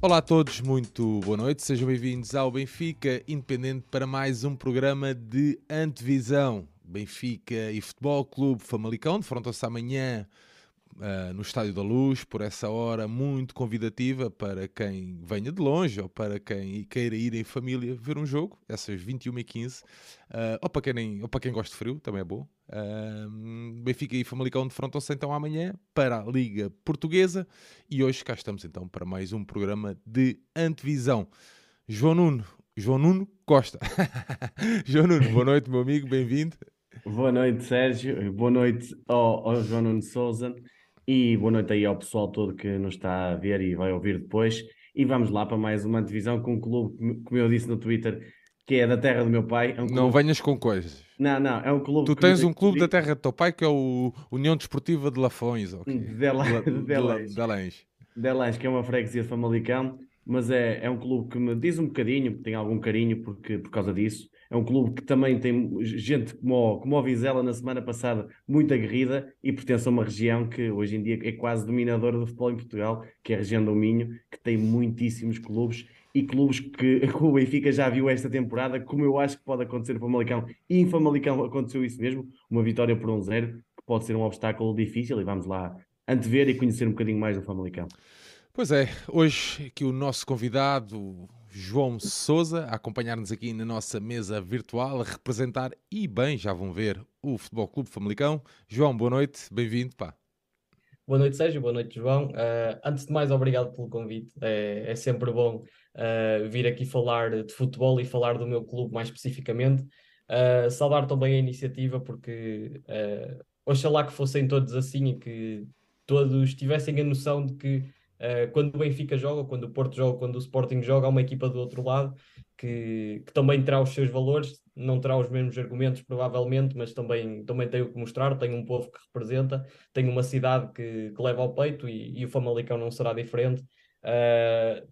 Olá a todos, muito boa noite, sejam bem-vindos ao Benfica Independente para mais um programa de antevisão. Benfica e Futebol Clube Famalicão defrontam-se amanhã uh, no Estádio da Luz, por essa hora muito convidativa para quem venha de longe ou para quem queira ir em família ver um jogo, essas 21h15, uh, ah, ou, para quem nem, ou para quem gosta de frio, também é bom. Uh, Benfica e Famalicão defrontam-se então amanhã para a Liga Portuguesa e hoje cá estamos então para mais um programa de antevisão. João Nuno, João Nuno Costa. João Nuno, boa noite, meu amigo, bem-vindo. Boa noite, Sérgio. Boa noite ao, ao João Nuno Souza. E boa noite aí ao pessoal todo que nos está a ver e vai ouvir depois. E vamos lá para mais uma divisão com um clube, como eu disse no Twitter, que é da terra do meu pai. É um não venhas com coisas. Não, não, é um clube. Tu tens um clube da terra do teu pai que é o União Desportiva de Lafões, ok? De Lange. De Lange, que é uma freguesia de Famalicão, mas é, é um clube que me diz um bocadinho, tem algum carinho porque, por causa disso. É um clube que também tem gente como, como o Vizela na semana passada, muito aguerrida e pertence a uma região que hoje em dia é quase dominadora do futebol em Portugal, que é a região do Minho, que tem muitíssimos clubes e clubes que, que o Benfica já viu esta temporada, como eu acho que pode acontecer no Famalicão. E em Famalicão aconteceu isso mesmo, uma vitória por um zero, que pode ser um obstáculo difícil e vamos lá antever e conhecer um bocadinho mais do Famalicão. Pois é, hoje aqui o nosso convidado João Souza a acompanhar-nos aqui na nossa mesa virtual, a representar e bem, já vão ver, o Futebol Clube Famalicão. João, boa noite, bem-vindo. Boa noite, Sérgio, boa noite, João. Uh, antes de mais, obrigado pelo convite. É, é sempre bom uh, vir aqui falar de futebol e falar do meu clube mais especificamente. Uh, saudar também a iniciativa, porque uh, oxalá que fossem todos assim e que todos tivessem a noção de que Uh, quando o Benfica joga, quando o Porto joga, quando o Sporting joga, há uma equipa do outro lado que, que, também terá os seus valores, não terá os mesmos argumentos, provavelmente, mas também, também tem o que mostrar. Tem um povo que representa, tem uma cidade que, que leva ao peito e, e, o Famalicão não será diferente. Uh,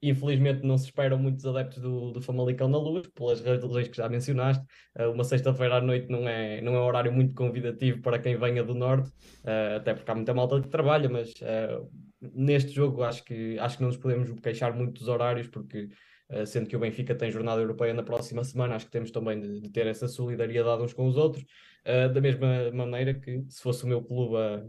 Infelizmente não se esperam muitos adeptos do, do Famalicão na luz, pelas razões que já mencionaste. Uh, uma sexta-feira à noite não é, não é um horário muito convidativo para quem venha do Norte, uh, até porque há muita malta que trabalha, mas uh, neste jogo acho que, acho que não nos podemos queixar muito dos horários, porque sendo que o Benfica tem jornada europeia na próxima semana, acho que temos também de, de ter essa solidariedade uns com os outros, da mesma maneira que se fosse o meu clube a,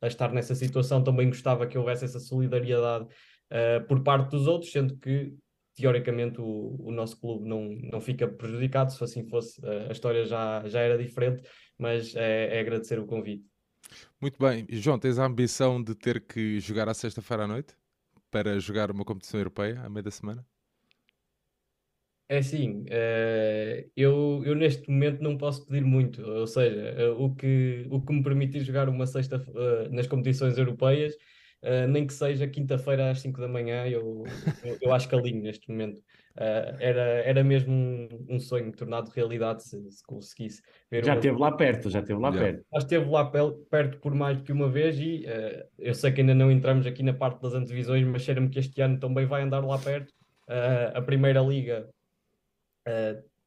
a estar nessa situação, também gostava que houvesse essa solidariedade uh, por parte dos outros, sendo que teoricamente o, o, nosso clube não, não fica prejudicado, se assim fosse uh, a história já, já era diferente, mas é, é, agradecer o convite. Muito bem, João, tens a ambição de ter que jogar à sexta-feira à noite para jogar uma competição europeia à meia da semana? É assim, uh, eu, eu neste momento não posso pedir muito, ou seja, uh, o, que, o que me permitir jogar uma sexta uh, nas competições europeias nem que seja quinta-feira às 5 da manhã, eu, eu, eu, acho que alinho neste momento. Uh, era, era mesmo um, um, sonho tornado realidade se, se conseguisse ver. Já esteve lá perto, já esteve lá yeah. perto. Já esteve lá perto por mais do que uma vez e uh, eu sei que ainda não entramos aqui na parte das antevisões, mas cheira-me que este ano também vai andar lá perto. a Primeira Liga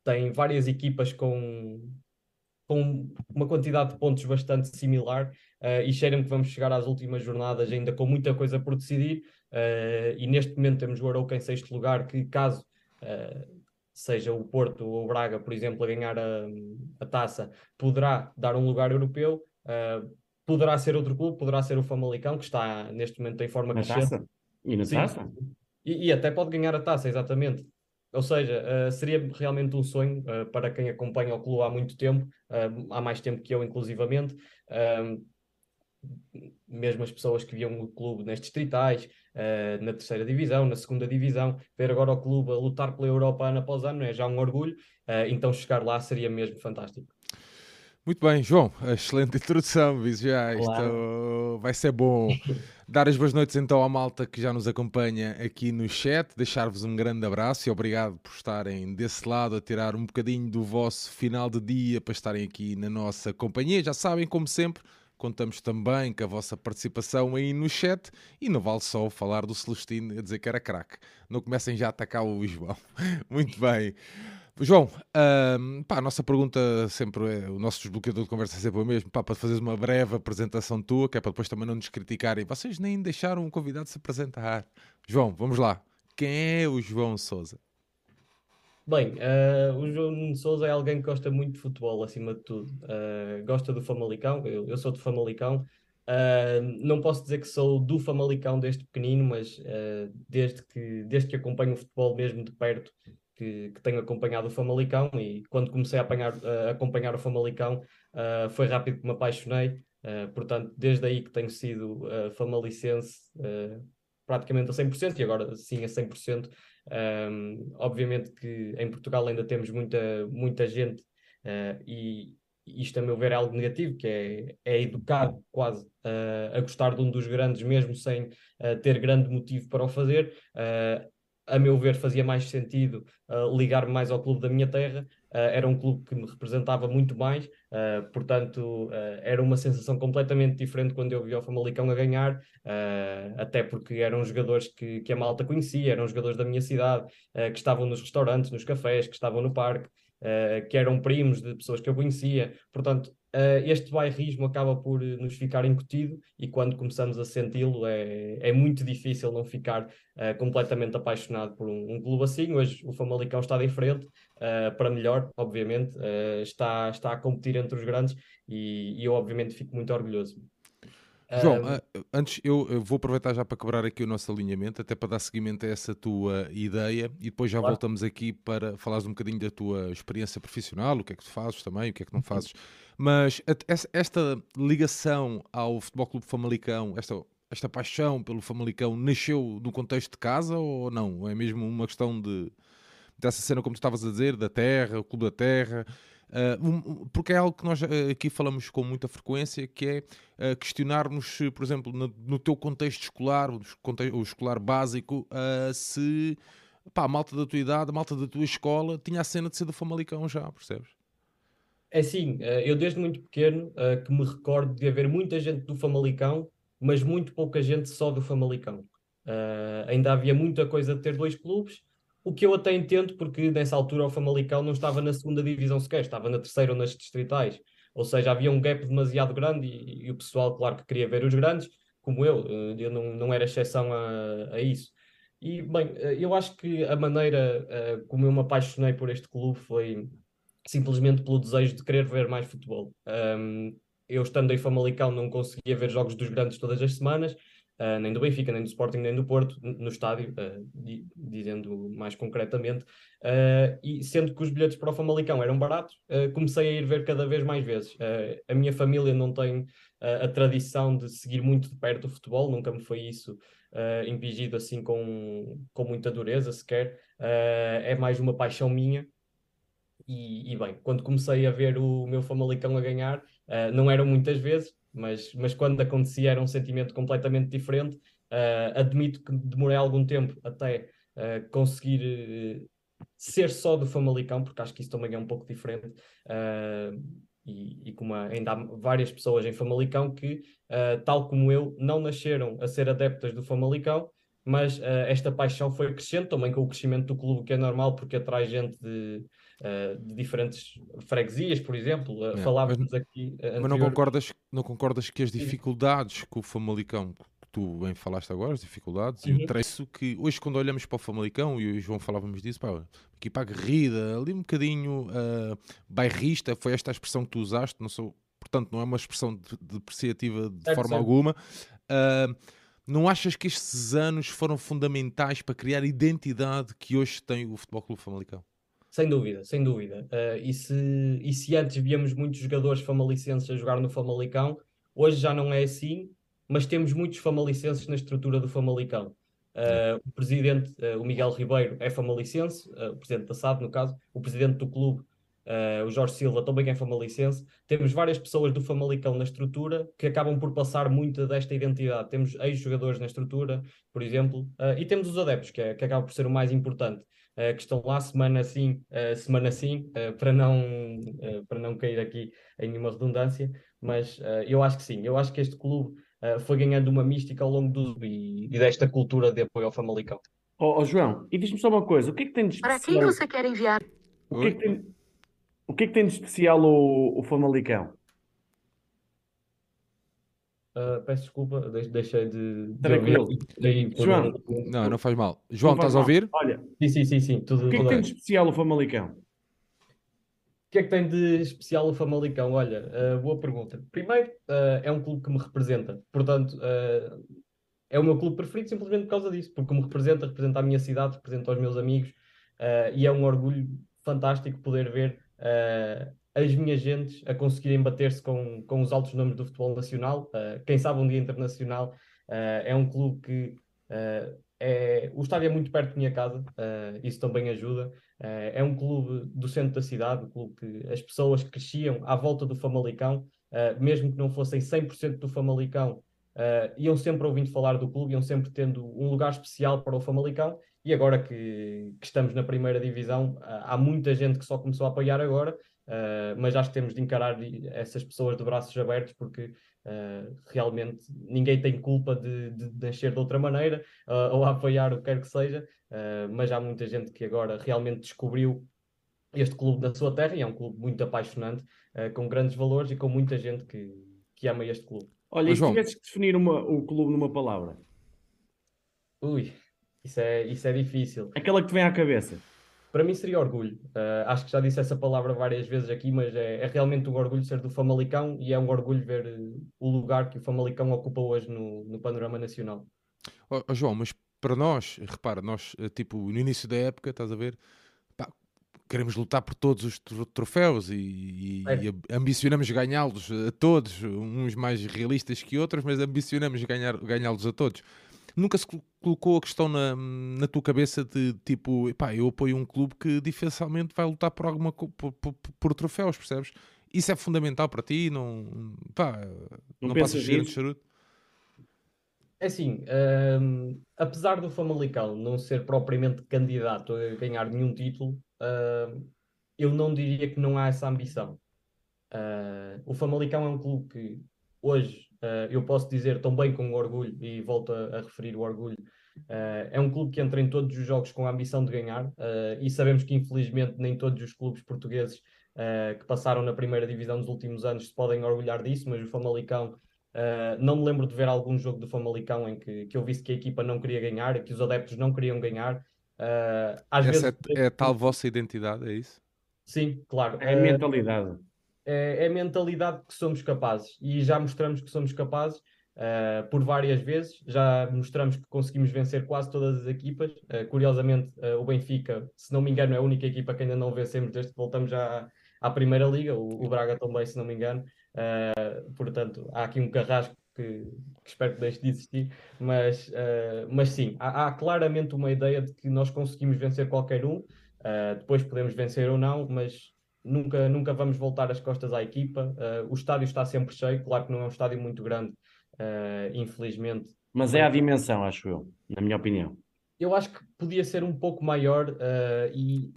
tem várias equipas com, com uma quantidade de pontos bastante similar uh, e cheira-me que vamos chegar às últimas jornadas ainda com muita coisa por decidir uh, e neste momento temos o Arouca em sexto lugar que caso uh, seja o Porto ou o Braga, por exemplo, a ganhar a, a taça, poderá dar um lugar europeu, poderá ser outro clube, poderá ser o Famalicão, que está neste momento em forma na crescente. Taça? E na Sim. taça? E, e, até pode ganhar a taça, exatamente. Ou seja, uh, seria realmente um sonho uh, para quem acompanha o clube há muito tempo, uh, há mais tempo que eu, inclusivamente. mesmo as pessoas que viam o clube nestes distritais, na terceira divisão, na segunda divisão, ver agora o clube a lutar pela Europa ano após ano é já um orgulho, então chegar lá seria mesmo fantástico. Muito bem, João, excelente introdução, Viz já, isto vai ser bom. Dar as boas noites então à malta que já nos acompanha aqui no chat, deixar-vos um grande abraço e obrigado por estarem desse lado a tirar um bocadinho do vosso final de dia para estarem aqui na nossa companhia. Já sabem, como sempre, contamos também com a vossa participação aí no chat e não vale só falar do Celestino a dizer que era craque. Não comecem já a atacar o João. Muito bem. João, um, pá, a nossa pergunta sempre é, o nosso desbloqueador de conversa é sempre o mesmo, pá, para fazeres uma breve apresentação tua, que é para depois também não nos criticarem. Vocês nem deixaram um convidado se apresentar. João, vamos lá. Quem é o João Souza? Bem, uh, o João Souza é alguém que gosta muito de futebol, acima de tudo. Uh, gosta do Famalicão, eu, eu sou de Famalicão. Uh, não posso dizer que sou do Famalicão desde pequenino, mas desde, que, desde que acompanho o futebol mesmo de perto, que, que tenho acompanhado o Famalicão e quando comecei a, apanhar, acompanhar o Famalicão foi rápido que me apaixonei. Portanto, desde aí que tenho sido famalicense praticamente a 100% e agora sim a 100%. Um, obviamente que em Portugal ainda temos muita, muita gente e isto a meu ver é algo negativo, que é, é educado quase uh, a gostar de um dos grandes, mesmo sem uh, ter grande motivo para o fazer. Uh, a meu ver, fazia mais sentido uh, ligar-me mais ao clube da minha terra. Uh, era um clube que me representava muito mais, uh, portanto, era uma sensação completamente diferente quando eu vi o Famalicão a ganhar, até porque eram jogadores que, que a malta conhecia, eram jogadores da minha cidade, que estavam nos restaurantes, nos cafés, que estavam no parque. que eram primos de pessoas que eu conhecia, portanto, Uh, este bairrismo acaba por eh, nos ficar incutido e quando começamos a senti-lo é, é muito difícil não ficar uh, completamente apaixonado por um, um, clube assim. Hoje o Famalicão está diferente, uh, para melhor, obviamente, está, está a competir entre os grandes e, e eu obviamente fico muito orgulhoso. João, antes eu, vou aproveitar já para quebrar aqui o nosso alinhamento, até para dar seguimento a essa tua ideia e depois já claro. voltamos aqui para falares um bocadinho da tua experiência profissional, o que é que tu fazes também, o que é que não uhum. fazes. Mas esta ligação ao Futebol Clube Famalicão, esta, esta paixão pelo Famalicão, nasceu no contexto de casa ou não? É mesmo uma questão de dessa cena, como tu estavas a dizer, da terra, o Clube da Terra? Um, porque é algo que nós uh, aqui falamos com muita frequência, que é uh, questionarmos, por exemplo, no, teu contexto escolar, o escolar básico, se pá, a malta da tua idade, a malta da tua escola tinha a cena de ser do Famalicão já, percebes? É sim, eh, eu desde muito pequeno eh, que me recordo de haver muita gente do Famalicão, mas muito pouca gente só do Famalicão. Uh, ainda havia muita coisa de ter dois clubes, o que eu até entendo, porque nessa altura o Famalicão não estava na segunda divisão sequer, estava na terceira ou nas distritais. Ou seja, havia um gap demasiado grande e, o pessoal, claro, que queria ver os grandes, como eu, eu não, não era exceção a, a isso. E, bem, eu acho que a maneira como eu me apaixonei por este clube foi simplesmente pelo desejo de querer ver mais futebol. Um, eu estando em Famalicão não conseguia ver jogos dos grandes todas as semanas, uh, nem do Benfica, nem do Sporting, nem do Porto, no estádio, uh, dizendo mais concretamente, uh, e sendo que os bilhetes para o Famalicão eram baratos, comecei a ir ver cada vez mais vezes. a minha família não tem a tradição de seguir muito de perto o futebol, nunca me foi isso impingido assim com, com muita dureza sequer, é mais uma paixão minha, e, e, bem, quando comecei a ver o meu Famalicão a ganhar, uh, não eram muitas vezes, mas, mas quando acontecia era um sentimento completamente diferente. Uh, admito que demorei algum tempo até uh, conseguir ser só do Famalicão, porque acho que isso também é um pouco diferente. e, e como ainda há várias pessoas em Famalicão que, tal como eu, não nasceram a ser adeptas do Famalicão, mas esta paixão foi crescendo também com o crescimento do clube, que é normal, porque atrai gente de, uh, de diferentes freguesias, por exemplo. Uh, falávamos mas, aqui. Uh, mas não concordas, não concordas que as dificuldades que o Famalicão tu bem falaste agora, as dificuldades, uhum. e o trecho que hoje, quando olhamos para o Famalicão, e o João falávamos disso, pá, aqui para a guerrida, ali um bocadinho uh, bairrista, foi esta a expressão que tu usaste, não sou, portanto, não é uma expressão de, depreciativa de forma alguma. Uh, não achas que estes anos foram fundamentais para criar a identidade que hoje tem o Futebol Clube Famalicão? Sem dúvida, sem dúvida. Uh, e, se, e se antes víamos muitos jogadores famalicenses a jogar no Famalicão, hoje já não é assim, mas temos muitos famalicenses na estrutura do Famalicão. Uh, o presidente, uh, o Miguel Ribeiro, é famalicense, o presidente da SAD, no caso, o presidente do clube, o Jorge Silva, também é famalicense. Temos várias pessoas do Famalicão na estrutura que acabam por passar muita desta identidade. Temos ex-jogadores na estrutura, por exemplo, e temos os adeptos, que, é, que acaba por ser o mais importante. Eh, que estão lá semana sim, uh, semana sim, uh, para, não, para não cair aqui em nenhuma redundância, mas eu acho que sim, eu acho que este clube foi ganhando uma mística ao longo do e, e desta cultura de apoio ao Famalicão. Ó oh, oh, João, e diz-me só uma coisa, o que é que tem de especial... Para quem você quer enviar? O que, é que tem, o que é que tem de especial o, o Famalicão? Uh, peço desculpa, deixei de. Tranquilo. De João, não, não faz mal. João, não estás a ouvir? Olha, sim, sim, sim, sim. Tudo, o que é que tem de especial o Famalicão? O que é que tem de especial o Famalicão? Olha, uh, boa pergunta. Primeiro, uh, é um clube que me representa, portanto, uh, é o meu clube preferido simplesmente por causa disso, porque me representa, representa a minha cidade, representa os meus amigos, e é um orgulho fantástico poder ver as minhas gentes a conseguirem bater-se com, com os altos nomes do futebol nacional. quem sabe um dia internacional, é um clube que é, o estádio é muito perto da minha casa, isso também ajuda. Uh, é um clube do centro da cidade, um clube que as pessoas cresciam à volta do Famalicão, uh, mesmo que não fossem 100% do Famalicão, uh, iam sempre ouvindo falar do clube, iam sempre tendo um lugar especial para o Famalicão. E agora que, que estamos na primeira divisão, há muita gente que só começou a apoiar agora, mas acho que temos de encarar essas pessoas de braços abertos, porque Uh, realmente ninguém tem culpa de, de, de nascer de outra maneira uh, ou apoiar o que quer que seja, uh, mas há muita gente que agora realmente descobriu este clube na sua terra e é um clube muito apaixonante, com grandes valores e com muita gente que, que ama este clube. Olha, e se tivesses que definir uma, o clube numa palavra? Ui, isso é, isso é difícil. Aquela que te vem à cabeça. Para mim seria orgulho. Uh, acho que já disse essa palavra várias vezes aqui, mas é, é, realmente um orgulho ser do Famalicão e é um orgulho ver uh, o lugar que o Famalicão ocupa hoje no, no panorama nacional. Oh, oh, João, mas para nós, repara, nós, eh, tipo, no início da época, estás a ver, pá, queremos lutar por todos os troféus e, é. e ambicionamos ganhá-los a todos, uns mais realistas que outros, mas ambicionamos ganhá-los a todos nunca se colocou a questão na, na tua cabeça de tipo, pá, eu apoio um clube que dificilmente vai lutar por alguma por, por, por troféus, percebes? Isso é fundamental para ti, não, pá, não, não passas de charuto? É assim, um, apesar do Famalicão não ser propriamente candidato a ganhar nenhum título, uh, eu não diria que não há essa ambição. Uh, o Famalicão é um clube que hoje eu posso dizer também com orgulho, e volto a, a referir o orgulho, uh, é um clube que entra em todos os jogos com a ambição de ganhar, uh, e sabemos que infelizmente nem todos os clubes portugueses que passaram na primeira divisão nos últimos anos se podem orgulhar disso, mas o Famalicão, não me lembro de ver algum jogo do Famalicão em que, que eu visse que a equipa não queria ganhar, que os adeptos não queriam ganhar. às Essa vezes... é, é a tal vossa identidade, é isso? Sim, claro. É a mentalidade é, é a mentalidade que somos capazes e já mostramos que somos capazes uh, por várias vezes. Já mostramos que conseguimos vencer quase todas as equipas. Uh, curiosamente, uh, o Benfica, se não me engano, é a única equipa que ainda não vencemos desde que voltamos já à Primeira Liga. O, o Braga também, se não me engano. portanto, há aqui um carrasco que, que, espero que deixe de existir, mas, mas sim, há, há, claramente uma ideia de que nós conseguimos vencer qualquer um, uh, depois podemos vencer ou não, mas nunca, nunca vamos voltar as costas à equipa. Uh, o estádio está sempre cheio, claro que não é um estádio muito grande, uh, infelizmente. Mas é a dimensão, acho eu, na minha opinião. Eu acho que podia ser um pouco maior uh, e.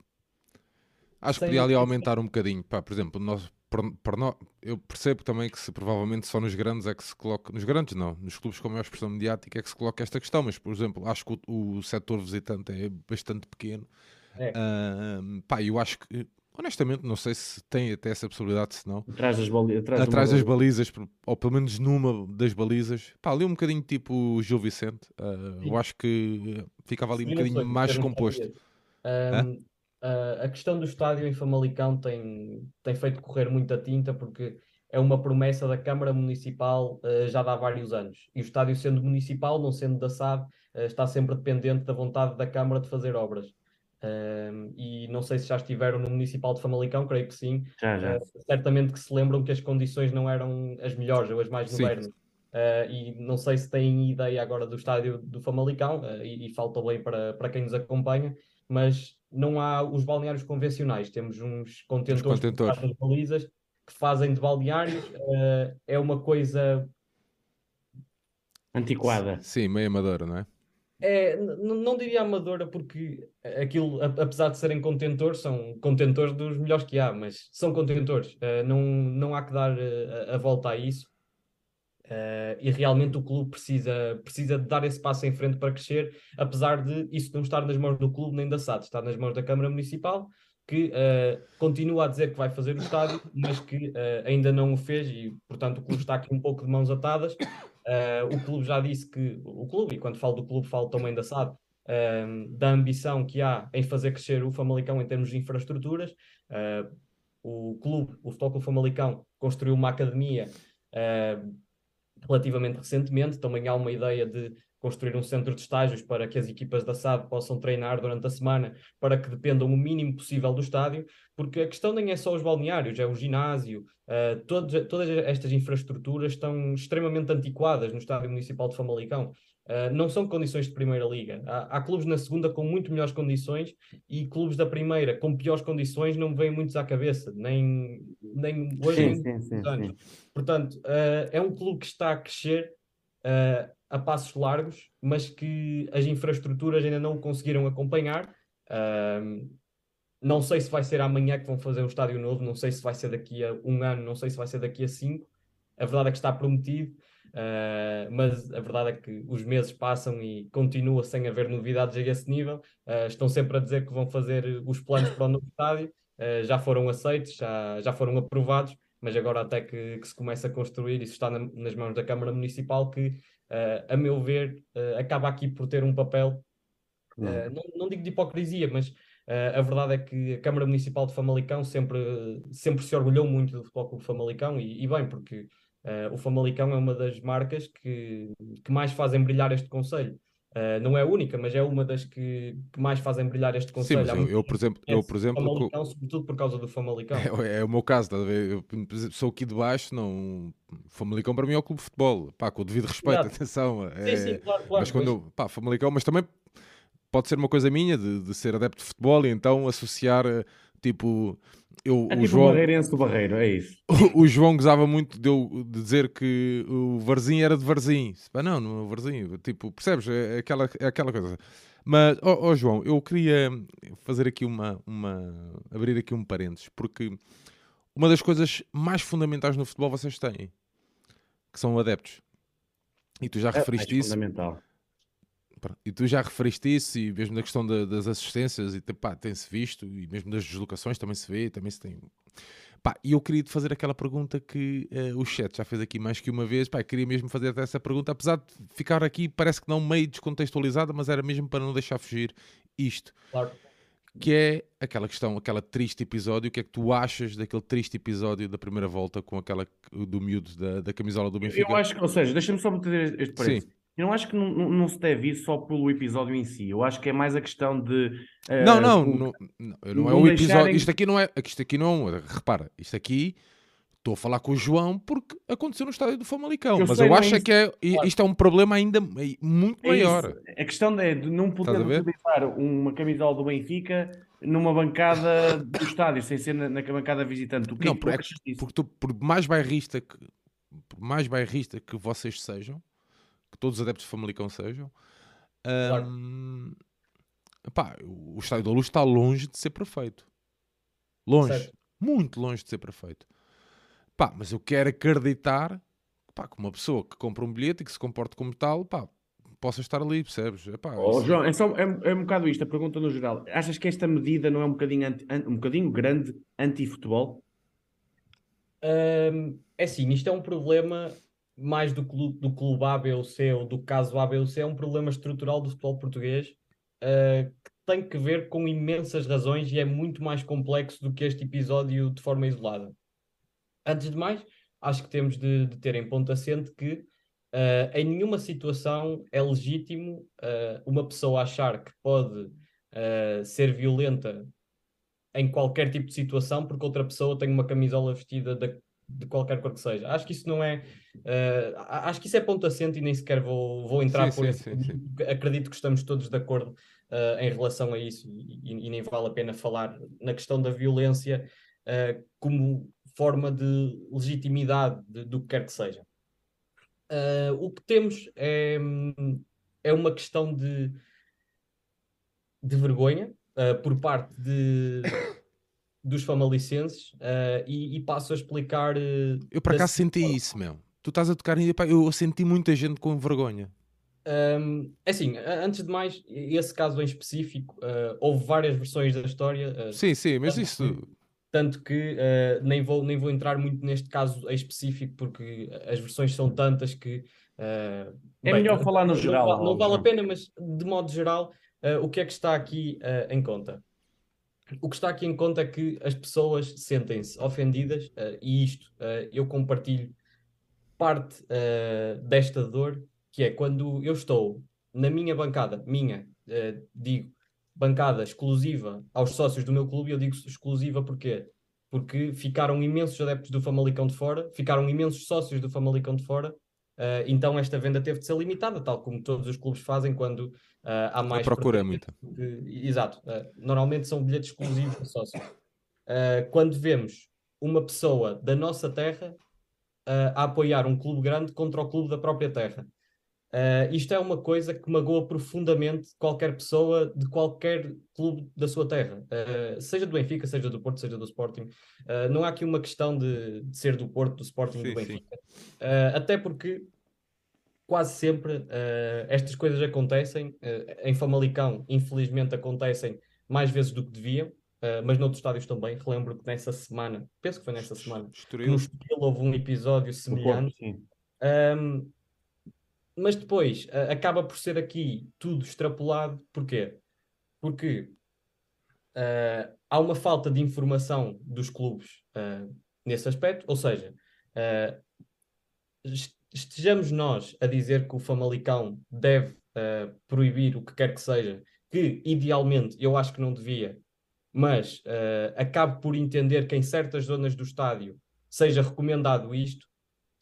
Acho que podia ali aumentar um bocadinho. Pá, por exemplo, nós, para, para nós, eu percebo também que se provavelmente só nos grandes é que se coloca. Nos grandes não, nos clubes com maior expressão mediática é que se coloca esta questão, mas por exemplo, acho que o, o setor visitante é bastante pequeno. É. Uh, pá, eu acho que Honestamente, não sei se tem até essa possibilidade, se não. Atrás das, bali atrás atrás das balizas, ou pelo menos numa das balizas. Pá, ali um bocadinho tipo Gil Vicente. Uh, eu acho que ficava ali Sim, um bocadinho sei, mais composto. Um, uh, a questão do estádio em Famalicão tem, tem feito correr muita tinta, porque é uma promessa da Câmara Municipal uh, já há vários anos. E o estádio sendo municipal, não sendo da SAD, está sempre dependente da vontade da Câmara de fazer obras. Um, e não sei se já estiveram no Municipal de Famalicão, creio que sim. Já, já. Uh, certamente que se lembram que as condições não eram as melhores ou as mais modernas. Uh, e não sei se têm ideia agora do estádio do Famalicão, uh, e, e, falta bem para, para quem nos acompanha, mas não há os balneários convencionais. Temos uns contentores, contentores. Que balizas que fazem de balneários. é uma coisa antiquada. Sim, meio amadora, não é? É, não diria amadora, porque aquilo, apesar de serem contentores, são contentores dos melhores que há, mas são contentores. Uh, não, não há que dar uh, a, volta a isso. Uh, e realmente o clube precisa, precisa de dar esse passo em frente para crescer, apesar de isso não estar nas mãos do clube nem da SAD, está nas mãos da Câmara Municipal. que uh, continua a dizer que vai fazer o estádio, mas que uh, ainda não o fez e, portanto, o clube está aqui um pouco de mãos atadas. Uh, o clube já disse que, o clube, e quando falo do clube, falo também da SAD, da ambição que há em fazer crescer o Famalicão em termos de infraestruturas. o clube, o Futebol Clube Famalicão, construiu uma academia relativamente recentemente. Também há uma ideia de construir um centro de estágios para que as equipas da SAD possam treinar durante a semana, para que dependam o mínimo possível do estádio, porque a questão nem é só os balneários, é o ginásio, uh, todas, todas estas infraestruturas estão extremamente antiquadas no estádio municipal de Famalicão. Uh, não são condições de primeira liga. Há, há, clubes na segunda com muito melhores condições e clubes da primeira com piores condições não vêm muitos à cabeça, nem, nem hoje, sim, nem sim, sim, anos. Portanto, uh, é um clube que está a crescer uh, a passos largos, mas que as infraestruturas ainda não conseguiram acompanhar. não sei se vai ser amanhã que vão fazer um estádio novo, não sei se vai ser daqui a um ano, não sei se vai ser daqui a cinco. A verdade é que está prometido, uh, mas a verdade é que os meses passam e continua sem haver novidades a esse nível. Uh, estão sempre a dizer que vão fazer os planos para o novo estádio, uh, já foram aceitos, já, já foram aprovados, mas agora até que, que se começa a construir, isso está na, nas mãos da Câmara Municipal, que, a meu ver, uh, acaba aqui por ter um papel, uh, não, não, digo de hipocrisia, mas a verdade é que a Câmara Municipal de Famalicão sempre, sempre se orgulhou muito do Futebol Clube Famalicão, e, e bem, porque o Famalicão é uma das marcas que, que mais fazem brilhar este Conselho. Uh, não é a única, mas é uma das que, que mais fazem brilhar este conselho. Sim, eu, eu, por exemplo, eu, por exemplo Famalicão, sobretudo por causa do Famalicão. É, é o meu caso, tá eu sou aqui de baixo, não. Famalicão para mim é o clube de futebol, pá, com o devido respeito, atenção. É, sim, sim, claro, claro. Mas quando eu, pá, Famalicão, mas também pode ser uma coisa minha de, de ser adepto de futebol e então associar eh, tipo eu, é o tipo João, barreirense do Barreiro, é isso. O, o, João gozava muito de, eu, dizer que o Varzim era de Varzim. Não, não é o Varzim. Tipo, percebes? É, é aquela, é aquela coisa. Mas, ó oh, oh, João, eu queria fazer aqui uma, uma. abrir aqui um parênteses, porque uma das coisas mais fundamentais no futebol vocês têm, que são adeptos. E tu já é, referiste isso. Fundamental. E tu já referiste isso, e mesmo na questão da, das assistências, e tem-se visto, e mesmo das deslocações também se vê, também se tem. Pá, e eu queria te fazer aquela pergunta que uh, o chat já fez aqui mais que uma vez. Pá, queria mesmo fazer essa pergunta, apesar de ficar aqui, parece que não meio descontextualizada, mas era mesmo para não deixar fugir isto. Claro. Que é aquela questão, aquela triste episódio. O que é que tu achas daquele triste episódio da primeira volta com aquela do miúdo da, da camisola do Benfica? Eu acho que, ou seja, deixa-me só meter este parênteses. Eu não acho que não, não, se deve ir só pelo episódio em si. Eu acho que é mais a questão de. Uh, não, não, não, não, não é o episódio. Deixarem... Isto aqui não é. Isto aqui não é. Repara, isto aqui. Estou a falar com o João porque aconteceu no estádio do Famalicão. Eu mas sei, eu acho é que é, isto é um problema ainda muito é maior. Isso. A questão é de não poder utilizar uma camisola do Benfica numa bancada do estádio, sem ser na, na bancada visitante. O que não, é, porque tu, por mais bairrista que, por mais bairrista que vocês sejam, que todos os adeptos de Famalicão sejam. Um, claro. o Estádio da Luz está longe de ser perfeito. Longe. Certo. Muito longe de ser perfeito. Pá, mas eu quero acreditar pá, que uma pessoa que compra um bilhete e que se comporte como tal, pá, possa estar ali, percebes? Epá, oh, isso... João, é, só, é, é, um bocado isto, a pergunta no geral. Achas que esta medida não é um bocadinho, anti, um bocadinho grande anti-futebol? Um, é sim, isto é um problema mais do clube, do clube A, B ou C ou do caso A, B ou C, é um problema estrutural do futebol português uh, que tem que ver com imensas razões e é muito mais complexo do que este episódio de forma isolada. Antes de mais, acho que temos de, de ter em ponto assente que uh, em nenhuma situação é legítimo uh, uma pessoa achar que pode ser violenta em qualquer tipo de situação porque outra pessoa tem uma camisola vestida da, de qualquer cor que seja. Acho que isso não é. Uh, acho que isso é ponto assente e nem sequer vou, vou entrar sim, por isso. Acredito que estamos todos de acordo uh, em relação a isso e, e, nem vale a pena falar na questão da violência uh, como forma de legitimidade de, do que quer que seja. o que temos é, é uma questão de, de vergonha por parte de dos famalicenses uh, e, e, passo a explicar. Uh, eu para cá senti forma. isso, meu. Tu estás a tocar e eu senti muita gente com vergonha. Um, é assim, antes de mais, esse caso em específico, uh, houve várias versões da história. Uh, sim, sim, mas isso. Que, tanto que uh, nem, vou, nem vou entrar muito neste caso em específico, porque as versões são tantas que. é bem, melhor falar no não, geral. Não, não vale a pena, mas de modo geral, o que é que está aqui em conta? O que está aqui em conta é que as pessoas sentem-se ofendidas, e isto eu compartilho parte desta dor que é quando eu estou na minha bancada, minha, uh, digo, bancada exclusiva aos sócios do meu clube, eu digo exclusiva porquê? Porque ficaram imensos adeptos do Famalicão de fora, ficaram imensos sócios do Famalicão de fora, uh, então esta venda teve de ser limitada, tal como todos os clubes fazem quando uh, há mais. A procura é muita. Exato, normalmente são bilhetes exclusivos de sócios. quando vemos uma pessoa da nossa terra a apoiar um clube grande contra o clube da própria terra. Uh, isto é uma coisa que magoa profundamente qualquer pessoa de qualquer clube da sua terra, uh, seja do Benfica, seja do Porto, seja do Sporting. Uh, não há aqui uma questão de, de, ser do Porto, do Sporting, sim, do Benfica. até porque quase sempre estas coisas acontecem. em Famalicão, infelizmente, acontecem mais vezes do que deviam. mas noutros estádios também. Relembro que nessa semana, penso que foi nessa semana, no Estoril houve um episódio semelhante. Porto, mas depois uh, acaba por ser aqui tudo extrapolado. Porquê? Porque uh, há uma falta de informação dos clubes uh, nesse aspecto, ou seja, estejamos nós a dizer que o Famalicão deve proibir o que quer que seja, que idealmente eu acho que não devia, mas acabo por entender que em certas zonas do estádio seja recomendado isto,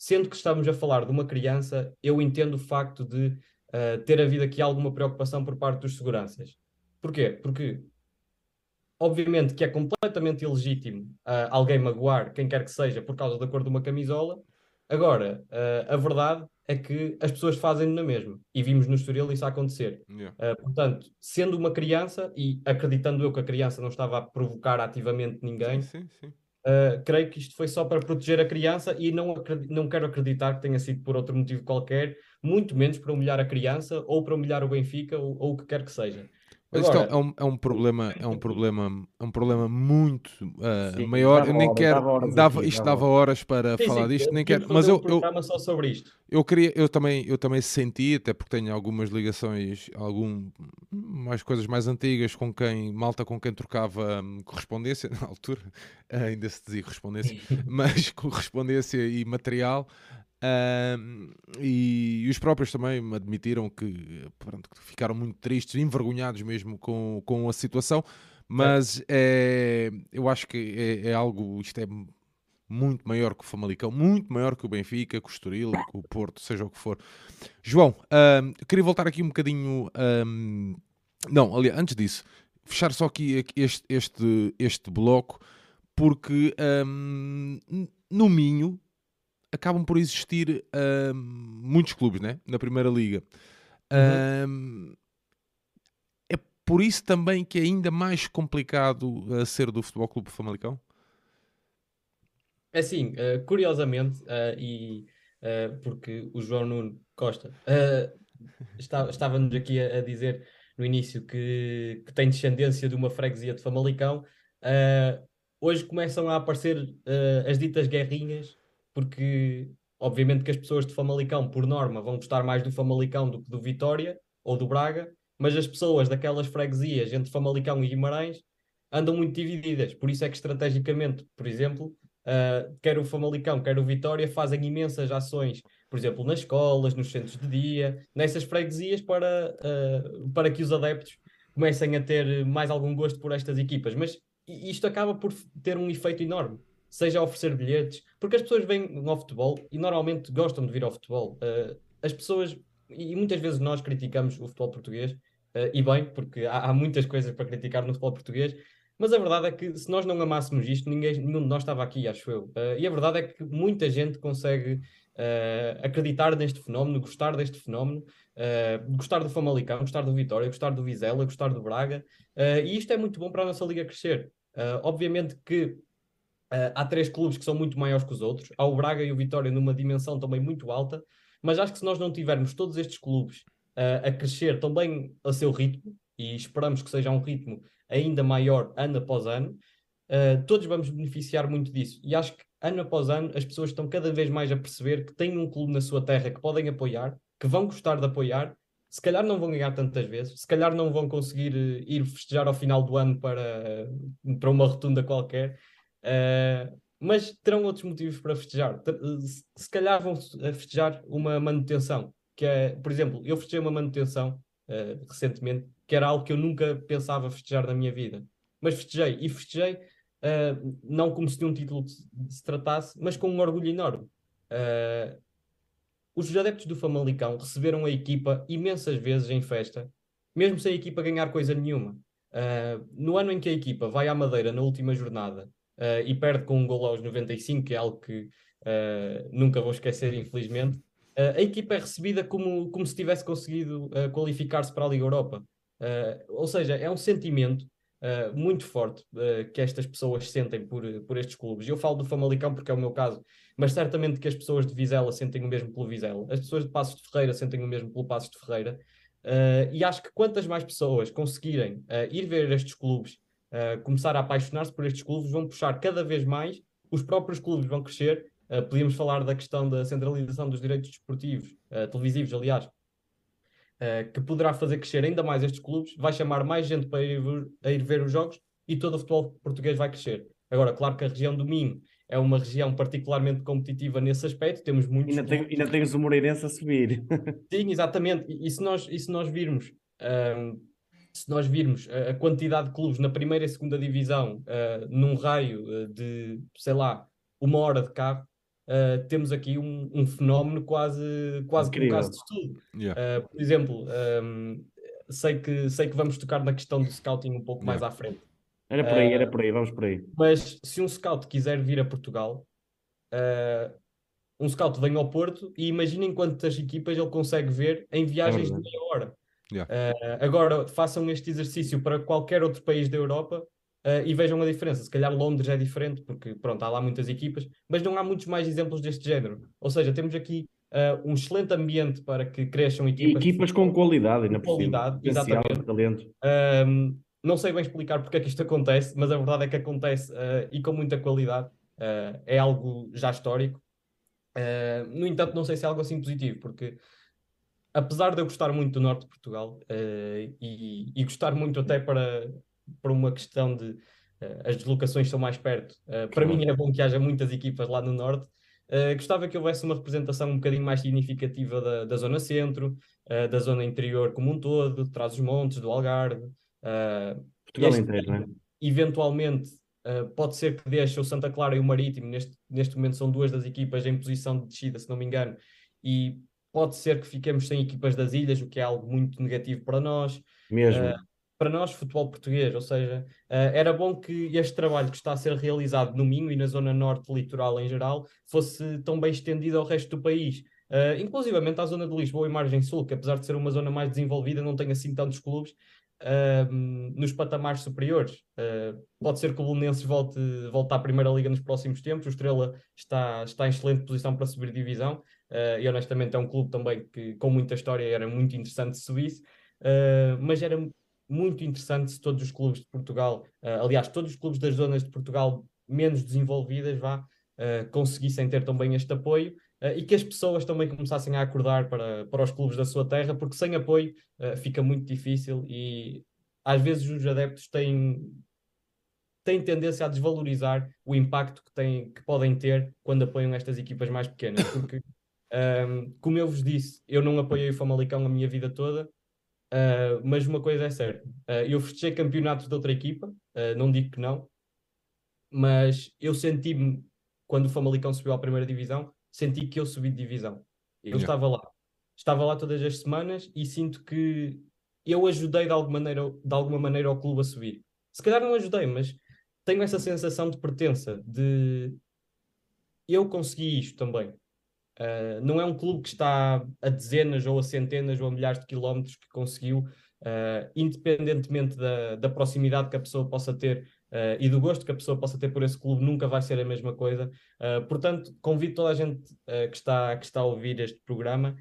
Sendo que estamos a falar de uma criança, eu entendo o facto de uh, ter havido aqui alguma preocupação por parte dos seguranças. Porquê? Porque, obviamente, que é completamente ilegítimo uh, alguém magoar quem quer que seja por causa da cor de uma camisola. Agora, uh, a verdade é que as pessoas fazem na mesma. E vimos no Estoril isso acontecer. Yeah. Uh, portanto, sendo uma criança, e acreditando eu que a criança não estava a provocar ativamente ninguém, sim, sim, sim. Uh, creio que isto foi só para proteger a criança e não, não quero acreditar que tenha sido por outro motivo qualquer, muito menos para humilhar a criança ou para humilhar o Benfica ou, ou o que quer que seja. Agora, isto é um, é um problema, é um problema, é um problema muito uh, sim, maior. Eu nem hora, quero, dava, dava aqui, isto dava horas para sim, falar sim, disto, nem quero. Mas eu, um eu, só sobre isto. Eu queria, eu também, eu também senti, até porque tenho algumas ligações, algum mais coisas mais antigas com quem, malta com quem trocava hum, correspondência na altura, ainda se dizia correspondência, mas correspondência e material. E, e, os próprios também me admitiram que, pronto, que ficaram muito tristes, envergonhados mesmo com, com a situação, mas é. é eu acho que é, é, algo, isto é muito maior que o Famalicão, muito maior que o Benfica, que o Estoril, que o Porto, seja o que for. João, queria voltar aqui um bocadinho. Um, não, aliás, antes disso, fechar só aqui este, este, este bloco, porque um, no Minho acabam por existir uh, muitos clubes né? na Primeira Liga. Uhum. Uh, é por isso também que é ainda mais complicado uh, ser do Futebol Clube Famalicão? Assim, uh, curiosamente, uh, e porque o João Nuno Costa estava-nos aqui a, a, dizer no início que, que, tem descendência de uma freguesia de Famalicão, hoje começam a aparecer as ditas guerrinhas porque obviamente que as pessoas de Famalicão, por norma, vão gostar mais do Famalicão do que do Vitória ou do Braga, mas as pessoas daquelas freguesias entre Famalicão e Guimarães andam muito divididas. Por isso é que estrategicamente, por exemplo, uh, quer o Famalicão, quer o Vitória fazem imensas ações, por exemplo, nas escolas, nos centros de dia, nessas freguesias para, uh, para que os adeptos comecem a ter mais algum gosto por estas equipas. Mas isto acaba por ter um efeito enorme seja a oferecer bilhetes, porque as pessoas vêm ao futebol e normalmente gostam de vir ao futebol. Uh, as pessoas, e muitas vezes nós criticamos o futebol português, uh, e bem, porque há, há, muitas coisas para criticar no futebol português, mas a verdade é que se nós não amássemos isto, ninguém, nenhum de nós estava aqui, acho eu. Uh, e a verdade é que muita gente consegue acreditar neste fenómeno, gostar deste fenómeno, gostar do Famalicão, gostar do Vitória, gostar do Vizela, gostar do Braga, e isto é muito bom para a nossa liga crescer. obviamente que Uh, há três clubes que são muito maiores que os outros. Há o Braga e o Vitória numa dimensão também muito alta. Mas acho que se nós não tivermos todos estes clubes a crescer também a seu ritmo, e esperamos que seja um ritmo ainda maior ano após ano, uh, todos vamos beneficiar muito disso. E acho que ano após ano as pessoas estão cada vez mais a perceber que têm um clube na sua terra que podem apoiar, que vão gostar de apoiar. Se calhar não vão ganhar tantas vezes, se calhar não vão conseguir uh, ir festejar ao final do ano para, uh, para uma rotunda qualquer, mas terão outros motivos para festejar. Se calhar vão festejar uma manutenção, que é, por exemplo, eu festejei uma manutenção recentemente que era algo que eu nunca pensava festejar na minha vida. Mas festejei, e festejei uh, não como se de um título se tratasse, mas com um orgulho enorme. Uh, os adeptos do Famalicão receberam a equipa imensas vezes em festa, mesmo sem a equipa ganhar coisa nenhuma. Uh, no ano em que a equipa vai à Madeira na última jornada e perde com um gol aos 95, que é algo que nunca vou esquecer, infelizmente, a equipa é recebida como, como se tivesse conseguido qualificar-se para a Liga Europa. Uh, ou seja, é um sentimento uh, muito forte uh, que estas pessoas sentem por, por estes clubes. Eu falo do Famalicão porque é o meu caso, mas certamente que as pessoas de Vizela sentem o mesmo pelo Vizela, as pessoas de Passos de Ferreira sentem o mesmo pelo Passos de Ferreira. e acho que quantas mais pessoas conseguirem ir ver estes clubes, começar a apaixonar-se por estes clubes, vão puxar cada vez mais, os próprios clubes vão crescer. podíamos falar da questão da centralização dos direitos desportivos, televisivos, aliás, uh, que poderá fazer crescer ainda mais estes clubes, vai chamar mais gente para ir, a ir ver os jogos e todo o futebol português vai crescer. Agora, claro que a região do Minho é uma região particularmente competitiva nesse aspecto, temos muitos... Ainda, tem, ainda tens o Moreirense a subir. Sim, exatamente, e, e, se, nós, e se nós virmos... Um, se nós virmos a, quantidade de clubes na primeira e segunda divisão uh, num raio uh, de, sei lá, uma hora de carro, uh, temos aqui um, um, fenómeno quase, quase como um caso de estudo. Yeah. Uh, por exemplo, um, sei, que, sei que vamos tocar na questão do scouting um pouco yeah. mais à frente. Era por aí, era por aí, vamos por aí. Mas se um scout quiser vir a Portugal, um scout vem ao Porto e imaginem quantas equipas ele consegue ver em viagens é de meia hora. Yeah. Uh, agora façam este exercício para qualquer outro país da Europa Uh, e vejam a diferença. Se calhar Londres é diferente, porque pronto, há lá muitas equipas, mas não há muitos mais exemplos deste género. Ou seja, temos aqui uh, um excelente ambiente para que cresçam equipas. E equipas com qualidade, ainda por qualidade, exatamente. Talento. não sei bem explicar porque é que isto acontece, mas a verdade é que acontece uh, e com muita qualidade. é algo já histórico. no entanto, não sei se é algo assim positivo, porque apesar de eu gostar muito do norte de Portugal e, e gostar muito até para por uma questão de uh, as deslocações são mais perto. Uh, para mim é bom que haja muitas equipas lá no norte. Uh, gostava que houvesse uma representação um bocadinho mais significativa da, da zona centro, da zona interior como um todo, de trás os montes, do Algarve. Portugal inteiro, né? Eventualmente, pode ser que deixe o Santa Clara e o Marítimo, neste, neste momento são duas das equipas em posição de descida, se não me engano, e pode ser que fiquemos sem equipas das ilhas, o que é algo muito negativo para nós. Mesmo. Uh, para nós, futebol português, ou seja, uh, era bom que este trabalho que está a ser realizado no Minho e na zona norte litoral em geral fosse tão bem estendido ao resto do país. Uh, inclusivamente à zona de Lisboa e Margem Sul, que apesar de ser uma zona mais desenvolvida, não tem assim tantos clubes uh, nos patamares superiores. Uh, pode ser que o Belenenses volte, volte à Primeira Liga nos próximos tempos, o Estrela está, está em excelente posição para subir divisão, e honestamente é um clube também que com muita história era muito interessante se subisse, mas era muito interessante se todos os clubes de Portugal, uh, aliás, todos os clubes das zonas de Portugal menos desenvolvidas, vá, uh, conseguissem ter também este apoio uh, e que as pessoas também começassem a acordar para, para os clubes da sua terra, porque sem apoio fica muito difícil e às vezes os adeptos têm, têm tendência a desvalorizar o impacto que, têm, que podem ter quando apoiam estas equipas mais pequenas, porque um, como eu vos disse, eu não apoiei o Famalicão a minha vida toda, Uh, mas uma coisa é certa, uh, eu festejei campeonatos de outra equipa, uh, não digo que não, mas eu senti-me, quando o Famalicão subiu à primeira divisão, senti que eu subi de divisão. Eu yeah. estava lá, estava lá todas as semanas e sinto que eu ajudei de alguma maneira, de alguma maneira ao clube a subir. Se calhar não ajudei, mas tenho essa sensação de pertença, de eu consegui isto também. Uh, não é um clube que está a dezenas ou a centenas ou a milhares de quilómetros que conseguiu, uh, independentemente da, da, proximidade que a pessoa possa ter uh, e do gosto que a pessoa possa ter por esse clube, nunca vai ser a mesma coisa. portanto, convido toda a gente que, está, que está a ouvir este programa.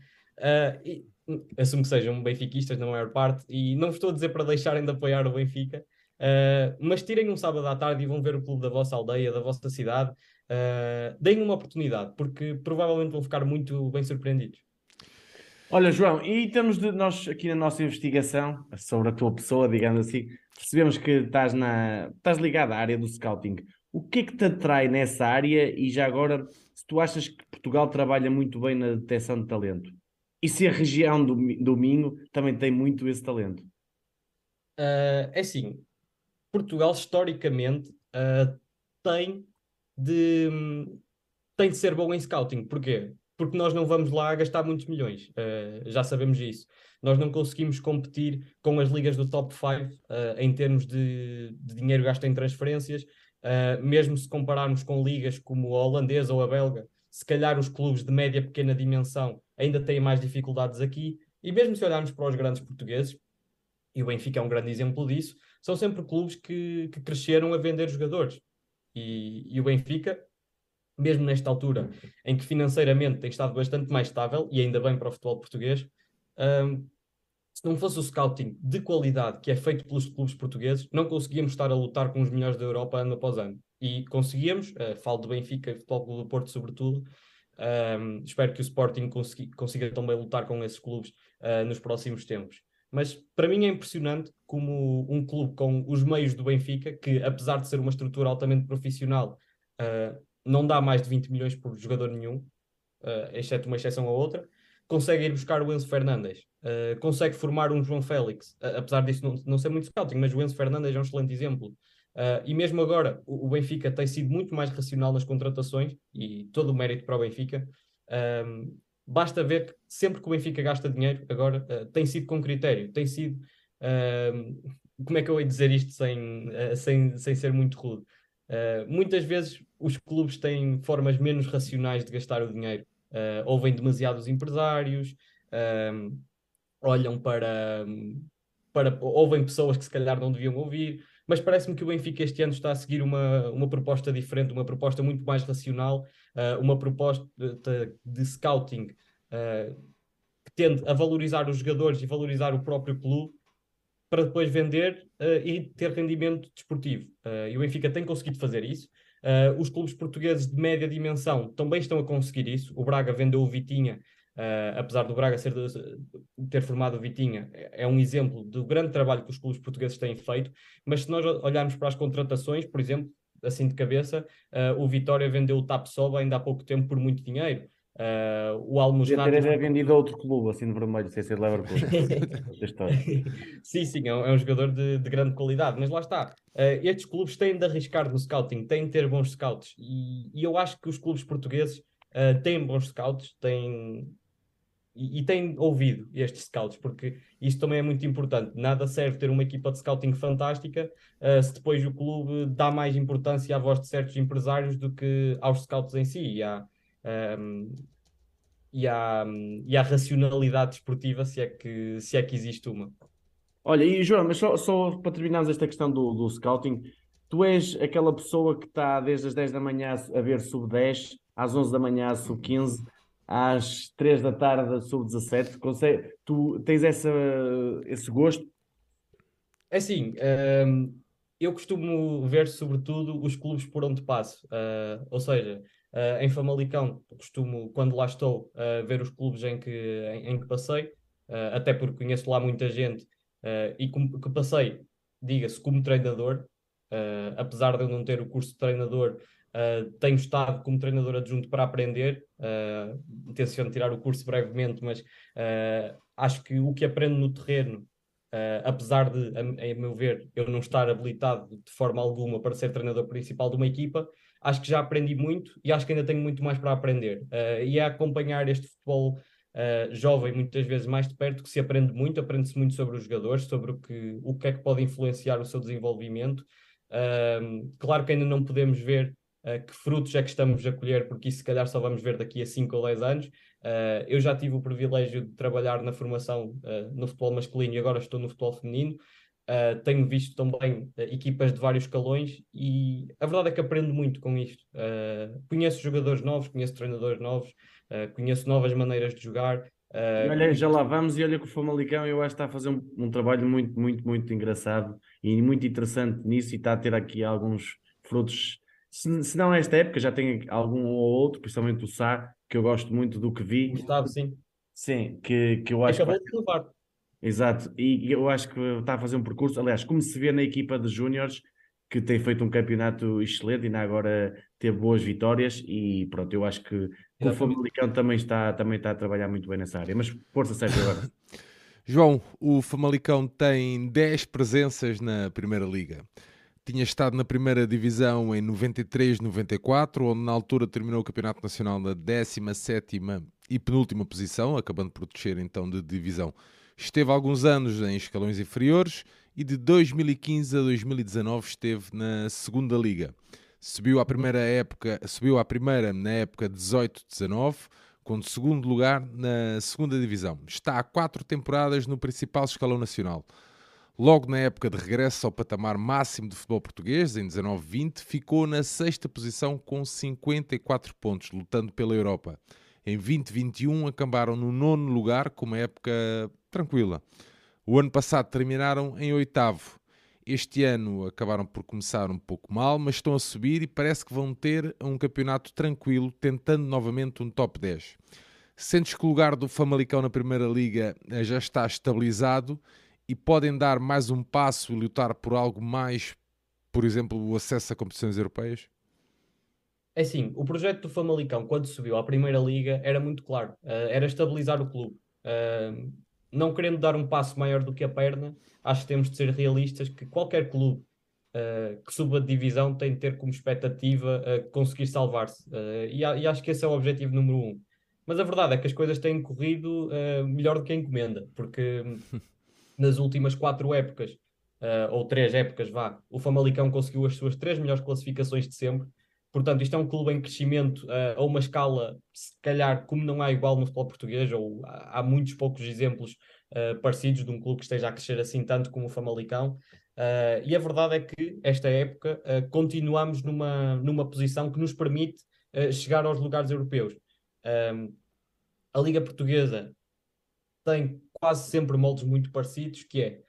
E, assumo que sejam benfiquistas na maior parte, e não estou a dizer para deixarem de apoiar o Benfica, uh, mas tirem um sábado à tarde e vão ver o clube da vossa aldeia, da vossa cidade, uh, deem uma oportunidade, porque provavelmente vão ficar muito bem surpreendidos. Olha, João, e temos de nós aqui na nossa investigação sobre a tua pessoa, digamos assim, percebemos que estás, na, estás ligado à área do scouting. O que é que te atrai nessa área e já agora, se tu achas que Portugal trabalha muito bem na detecção de talento? E se a região do, do Minho também tem muito esse talento? Uh, é assim, Portugal historicamente uh, tem de tem de ser bom em scouting. Porquê? porque nós não vamos lá gastar muitos milhões, uh, já sabemos isso. Nós não conseguimos competir com as ligas do top 5 uh, eh, em termos de, de, dinheiro gasto em transferências, uh, mesmo se compararmos com ligas como a holandesa ou a belga, se calhar os clubes de média pequena dimensão ainda têm mais dificuldades aqui, e mesmo se olharmos para os grandes portugueses, e o Benfica é um grande exemplo disso, são sempre clubes que, que cresceram a vender jogadores. E, e o Benfica mesmo nesta altura em que financeiramente tem estado bastante mais estável, e ainda bem para o futebol português, um, se não fosse o scouting de qualidade que é feito pelos clubes portugueses, não conseguíamos estar a lutar com os melhores da Europa ano após ano. E conseguíamos, uh, falo de Benfica e Futebol do Porto sobretudo, um, espero que o Sporting consiga, consiga também lutar com esses clubes uh, nos próximos tempos. Mas para mim é impressionante como um clube com os meios do Benfica, que apesar de ser uma estrutura altamente profissional, uh, não dá mais de 20 milhões por jogador nenhum, uh, exceto uma exceção ou outra, consegue ir buscar o Enzo Fernandes, uh, consegue formar um João Félix, apesar disso não, não ser muito scouting, mas o Enzo Fernandes é um excelente exemplo. e mesmo agora, o, o, Benfica tem sido muito mais racional nas contratações, e todo o mérito para o Benfica. Basta ver que sempre que o Benfica gasta dinheiro, agora tem sido com critério, tem sido. como é que eu ia dizer isto sem, sem, sem ser muito rude? Uh, muitas vezes os clubes têm formas menos racionais de gastar o dinheiro. Uh, ouvem demasiados empresários, uh, olham para, para. ouvem pessoas que se calhar não deviam ouvir, mas parece-me que o Benfica este ano está a seguir uma, uma proposta diferente, uma proposta muito mais racional, uh, uma proposta de, scouting que tende a valorizar os jogadores e valorizar o próprio clube para depois vender uh, e ter rendimento desportivo. Uh, e o Benfica tem conseguido fazer isso. Uh, os clubes portugueses de média dimensão também estão a conseguir isso. O Braga vendeu o Vitinha, apesar do Braga ser ter formado o Vitinha, é, é um exemplo do grande trabalho que os clubes portugueses têm feito. Mas se nós olharmos para as contratações, por exemplo, assim de cabeça, o Vitória vendeu o Tapsoba ainda há pouco tempo por muito dinheiro. Uh, o Almusnati... Podia ter vendido a outro clube, assim de vermelho, sem ser de Liverpool. sim, sim, é um, é um jogador de, de, grande qualidade, mas lá está. Uh, estes clubes têm de arriscar no scouting, têm de ter bons scouts. E, e eu acho que os clubes portugueses uh, têm bons scouts, têm... E, têm ouvido estes scouts, porque isso também é muito importante. Nada serve ter uma equipa de scouting fantástica se depois o clube dá mais importância à voz de certos empresários do que aos scouts em si. E há, um, e, à, e à racionalidade desportiva, se é que, se é que existe uma. Olha, e João, mas só, só para terminarmos esta questão do, do scouting, tu és aquela pessoa que está desde as 10 da manhã a ver sub-10, às 11 da manhã sub-15, às 3 da tarde sub-17, consegue, tu tens essa, esse gosto? É assim, um, eu costumo ver sobretudo os clubes por onde passo, uh, ou seja, Uh, em Famalicão, costumo, quando lá estou, uh, ver os clubes em que, em, em que passei, até porque conheço lá muita gente e com, que passei, diga-se, como treinador, apesar de eu não ter o curso de treinador, tenho estado como treinador adjunto para aprender, uh, intenciono tirar o curso brevemente, mas acho que o que aprendo no terreno Uh, apesar de, a, a, meu ver, eu não estar habilitado de forma alguma para ser treinador principal de uma equipa, acho que já aprendi muito e acho que ainda tenho muito mais para aprender. Uh, e é acompanhar este futebol uh, jovem, muitas vezes mais de perto, que se aprende muito, aprende-se muito sobre os jogadores, sobre o que, o que é que pode influenciar o seu desenvolvimento. Uh, claro que ainda não podemos ver que frutos é que estamos a colher, porque isso se calhar só vamos ver daqui a 5 ou 10 anos. eu já tive o privilégio de trabalhar na formação no futebol masculino e agora estou no futebol feminino. Uh, tenho visto também uh, equipas de vários escalões e a verdade é que aprendo muito com isto. Uh, conheço jogadores novos, conheço treinadores novos, conheço novas maneiras de jogar Uh, olha, já lá vamos e olha que o Famalicão eu acho que está a fazer um, um, trabalho muito, muito, muito engraçado e muito interessante nisso e está a ter aqui alguns frutos. Se, se não esta época, já tem algum ou outro, principalmente o Sá, que eu gosto muito do que vi. Gustavo, sim. Sim, que, que eu acho Acabou que... de levar. Exato, e eu acho que está a fazer um percurso, aliás, como se vê na equipa de júniores, que tem feito um campeonato excelente e ainda agora teve boas vitórias e pronto, eu acho que, que o Famalicão também está, também está a trabalhar muito bem nessa área, mas força Sérgio agora. João, o Famalicão tem 10 presenças na Primeira Liga. Tinha estado na primeira divisão em 93-94, onde na altura terminou o Campeonato Nacional na 17 e penúltima posição, acabando por descer então de divisão. Esteve alguns anos em escalões inferiores e de 2015 a 2019 esteve na segunda liga. Subiu à primeira época, subiu à primeira na época 18-19, com segundo lugar na segunda divisão. Está há quatro temporadas no principal escalão nacional. Logo na época de regresso ao patamar máximo de futebol português, em 19-20, ficou na sexta posição com 54 pontos, lutando pela Europa. Em 2021 acabaram no nono lugar, com uma época tranquila. O ano passado terminaram em oitavo. Este ano acabaram por começar um pouco mal, mas estão a subir e parece que vão ter um campeonato tranquilo, tentando novamente um top 10. Sentes que o lugar do Famalicão na Primeira Liga já está estabilizado e podem dar mais um passo e lutar por algo mais, por exemplo, o acesso a competições europeias? É assim, o projeto do Famalicão, quando subiu à Primeira Liga, era muito claro. Uh, era estabilizar o clube. Uh, não querendo dar um passo maior do que a perna, acho que temos de ser realistas que qualquer clube uh, que suba de divisão tem de ter como expectativa conseguir salvar-se. E, e, acho que esse é o objetivo número um. Mas a verdade é que as coisas têm corrido melhor do que a encomenda, porque nas últimas quatro épocas, ou três épocas, vá, o Famalicão conseguiu as suas três melhores classificações de sempre. Portanto, isto é um clube em crescimento uh, a uma escala, se calhar, como não há igual no futebol português, ou há, há muitos poucos exemplos uh, parecidos de um clube que esteja a crescer assim tanto como o Famalicão. Uh, e a verdade é que, esta época, continuamos numa, numa posição que nos permite chegar aos lugares europeus. a Liga Portuguesa tem quase sempre moldes muito parecidos, que é,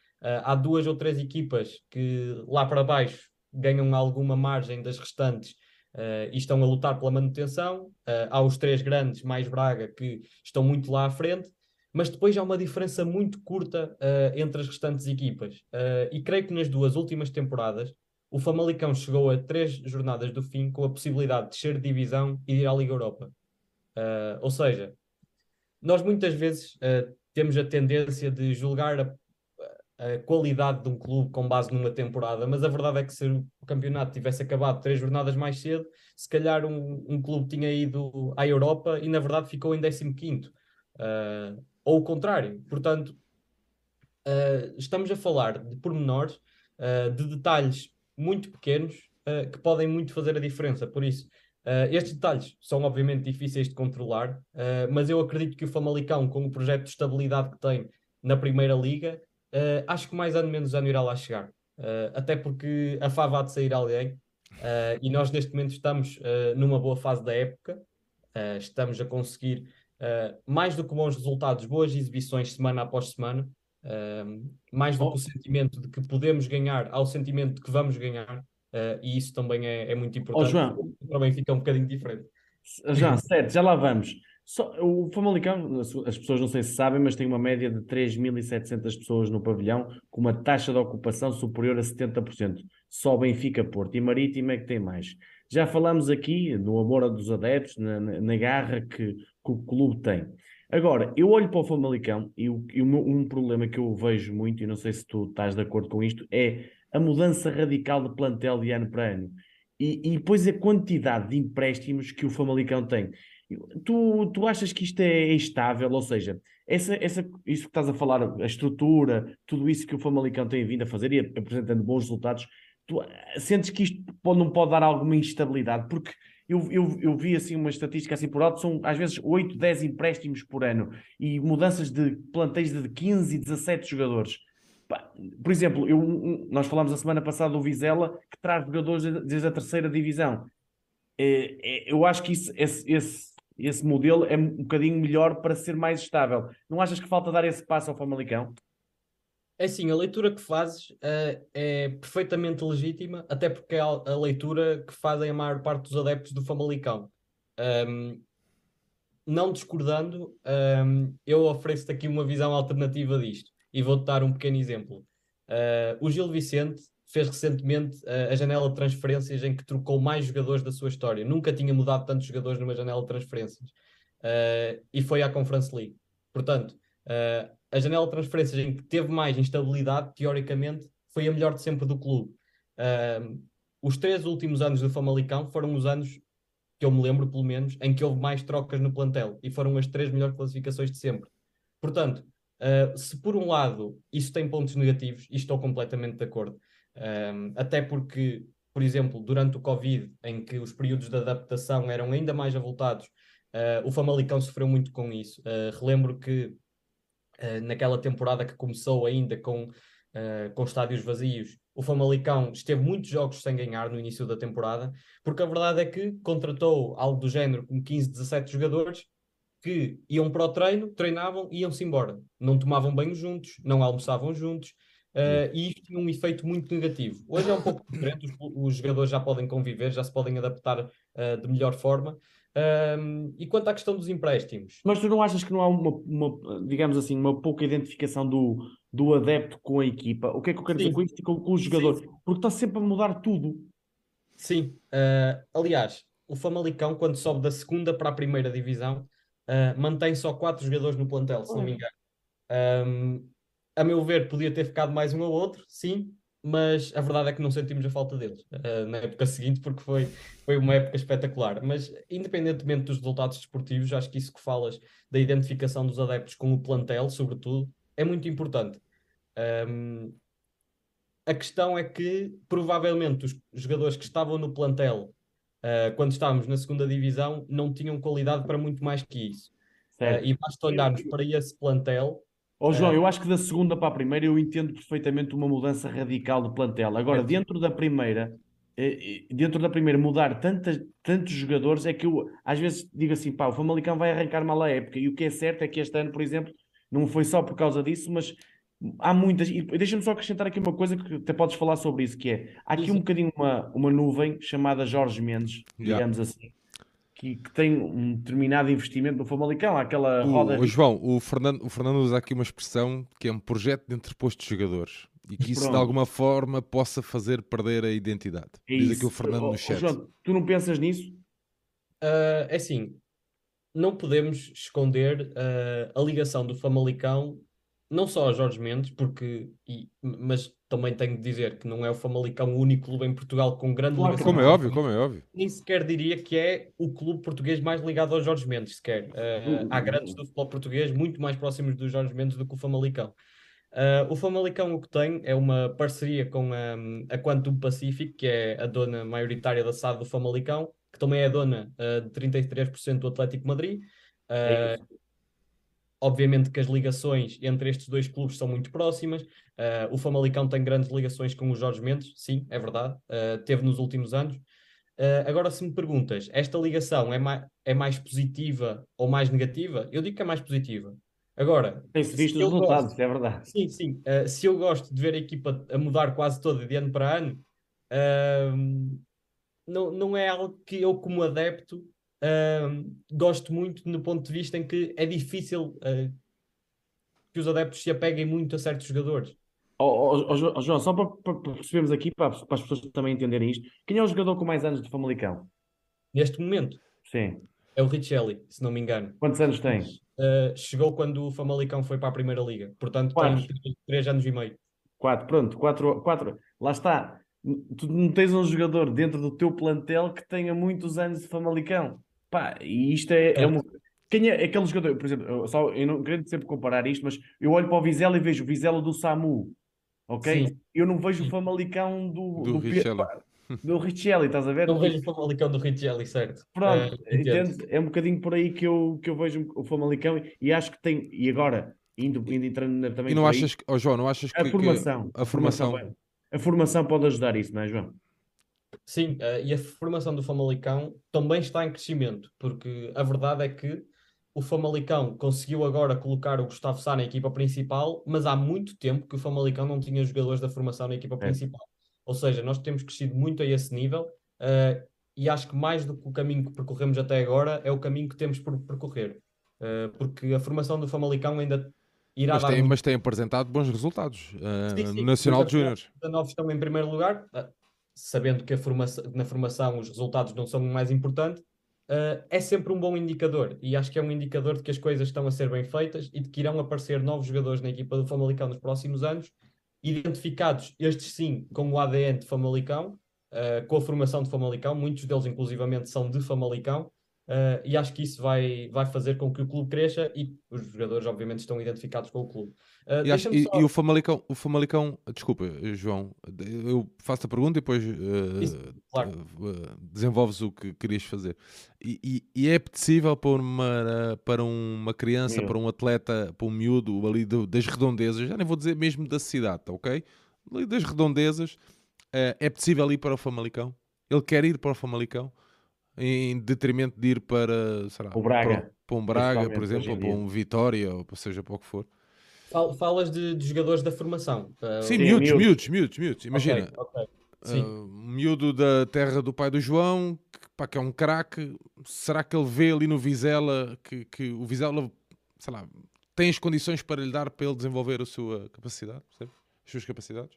há duas ou três equipas que lá para baixo ganham alguma margem das restantes Uh, e estão a lutar pela manutenção. Uh, há os três grandes, mais Braga, que estão muito lá à frente, mas depois há uma diferença muito curta uh, entre as restantes equipas. e creio que nas duas últimas temporadas, o Famalicão chegou a três jornadas do fim com a possibilidade de descer de divisão e ir à Liga Europa. ou seja, nós muitas vezes temos a tendência de julgar a a qualidade de um clube com base numa temporada, mas a verdade é que se o campeonato tivesse acabado três jornadas mais cedo, se calhar um, um clube tinha ido à Europa e na verdade ficou em 15 uh, ah, ou o contrário. Portanto, uh, estamos a falar de pormenores, uh, de detalhes muito pequenos que podem muito fazer a diferença. Por isso, estes detalhes são obviamente difíceis de controlar, mas eu acredito que o Famalicão, com o projeto de estabilidade que tem na Primeira Liga, Uh, acho que mais ano menos ano irá lá chegar. Uh, até porque a Fava há de sair alguém uh, e nós neste momento estamos numa boa fase da época. estamos a conseguir mais do que bons resultados, boas exibições semana após semana. mais do que o sentimento de que podemos ganhar ao sentimento de que vamos ganhar. E isso também é, é muito importante. Oh, João. Mim fica um bocadinho diferente. João, certo, já lá vamos. Só, o Famalicão, as pessoas não sei se sabem, mas tem uma média de 3.700 pessoas no pavilhão, com uma taxa de ocupação superior a 70%. Só Benfica, Porto e Marítimo é que tem mais. Já falamos aqui no amor dos adeptos, na, na, garra que, que, o clube tem. Agora, eu olho para o Famalicão e, o, e um problema que eu vejo muito, e não sei se tu estás de acordo com isto, é a mudança radical de plantel de ano para ano. E, e depois a quantidade de empréstimos que o Famalicão tem. Tu, tu achas que isto é estável? Ou seja, essa, essa, isso que estás a falar, a estrutura, tudo isso que o Famalicão tem vindo a fazer e apresentando bons resultados, tu sentes que isto pode, não pode dar alguma instabilidade? Porque eu, eu, eu vi assim uma estatística assim por alto, são às vezes 8, 10 empréstimos por ano e mudanças de plantéis de 15 e 17 jogadores. Por exemplo, eu, nós falámos a semana passada do Vizela, que traz jogadores desde a terceira divisão. É, é, eu acho que isso, esse, esse esse modelo é um bocadinho melhor para ser mais estável. Não achas que falta dar esse passo ao Famalicão? É assim, a leitura que fazes uh, é perfeitamente legítima, até porque é a, leitura que fazem a maior parte dos adeptos do Famalicão. Um, não discordando, um, eu ofereço-te aqui uma visão alternativa disto e vou-te dar um pequeno exemplo. Uh, o Gil Vicente fez recentemente uh, a janela de transferências em que trocou mais jogadores da sua história. Nunca tinha mudado tantos jogadores numa janela de transferências. Uh, e foi à Conference League. Portanto, uh, a janela de transferências em que teve mais instabilidade, teoricamente, foi a melhor de sempre do clube. os três últimos anos do Famalicão foram os anos que eu me lembro, pelo menos, em que houve mais trocas no plantel e foram as três melhores classificações de sempre. Portanto, se por um lado isso tem pontos negativos, e estou completamente de acordo, um, até porque, por exemplo, durante o Covid, em que os períodos de adaptação eram ainda mais avultados, uh, o Famalicão sofreu muito com isso. Uh, relembro que naquela temporada que começou ainda com, com estádios vazios, o Famalicão esteve muitos jogos sem ganhar no início da temporada, porque a verdade é que contratou algo do género como 15, 17 jogadores que iam para o treino, treinavam e iam-se embora. Não tomavam banho juntos, não almoçavam juntos, Uh, e isto tinha um efeito muito negativo. Hoje é um pouco diferente, os, os jogadores já podem conviver, já se podem adaptar uh, de melhor forma. Um, e quanto à questão dos empréstimos? Mas tu não achas que não há uma, uma digamos assim, uma pouca identificação do, do adepto com a equipa? O que é que eu quero Sim. dizer com isto? Com, com o jogador? Sim. Porque está sempre a mudar tudo. Sim, uh, aliás, o Famalicão, quando sobe da segunda para a primeira divisão, mantém só quatro jogadores no plantel, se não me engano. Um, a meu ver, podia ter ficado mais um ou outro, sim, mas a verdade é que não sentimos a falta deles uh, na época seguinte, porque foi, foi uma época espetacular. Mas, independentemente dos resultados desportivos, acho que isso que falas da identificação dos adeptos com o plantel, sobretudo, é muito importante. Um, a questão é que, provavelmente, os jogadores que estavam no plantel uh, quando estávamos na segunda divisão não tinham qualidade para muito mais que isso. Uh, e basta olharmos para esse plantel Oh, João, é. eu acho que da segunda para a primeira eu entendo perfeitamente uma mudança radical de plantel. Agora, dentro da primeira, eh, eh, dentro da primeira, mudar tantas, tantos jogadores é que eu às vezes digo assim, pá, o Famalicão vai arrancar mal a época. E o que é certo é que este ano, por exemplo, não foi só por causa disso, mas há muitas. E deixa-me só acrescentar aqui uma coisa que até podes falar sobre isso, que é há aqui um bocadinho uma, uma nuvem chamada Jorge Mendes, digamos yeah. assim que, que, tem um determinado investimento no Famalicão, aquela o, roda. O João, o Fernando, o Fernando usa aqui uma expressão que é um projeto de entreposto de jogadores e que isso de alguma forma possa fazer perder a identidade. É Diz aqui o Fernando oh, no chat. João, tu não pensas nisso? Uh, é assim, não podemos esconder uh, a ligação do Famalicão não só a Jorge Mendes, porque, e, mas também tenho de dizer que não é o Famalicão o único clube em Portugal com grande claro, ligação. Como é óbvio, como é óbvio. Nem sequer diria que é o clube português mais ligado ao Jorge Mendes, sequer. Uh, há grandes do futebol português muito mais próximos do Jorge Mendes do que o Famalicão. Uh, o Famalicão o que tem é uma parceria com a, a Quantum Pacific, que é a dona maioritária da SAD do Famalicão, que também é a dona uh, de 33% do Atlético Madrid. Uh, Obviamente que as ligações entre estes dois clubes são muito próximas. Uh, o Famalicão tem grandes ligações com o Jorge Mendes, sim, é verdade, uh, teve nos últimos anos. Uh, agora, se me perguntas, esta ligação é mais, é mais positiva ou mais negativa? Eu digo que é mais positiva. Agora, tem-se visto os resultados, gosto, é verdade. Sim, sim. se eu gosto de ver a equipa a mudar quase toda de ano para ano, não, não é algo que eu, como adepto, uh, gosto muito no ponto de vista em que é difícil uh, que os adeptos se apeguem muito a certos jogadores. Oh, oh, oh, João, só para, para, percebermos aqui, para, para, as pessoas também entenderem isto, quem é o jogador com mais anos de Famalicão? Neste momento? Sim. É o Richelli, se não me engano. Quantos anos tem? Uh, chegou quando o Famalicão foi para a Primeira Liga, portanto quatro. tem 3 anos e meio. Quatro, pronto, quatro, quatro. Lá está. Tu não tens um jogador dentro do teu plantel que tenha muitos anos de Famalicão. Pá, e isto é, é, é uma. Quem é aquele jogador, por exemplo, eu, só, eu não quero sempre comparar isto, mas eu olho para o Vizela e vejo o Vizela do Samu, ok? Sim. Eu não vejo o Famalicão do, do, do Richelli. Do Richelli, estás a ver? Não vejo o Famalicão do Richelli, certo? Pronto, é, é um bocadinho por aí que eu, que eu vejo o Famalicão e acho que tem, e agora, indo, indo entrando também. E não achas aí, que, oh João, não achas que a formação, que a formação, a formação pode ajudar isso, não é, João? Sim, uh, e a formação do Famalicão também está em crescimento, porque a verdade é que o Famalicão conseguiu agora colocar o Gustavo Sá na equipa principal, mas há muito tempo que o Famalicão não tinha jogadores da formação na equipa é. principal. Ou seja, nós temos crescido muito a esse nível uh, e acho que mais do que o caminho que percorremos até agora é o caminho que temos por percorrer. Uh, porque a formação do Famalicão ainda irá mas dar. Tem, muito... Mas tem apresentado bons resultados uh, sim, sim. no Nacional de Júniores. Os novos estão em primeiro lugar, sabendo que formação, na formação os resultados não são o mais importante, uh, é sempre um bom indicador. E acho que é um indicador de que as coisas estão a ser bem feitas e de que irão aparecer novos jogadores na equipa do Famalicão nos próximos anos, identificados, estes sim, com o ADN de Famalicão, uh, com a formação de Famalicão, muitos deles inclusivamente são de Famalicão, Uh, e acho que isso vai, vai fazer com que o clube cresça e os jogadores, obviamente, estão identificados com o clube. Uh, e, acho, e, só... e, o Famalicão, o Famalicão, desculpa, João, eu faço a pergunta e depois uh, isso, claro. desenvolves o que querias fazer. E, e, é possível para uma, para uma criança, Meu. para um atleta, para um miúdo ali do, das redondezas, já nem vou dizer mesmo da cidade, tá ok? Ali das redondezas, é possível ir para o Famalicão? Ele quer ir para o Famalicão? Em detrimento de ir para, será, o Braga. Para, para um Braga, por exemplo, ou para um Vitória, ou seja, para o que for. Falas de, de jogadores da formação. Uh, Sim, miúdos, miúdos, miúdos, miúdos. Imagina, okay, okay. Uh, miúdo da terra do pai do João, que, pá, que é um craque, será que ele vê ali no Vizela que, que o Vizela, sei lá, tem as condições para lhe dar para ele desenvolver a sua capacidade, percebe? as suas capacidades?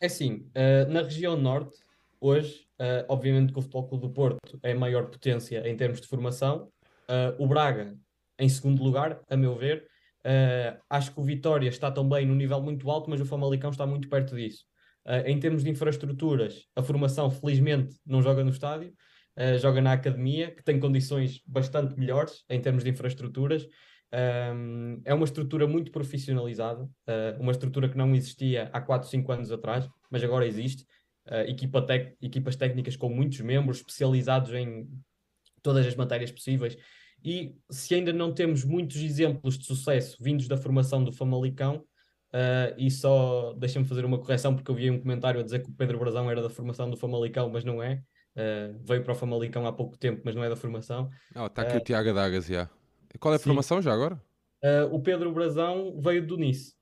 É assim, uh, na região norte, hoje, uh, obviamente que o Futebol Clube do Porto é a maior potência em termos de formação. Uh, o Braga, em segundo lugar, a meu ver. Uh, acho que o Vitória está também num nível muito alto, mas o Famalicão está muito perto disso. em termos de infraestruturas, a formação, felizmente, não joga no estádio, joga na academia, que tem condições bastante melhores em termos de infraestruturas. Um, é uma estrutura muito profissionalizada, uh, uma estrutura que não existia há 4, 5 anos atrás, mas agora existe equipa tec equipas técnicas com muitos membros especializados em todas as matérias possíveis. E se ainda não temos muitos exemplos de sucesso vindos da formação do Famalicão, uh, e só deixa-me fazer uma correção, porque eu vi um comentário a dizer que o Pedro Brazão era da formação do Famalicão, mas não é. Uh, veio para o Famalicão há pouco tempo, mas não é da formação. Oh, está aqui uh, o Tiago Adagas, já. Qual é a sim. formação já agora? O Pedro Brazão veio do Nice.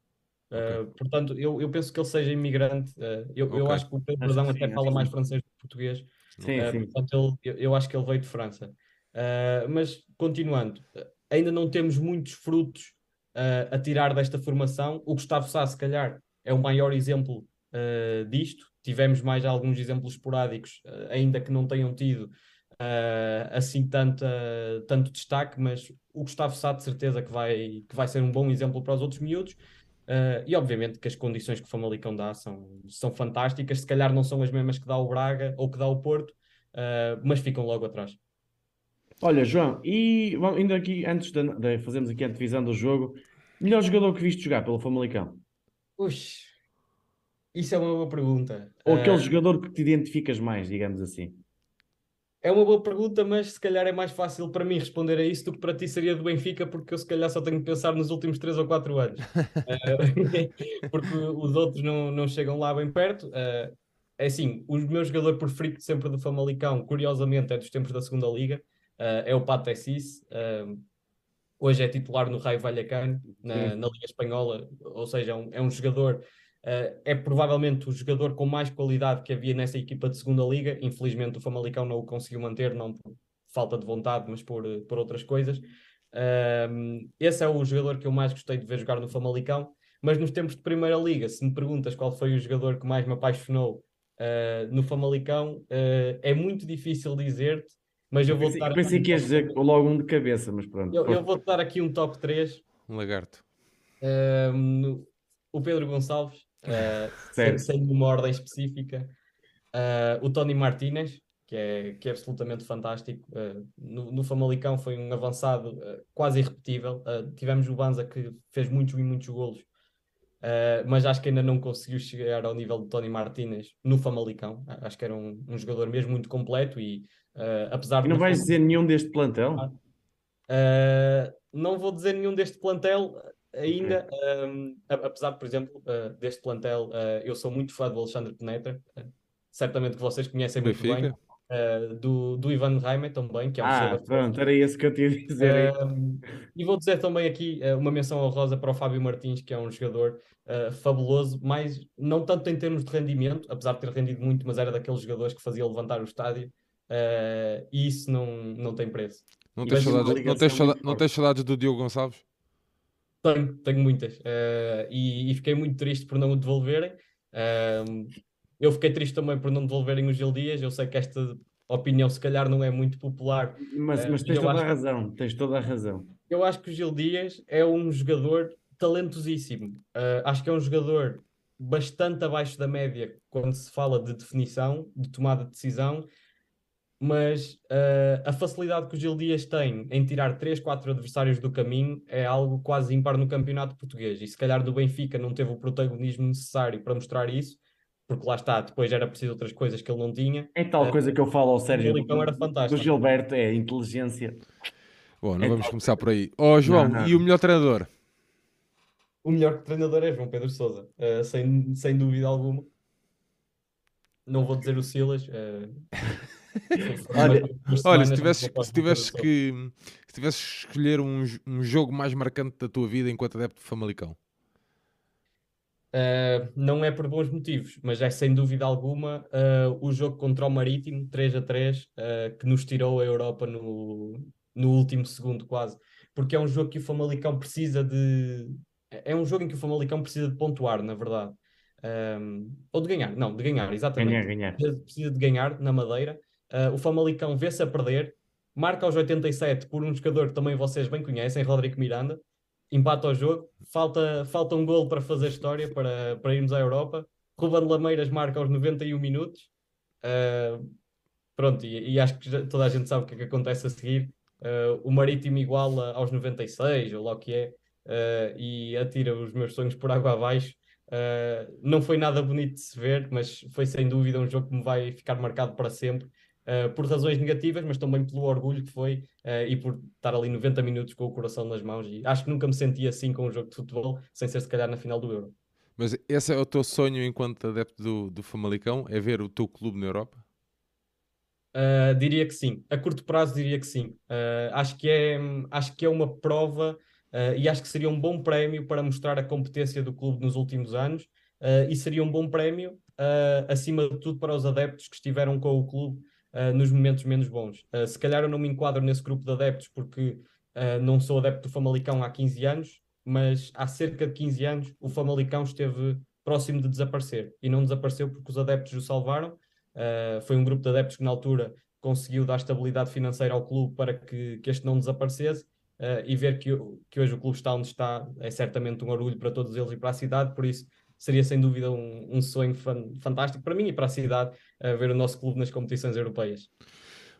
Okay. Uh, portanto, eu, eu penso que ele seja imigrante. Uh, eu, okay. eu acho que o Pedro Brazão até fala mais francês do que português. Sim, uh, sim. Portanto, ele, eu, eu, acho que ele veio de França. mas, continuando, ainda não temos muitos frutos a tirar desta formação. O Gustavo Sá, se calhar, é o maior exemplo disto. Tivemos mais alguns exemplos esporádicos, ainda que não tenham tido assim tanta, tanto destaque, mas o Gustavo Sá, de certeza, que vai, que vai ser um bom exemplo para os outros miúdos. Uh, e obviamente que as condições que o Famalicão dá são, são fantásticas, se calhar não são as mesmas que dá o Braga ou que dá o Porto, uh, mas ficam logo atrás. Olha, João, e ainda aqui, antes de, de fazermos aqui a divisão do jogo, melhor jogador que viste jogar pelo Famalicão? Ux, isso é uma boa pergunta. Ou aquele uh... jogador que te identificas mais, digamos assim? É uma boa pergunta, mas se calhar é mais fácil para mim responder a isso do que para ti seria do Benfica, porque eu se calhar só tenho que pensar nos últimos 3 ou 4 anos. uh, porque os outros não, não chegam lá bem perto. Uh, é assim, o meu jogador preferido sempre do Famalicão, curiosamente, é dos tempos da segunda Liga, uh, é o Pato Tessis. hoje é titular no Raio Vallecano, na, na Liga Espanhola, ou seja, é um, é um jogador Uh, é provavelmente o jogador com mais qualidade que havia nessa equipa de segunda liga. Infelizmente o Famalicão não o conseguiu manter, não por falta de vontade, mas por, por outras coisas. Uh, esse é o jogador que eu mais gostei de ver jogar no Famalicão. Mas nos tempos de Primeira Liga, se me perguntas qual foi o jogador que mais me apaixonou uh, no Famalicão, é muito difícil dizer-te, mas eu vou pensei, dar. Pensei que ias dizer logo um de cabeça, mas pronto. Eu, eu vou-te dar aqui um top 3. Um lagarto. o Pedro Gonçalves, uh, sem, sem uma ordem específica. Uh, o Tony Martinez, que é, que é absolutamente fantástico. Uh, no, no, Famalicão foi um avançado quase irrepetível. Tivemos o Banza que fez muitos e muitos golos, mas acho que ainda não conseguiu chegar ao nível de Tony Martinez no Famalicão. acho que era um, um jogador mesmo muito completo e apesar de. E não vais dizer nenhum deste plantel? não vou dizer nenhum deste plantel ainda, um, apesar, por exemplo, uh, deste plantel, uh, eu sou muito fã do Alexandre Penetra, uh, certamente que vocês conhecem muito bem, do, do Ivan Reimer também, que é um Ah, pronto, era isso que eu tinha a dizer. Uh, e vou dizer também aqui uma menção honrosa para o Fábio Martins, que é um jogador fabuloso, mas não tanto em termos de rendimento, apesar de ter rendido muito, mas era daqueles jogadores que fazia levantar o estádio, e isso não, não tem preço. Não tens, saudades, não, tens saudades, não tens saudades do Diogo Gonçalves? Tenho, tenho muitas. E, e, fiquei muito triste por não o devolverem. Eu fiquei triste também por não devolverem o Gil Dias. Eu sei que esta opinião, se calhar, não é muito popular. Mas, mas tens toda a razão. Tens toda a razão. Eu acho que o Gil Dias é um jogador talentosíssimo. Uh, acho que é um jogador bastante abaixo da média quando se fala de definição, de tomada de decisão, mas uh, a facilidade que o Gil Dias tem em tirar 3, 4 adversários do caminho é algo quase ímpar no campeonato português. E se calhar do Benfica não teve o protagonismo necessário para mostrar isso, porque lá está, depois era preciso outras coisas que ele não tinha. É tal uh, coisa que eu falo ao Sérgio do, era fantástico. do Gilberto, é inteligência. Bom, não é vamos tal... começar por aí. Ó oh, João, não, não. e o melhor treinador? O melhor treinador é João Pedro Sousa, uh, sem, sem dúvida alguma. Não vou dizer o Silas. Olha, olha se tivesses, se tivesses que se tivesses que escolher um, um jogo mais marcante da tua vida enquanto adepto de Famalicão, Uh, não é por bons motivos, mas é sem dúvida alguma uh, o jogo contra o Marítimo, 3 a 3, uh, que nos tirou a Europa no, no último segundo, quase. Porque é um jogo que o Famalicão precisa de. É um jogo em que o Famalicão precisa de pontuar, na verdade. Um, ou de ganhar, não, de ganhar, exatamente. Ganhar, ganhar. Precisa de ganhar na Madeira. O Famalicão vê-se a perder, marca aos 87 por um jogador que também vocês bem conhecem, Rodrigo Miranda empata o jogo, falta, falta um gol para fazer história, para, para irmos à Europa. Ruben Lameiras marca aos 91 minutos. Uh, pronto, e, e, acho que toda a gente sabe o que é que acontece a seguir. Uh, o Marítimo iguala aos 96, ou lá o que é, uh, e atira os meus sonhos por água abaixo. não foi nada bonito de se ver, mas foi sem dúvida um jogo que me vai ficar marcado para sempre uh, por razões negativas, mas também pelo orgulho que foi uh, e por estar ali 90 minutos com o coração nas mãos. E acho que nunca me senti assim com um jogo de futebol, sem ser se calhar na final do Euro. Mas esse é o teu sonho enquanto adepto do, do Famalicão? É ver o teu clube na Europa? Uh, diria que sim. A curto prazo diria que sim. Uh, acho, que é, acho que é uma prova uh, e acho que seria um bom prémio para mostrar a competência do clube nos últimos anos e seria um bom prémio, acima de tudo, para os adeptos que estiveram com o clube uh, nos momentos menos bons. Uh, se calhar eu não me enquadro nesse grupo de adeptos porque uh, não sou adepto do Famalicão há 15 anos, mas há cerca de 15 anos o Famalicão esteve próximo de desaparecer e não desapareceu porque os adeptos o salvaram. foi um grupo de adeptos que na altura conseguiu dar estabilidade financeira ao clube para que, que este não desaparecesse. e ver que, que hoje o clube está onde está é certamente um orgulho para todos eles e para a cidade, por isso seria sem dúvida um, um sonho fan, fantástico para mim e para a cidade uh, ver o nosso clube nas competições europeias.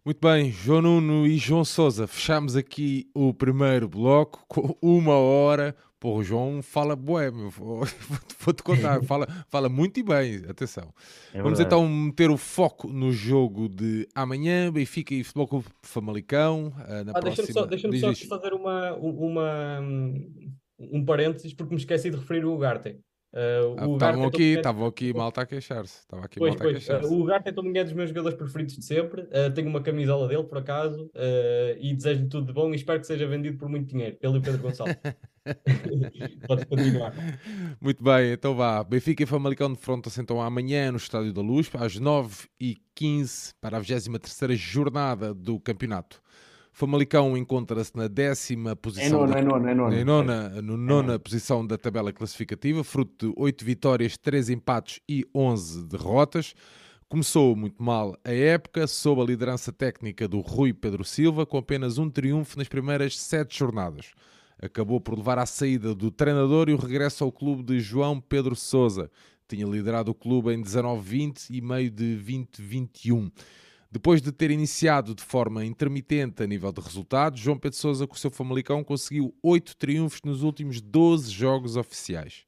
Muito bem, João Nuno e João Sousa, fechamos aqui o primeiro bloco com uma hora. Pô, o João fala bué, vou-te contar, fala, fala muito e bem, atenção. É Vamos então meter o foco no jogo de amanhã, Benfica e Futebol Clube Famalicão. Uh, na ah, Deixa-me só, deixa só fazer uma, uma, um parênteses, porque me esqueci de referir o Ugarte. Estavam uh, ah, aqui, estavam aqui malta a queixar-se. Estava aqui pois, malta pois, a queixar-se. Uh, o Ugarte é também é dos meus jogadores preferidos de sempre. Uh, tenho uma camisola dele, por acaso, uh, e desejo-lhe tudo de bom e espero que seja vendido por muito dinheiro, pelo Pedro Gonçalves. Pode continuar. Muito bem, então vá. Benfica e Famalicão de Frontas então amanhã no Estádio da Luz, às 9h15, para a 23 jornada do campeonato. Famalicão encontra-se na décima posição. É nona, da, é nona, é nona. É nona, no nona é posição da tabela classificativa, fruto de 8 vitórias, 3 empates e 11 derrotas. Começou muito mal a época, sob a liderança técnica do Rui Pedro Silva, com apenas um triunfo nas primeiras sete jornadas. Acabou por levar à saída do treinador e o regresso ao clube de João Pedro Sousa. Tinha liderado o clube em 19-20 e meio de 20-21. Depois de ter iniciado de forma intermitente a nível de resultados, João Pedro Sousa com o seu Famalicão conseguiu 8 triunfos nos últimos 12 jogos oficiais.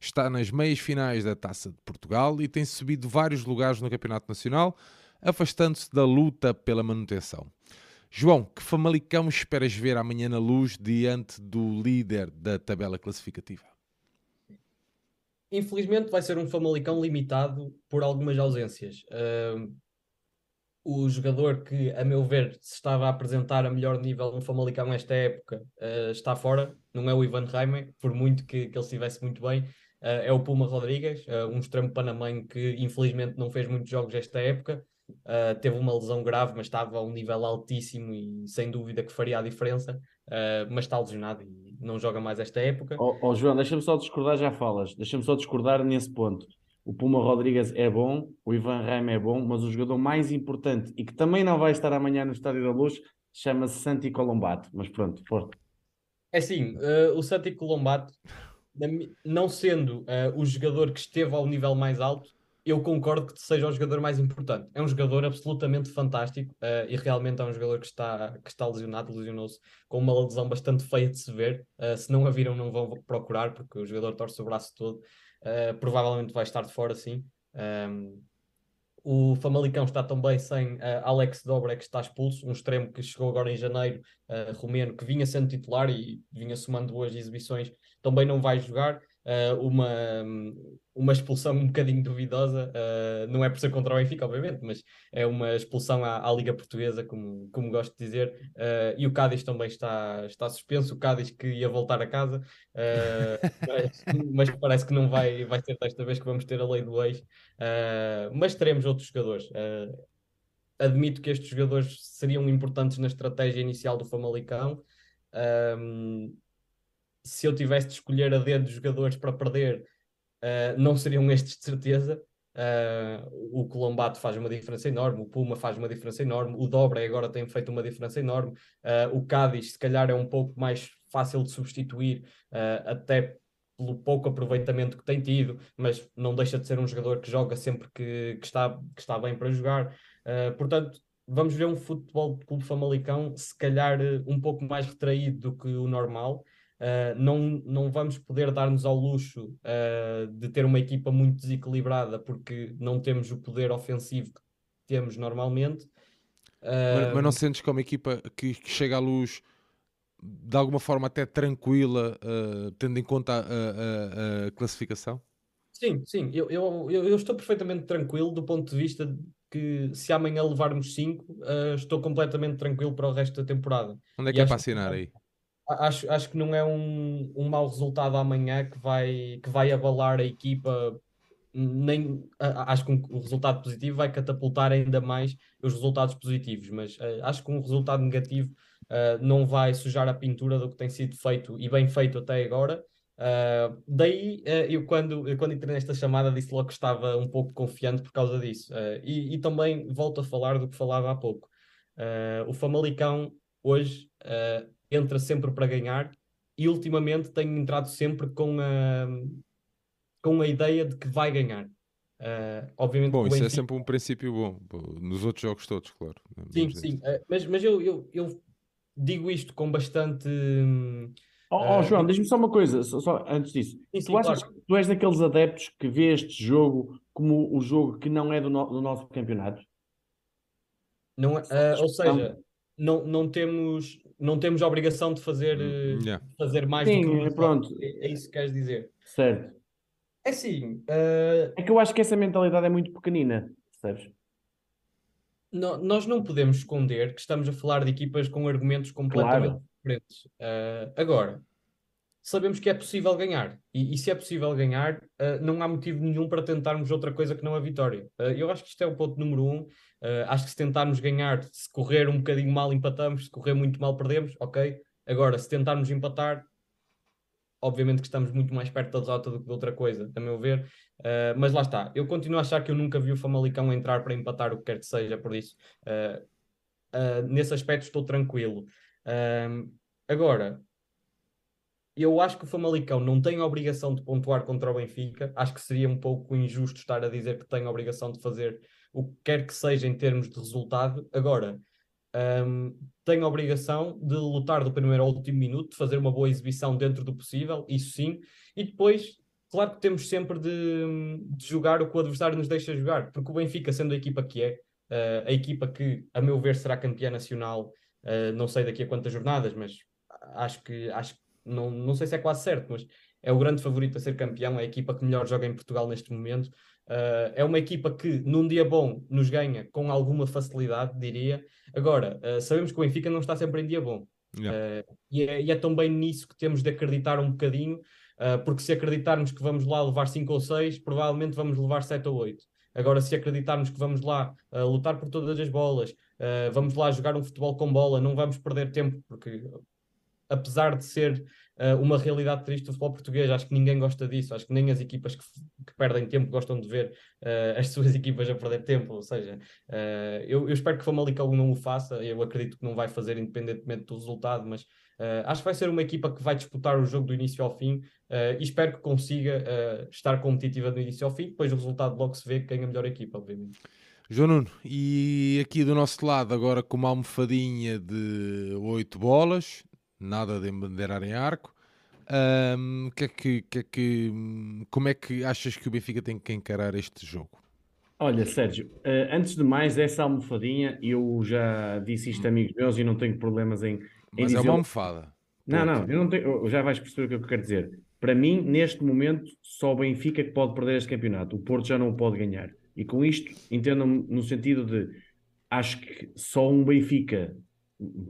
Está nas meias finais da Taça de Portugal e tem subido vários lugares no Campeonato Nacional, afastando-se da luta pela manutenção. João, que Famalicão esperas ver amanhã na luz diante do líder da tabela classificativa? infelizmente vai ser um Famalicão limitado por algumas ausências. Uh, o jogador que, a meu ver, se estava a apresentar a melhor nível no Famalicão nesta época uh, está fora, não é o Ivan Reimer, por muito que, que ele estivesse muito bem, uh, é o Puma Rodrigues, uh, um extremo panamenho que infelizmente não fez muitos jogos esta época, teve uma lesão grave, mas estava a um nível altíssimo e sem dúvida que faria a diferença, mas está lesionado e não joga mais esta época. Oh, oh João, deixa-me só discordar, já falas, deixa-me só discordar nesse ponto o Puma Rodrigues é bom, o Ivan Raim é bom, mas o jogador mais importante e que também não vai estar amanhã no Estádio da Luz chama-se Santi Colombato. Mas pronto, forte. É assim, uh, o Santi Colombato, não sendo uh, o jogador que esteve ao nível mais alto, eu concordo que seja o jogador mais importante. É um jogador absolutamente fantástico uh, e realmente é um jogador que está, que está lesionado, lesionou-se com uma lesão bastante feia de se ver. Uh, se não a viram, não vão procurar, porque o jogador torce o braço todo. Uh, provavelmente vai estar de fora, sim. Um, o Famalicão está também sem uh, Alex Dobre, que está expulso, um extremo que chegou agora em janeiro, uh, romeno, que vinha sendo titular e vinha somando boas exibições, também não vai jogar uh, uma, uma expulsão um bocadinho duvidosa, uh, não é por ser contra o Benfica, obviamente, mas é uma expulsão à, à Liga Portuguesa, como, como gosto de dizer, uh, e o Cádiz também está, está suspenso, o Cádiz que ia voltar a casa, mas, mas, parece que não vai, vai ser desta vez que vamos ter a lei do ex, mas teremos outros jogadores. admito que estes jogadores seriam importantes na estratégia inicial do Famalicão. Um, se eu tivesse de escolher a dedo de jogadores para perder, uh, não seriam estes de certeza. Uh, o Colombato faz uma diferença enorme, o Puma faz uma diferença enorme, o Dobre agora tem feito uma diferença enorme, uh, o Cádiz se calhar é um pouco mais fácil de substituir, até pelo pouco aproveitamento que tem tido, mas não deixa de ser um jogador que joga sempre que, que está, que está bem para jogar. portanto, vamos ver um futebol de clube famalicão se calhar um pouco mais retraído do que o normal, Uh, não, não vamos poder dar-nos ao luxo uh, de ter uma equipa muito desequilibrada porque não temos o poder ofensivo que temos normalmente. Uh... Mas, mas, não sentes como uma equipa que, que, chega à luz de alguma forma até tranquila, tendo em conta a, a, a, classificação? Sim, sim, eu, eu, eu, estou perfeitamente tranquilo do ponto de vista de que se amanhã levarmos 5, estou completamente tranquilo para o resto da temporada. Onde é que e é para assinar aí? Acho, acho que não é um, um mau resultado amanhã que vai, que vai abalar a equipa. Nem, acho que um, um resultado positivo vai catapultar ainda mais os resultados positivos, mas uh, acho que um resultado negativo uh, não vai sujar a pintura do que tem sido feito e bem feito até agora. Uh, daí eu, quando, eu, quando entrei nesta chamada, disse logo que estava um pouco confiante por causa disso. E, e, também volto a falar do que falava há pouco. o Famalicão hoje entra sempre para ganhar e ultimamente tem entrado sempre com a, com a ideia de que vai ganhar. Uh, obviamente bom, isso é Benfica... é sempre um princípio bom nos outros jogos todos, claro. Sim, sim, uh, mas, mas eu, eu, eu, digo isto com bastante. Oh, oh João, uh, diz-me só uma coisa, só, só antes disso. Sim, sim, tu achas claro. que tu és daqueles adeptos que vê este jogo como o jogo que não é do, no, do nosso campeonato? Não, é, ou seja, não, não, temos, não temos a obrigação de fazer, hum, yeah. fazer mais Sim, do que pronto. É, é, isso que queres dizer. Certo. É sim. Uh... É que eu acho que essa mentalidade é muito pequenina, percebes? No, nós não podemos esconder que estamos a falar de equipas com argumentos completamente claro. diferentes. Uh, agora, sabemos que é possível ganhar. E, e se é possível ganhar, uh, não há motivo nenhum para tentarmos outra coisa que não a vitória. Uh, eu acho que isto é o ponto número um. Uh, acho que se tentarmos ganhar, se correr um bocadinho mal, empatamos. Se correr muito mal, perdemos. Ok. Agora, se tentarmos empatar, obviamente que estamos muito mais perto da derrota do que de outra coisa, a meu ver. mas lá está. Eu continuo a achar que eu nunca vi o Famalicão entrar para empatar o que quer que seja, por isso. nesse aspecto estou tranquilo. agora, eu acho que o Famalicão não tem a obrigação de pontuar contra o Benfica. Acho que seria um pouco injusto estar a dizer que tem a obrigação de fazer o que quer que seja em termos de resultado. Agora, um, tem a obrigação de lutar do primeiro ao último minuto, de fazer uma boa exibição dentro do possível, isso sim. E depois, claro que temos sempre de, de jogar o que o adversário nos deixa jogar, porque o Benfica, sendo a equipa que é, uh, a equipa que, a meu ver, será campeã nacional, uh, não sei daqui a quantas jornadas, mas acho que, acho que não, não sei se é quase certo, mas é o grande favorito a ser campeão, é a equipa que melhor joga em Portugal neste momento. Uh, é uma equipa que, num dia bom, nos ganha com alguma facilidade, diria. Agora, uh, sabemos que o Benfica não está sempre em dia bom. Yeah. Uh, e, é, e, é, também nisso que temos de acreditar um bocadinho, porque se acreditarmos que vamos lá levar 5 ou 6, provavelmente vamos levar 7 ou 8. Agora, se acreditarmos que vamos lá lutar por todas as bolas, vamos lá jogar um futebol com bola, não vamos perder tempo, porque apesar de ser uh, uma realidade triste do futebol português. Acho que ninguém gosta disso. Acho que nem as equipas que, que perdem tempo gostam de ver uh, as suas equipas a perder tempo. Ou seja, uh, eu, eu, espero que o Famalicão não o faça. Eu acredito que não vai fazer, independentemente do resultado, mas acho que vai ser uma equipa que vai disputar o jogo do início ao fim e espero que consiga estar competitiva do início ao fim. Depois o resultado logo se vê quem é a melhor equipa, obviamente. João Nuno, e aqui do nosso lado, agora com uma almofadinha de oito bolas, nada de embandeirar em arco. Um, que é que, que é que, como é que achas que o Benfica tem que encarar este jogo? Olha, Sérgio, uh, antes de mais, essa almofadinha, eu já disse isto a amigos meus e não tenho problemas em. em Mas é uma almofada. Não, não, eu não tenho, já vais perceber o que eu quero dizer. Para mim, neste momento, só o Benfica que pode perder este campeonato. O Porto já não o pode ganhar. E com isto, entendam no sentido de acho que só um Benfica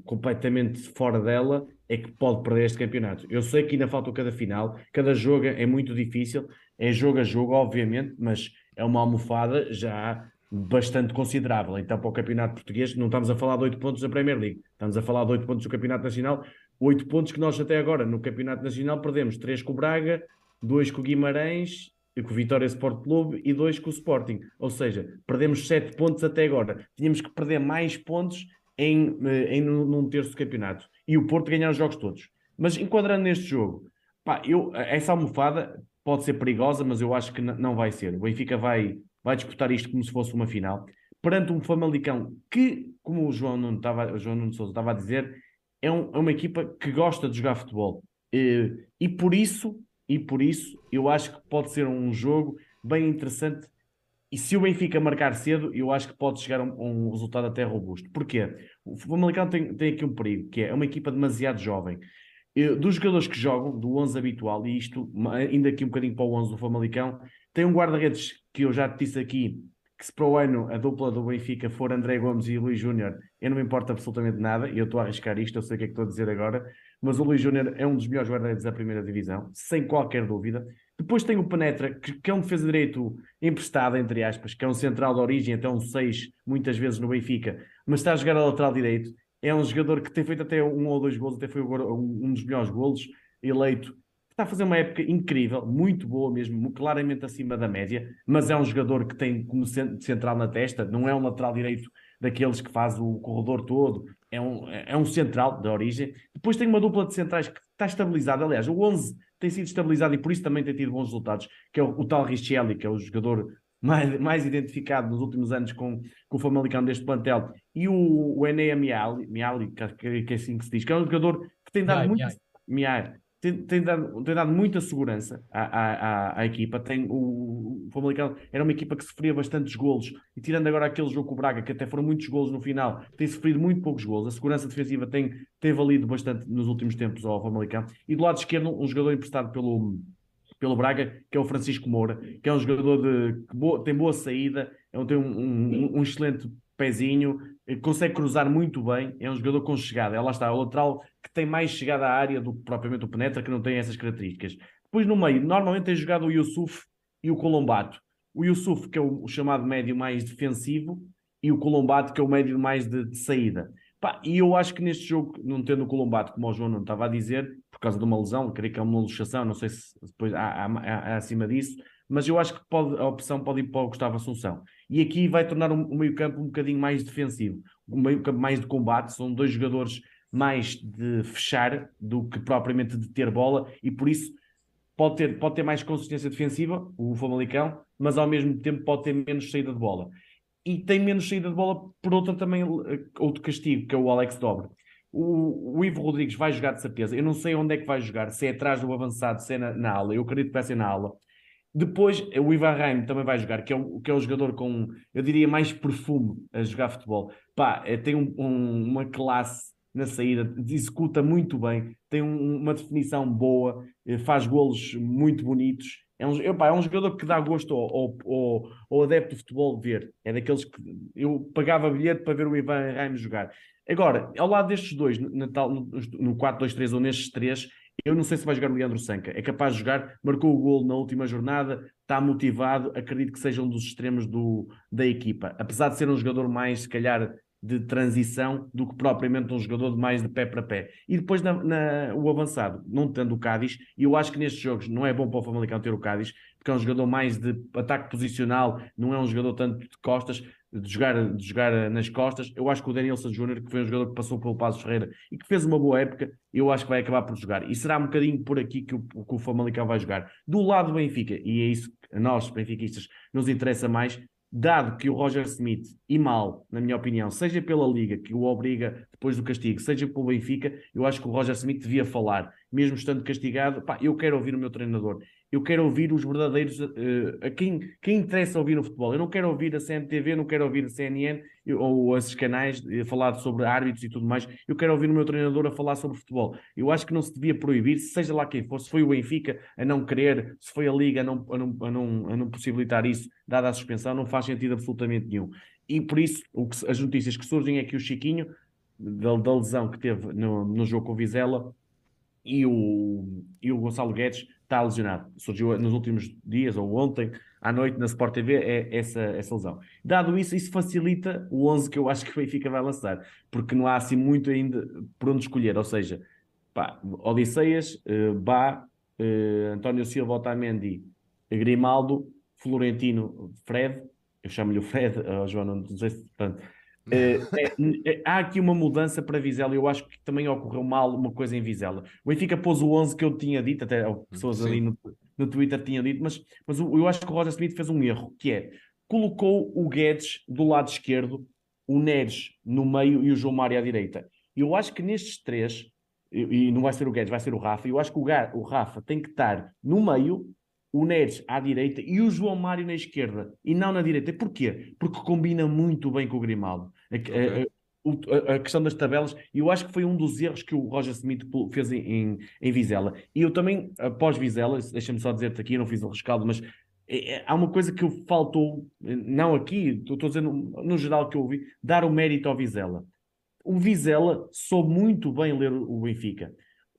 completamente fora dela é que pode perder este campeonato. Eu sei que ainda falta cada final, cada jogo é muito difícil, é jogo a jogo, obviamente, mas é uma almofada já bastante considerável. Então, para o campeonato português, não estamos a falar de 8 pontos da Premier League, estamos a falar de 8 pontos do campeonato nacional, 8 pontos que nós até agora no campeonato nacional perdemos 3 com o Braga, 2 com o Guimarães, com o Vitória Sport Clube e 2 com o Sporting. Ou seja, perdemos 7 pontos até agora. Tínhamos que perder mais pontos em, eh, em num terço do campeonato e o Porto ganhar os jogos todos. Mas enquadrando neste jogo, pá, eu, essa almofada pode ser perigosa, mas eu acho que não vai ser. O Benfica vai, vai disputar isto como se fosse uma final, perante um Famalicão que, como o João Nuno, estava, o João Nuno Souza estava a dizer, é, um, é, uma equipa que gosta de jogar futebol. E, e por isso, e por isso, eu acho que pode ser um jogo bem interessante e se o Benfica marcar cedo, eu acho que pode chegar a um, um resultado até robusto. Porquê? O Famalicão tem, tem aqui um perigo, que é uma equipa demasiado jovem. dos jogadores que jogam, do 11 habitual, e isto, ainda aqui um bocadinho para o 11 do Famalicão, tem um guarda-redes que eu já te disse aqui, que se para o ano a dupla do Benfica for André Gomes e Luís Júnior, eu não me importa absolutamente nada, e eu estou a arriscar isto, eu sei o que é que estou a dizer agora, mas o Luís Júnior é um dos melhores guarda-redes da primeira divisão, sem qualquer dúvida. Depois tem o Penetra, que, que é um defesa direito emprestado, entre aspas, que é um central de origem, até um 6, muitas vezes no Benfica, mas está a jogar a lateral direito. É um jogador que tem feito até um ou dois golos, até foi um dos melhores golos eleito. Está a fazer uma época incrível, muito boa mesmo, claramente acima da média, mas é um jogador que tem como central na testa, não é um lateral direito daqueles que faz o corredor todo, é um, é um central de origem. Depois tem uma dupla de centrais que está estabilizada. Aliás, o 11 tem sido estabilizado e por isso também tem tido bons resultados, que é o, o tal Richelli, que é o jogador mais, mais identificado nos últimos anos com, com o Famalicão deste plantel, e o, o Enea Miali, Miali que, que, é assim que se diz, que é um jogador que tem dado muito... Miai tem, tem, dado, tem dado muita segurança à, à, à, equipa. Tem, o, o Famalicão era uma equipa que sofria bastantes golos e tirando agora aquele jogo com o Braga, que até foram muitos golos no final, tem sofrido muito poucos golos. A segurança defensiva tem, tem valido bastante nos últimos tempos ao Famalicão. E do lado esquerdo, um jogador emprestado pelo, pelo Braga, que é o Francisco Moura, que é um jogador de, que tem boa saída, é um, tem um, um, um excelente pezinho, consegue cruzar muito bem, é um jogador com chegada. Ela está, é o lateral que tem mais chegada à área do que propriamente o Penetra, que não tem essas características. Depois no meio, normalmente tem jogado o Yusuf e o Colombato. O Yusuf, que é o, chamado médio mais defensivo, e o Colombato, que é o médio mais de, de saída. Pá, e eu acho que neste jogo, não tendo o Colombato, como o João não estava a dizer, por causa de uma lesão, creio que é uma luxação, não sei se depois há, há, há, há acima disso, mas eu acho que pode, a opção pode ir para o Gustavo Assunção. E aqui vai tornar o um, meio campo um bocadinho mais defensivo, um meio campo mais de combate, são dois jogadores mais de fechar do que propriamente de ter bola, e por isso pode ter, pode ter mais consistência defensiva, o Famalicão, mas ao mesmo tempo pode ter menos saída de bola. E tem menos saída de bola por outra também, eh, outro castigo, que é o Alex Dobre. O, o, Ivo Rodrigues vai jogar de certeza. Eu não sei onde é que vai jogar, se é atrás do avançado, se é na, na ala. Eu acredito que vai ser na ala. Depois, o Ivan Raim também vai jogar, que é, o, que é o jogador com, eu diria, mais perfume a jogar futebol. Pá, é, tem um, um, uma classe na saída, executa muito bem, tem um, uma definição boa, eh, faz golos muito bonitos. É um, é um jogador que dá gosto ao, ao, ao, adepto de futebol ver. É daqueles que eu pagava bilhete para ver o Ivan Raimes jogar. Agora, ao lado destes dois, no, no, no 4-2-3 ou nestes três, eu não sei se vai jogar o Leandro Sanca. É capaz de jogar, marcou o gol na última jornada, está motivado, acredito que seja um dos extremos do, da equipa. Apesar de ser um jogador mais, se calhar, de transição do que propriamente um jogador de mais de pé para pé. E depois na, na, o avançado, não tendo o Cádiz, e eu acho que nestes jogos não é bom para o Famalicão ter o Cádiz, porque é um jogador mais de ataque posicional, não é um jogador tanto de costas, de jogar, de jogar nas costas. Eu acho que o Danielson Júnior, que foi um jogador que passou pelo Passo Ferreira e que fez uma boa época, eu acho que vai acabar por jogar. E será um bocadinho por aqui que o, que o Famalicão vai jogar. Do lado do Benfica, e é isso que a nós, benfiquistas, nos interessa mais, dado que o Roger Smith, e mal, na minha opinião, seja pela Liga, que o obriga depois do castigo, seja pelo Benfica, eu acho que o Roger Smith devia falar, mesmo estando castigado, pá, eu quero ouvir o meu treinador, eu quero ouvir os verdadeiros, uh, a quem, quem interessa ouvir o futebol. Eu não quero ouvir a CMTV, não quero ouvir a CNN ou esses canais a falar sobre árbitros e tudo mais. Eu quero ouvir o meu treinador a falar sobre futebol. Eu acho que não se devia proibir, seja lá quem for, se foi o Benfica a não querer, se foi a Liga a não, a não, a não, a não possibilitar isso, dada a suspensão, não faz sentido absolutamente nenhum. E por isso, o que, as notícias que surgem é que o Chiquinho, da, da lesão que teve no, no jogo com o Vizela, e o, e o Gonçalo Guedes está lesionado. Surgiu nos últimos dias, ou ontem, à noite, na Sport TV, é essa, essa lesão. Dado isso, isso facilita o 11 que eu acho que o Benfica vai lançar, porque não há assim muito ainda por onde escolher. Ou seja, pá, Odisseias, uh, Bá, uh, António Silva, Otamendi, Grimaldo, Florentino, Fred, eu chamo-lhe o Fred, uh, João, não sei se. Pronto, é, é, é, há aqui uma mudança para Vizela. Eu acho que também ocorreu mal uma coisa em Vizela. O Benfica pôs o 11 que eu tinha dito, até pessoas Sim. ali no, no Twitter tinham dito, mas, mas eu acho que o Roger Smith fez um erro, que é colocou o Guedes do lado esquerdo, o Neres no meio e o João Mário à direita. Eu acho que nestes três, e, e não vai ser o Guedes, vai ser o Rafa, eu acho que o, o Rafa tem que estar no meio o Neres à direita e o João Mário na esquerda e não na direita. Porquê? Porque combina muito bem com o Grimaldo. A, okay. a, a, a, questão das tabelas, eu acho que foi um dos erros que o Roger Smith fez em, em, em Vizela. E eu também, após Vizela, deixa-me só dizer-te aqui, eu não fiz o rescaldo, mas é, é, há uma coisa que faltou, não aqui, estou no, no, geral que eu ouvi, dar o mérito ao Vizela. O Vizela soube muito bem ler o Benfica.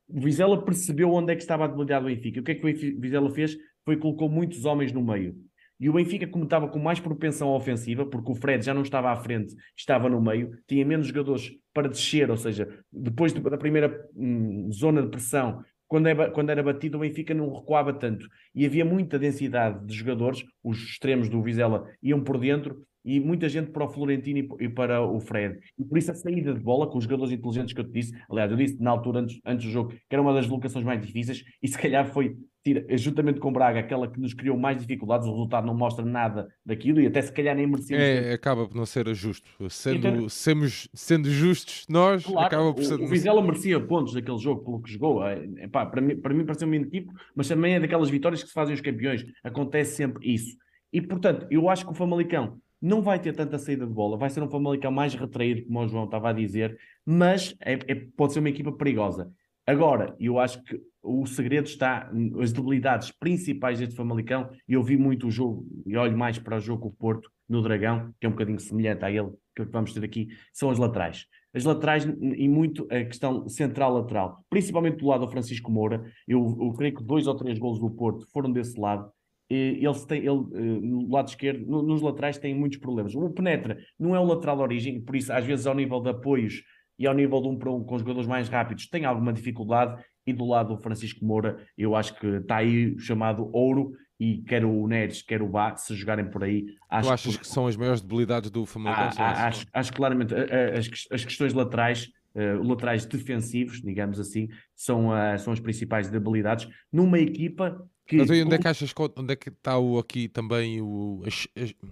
O Vizela percebeu onde é que estava a debilidade do Benfica. O que é que o Vizela fez? foi colocou muitos homens no meio. E o Benfica, como estava com mais propensão ofensiva, porque o Fred já não estava à frente, estava no meio, tinha menos jogadores para descer, ou seja, depois da primeira hum, zona de pressão, quando, é, quando era batido, o Benfica não recuava tanto. E havia muita densidade de jogadores, os extremos do Vizela iam por dentro, e muita gente para o Florentino e para o Fred. E por isso a saída de bola, com os jogadores inteligentes que eu te disse, aliás, eu disse na altura, antes, antes do jogo, que era uma das locações mais difíceis, e se calhar foi tira, juntamente com Braga, aquela que nos criou mais dificuldades, o resultado não mostra nada daquilo e até se calhar nem merecemos. É, acaba por não ser justo. Sendo, então, semos, sendo justos, nós claro, acaba por ser. O, o Vizela merecia pontos daquele jogo pelo que jogou. É, epá, para mim, para mim pareceu um equipe, mas também é daquelas vitórias que se fazem os campeões. Acontece sempre isso. E portanto, eu acho que o Famalicão não vai ter tanta saída de bola, vai ser um Famalicão mais retraído, como o João estava a dizer, mas é, é, pode ser uma equipa perigosa. Agora, eu acho que o segredo está, as debilidades principais deste Famalicão, e eu vi muito o jogo, e olho mais para o jogo com o Porto, no Dragão, que é um bocadinho semelhante a ele, que vamos ter aqui, são as laterais. As laterais e muito a questão central-lateral, principalmente do lado do Francisco Moura, eu, eu creio que dois ou três golos do Porto foram desse lado, ele tem, ele, eh, no lado esquerdo, nos laterais tem muitos problemas. O Penetra não é o lateral de origem, por isso, às vezes, ao nível de apoios e ao nível de um para um com os jogadores mais rápidos, tem alguma dificuldade. E do lado do Francisco Moura, eu acho que está aí chamado ouro. E quer o Neres, quer o Bá, se jogarem por aí. Acho tu achas que, que são as maiores debilidades do Famalicão? Ah, ah, acho, acho claramente as, as questões laterais uh, laterais defensivos, digamos assim, são, uh, são as principais debilidades numa equipa que. Mas aí onde é que achas onde é que está o, aqui também o, a,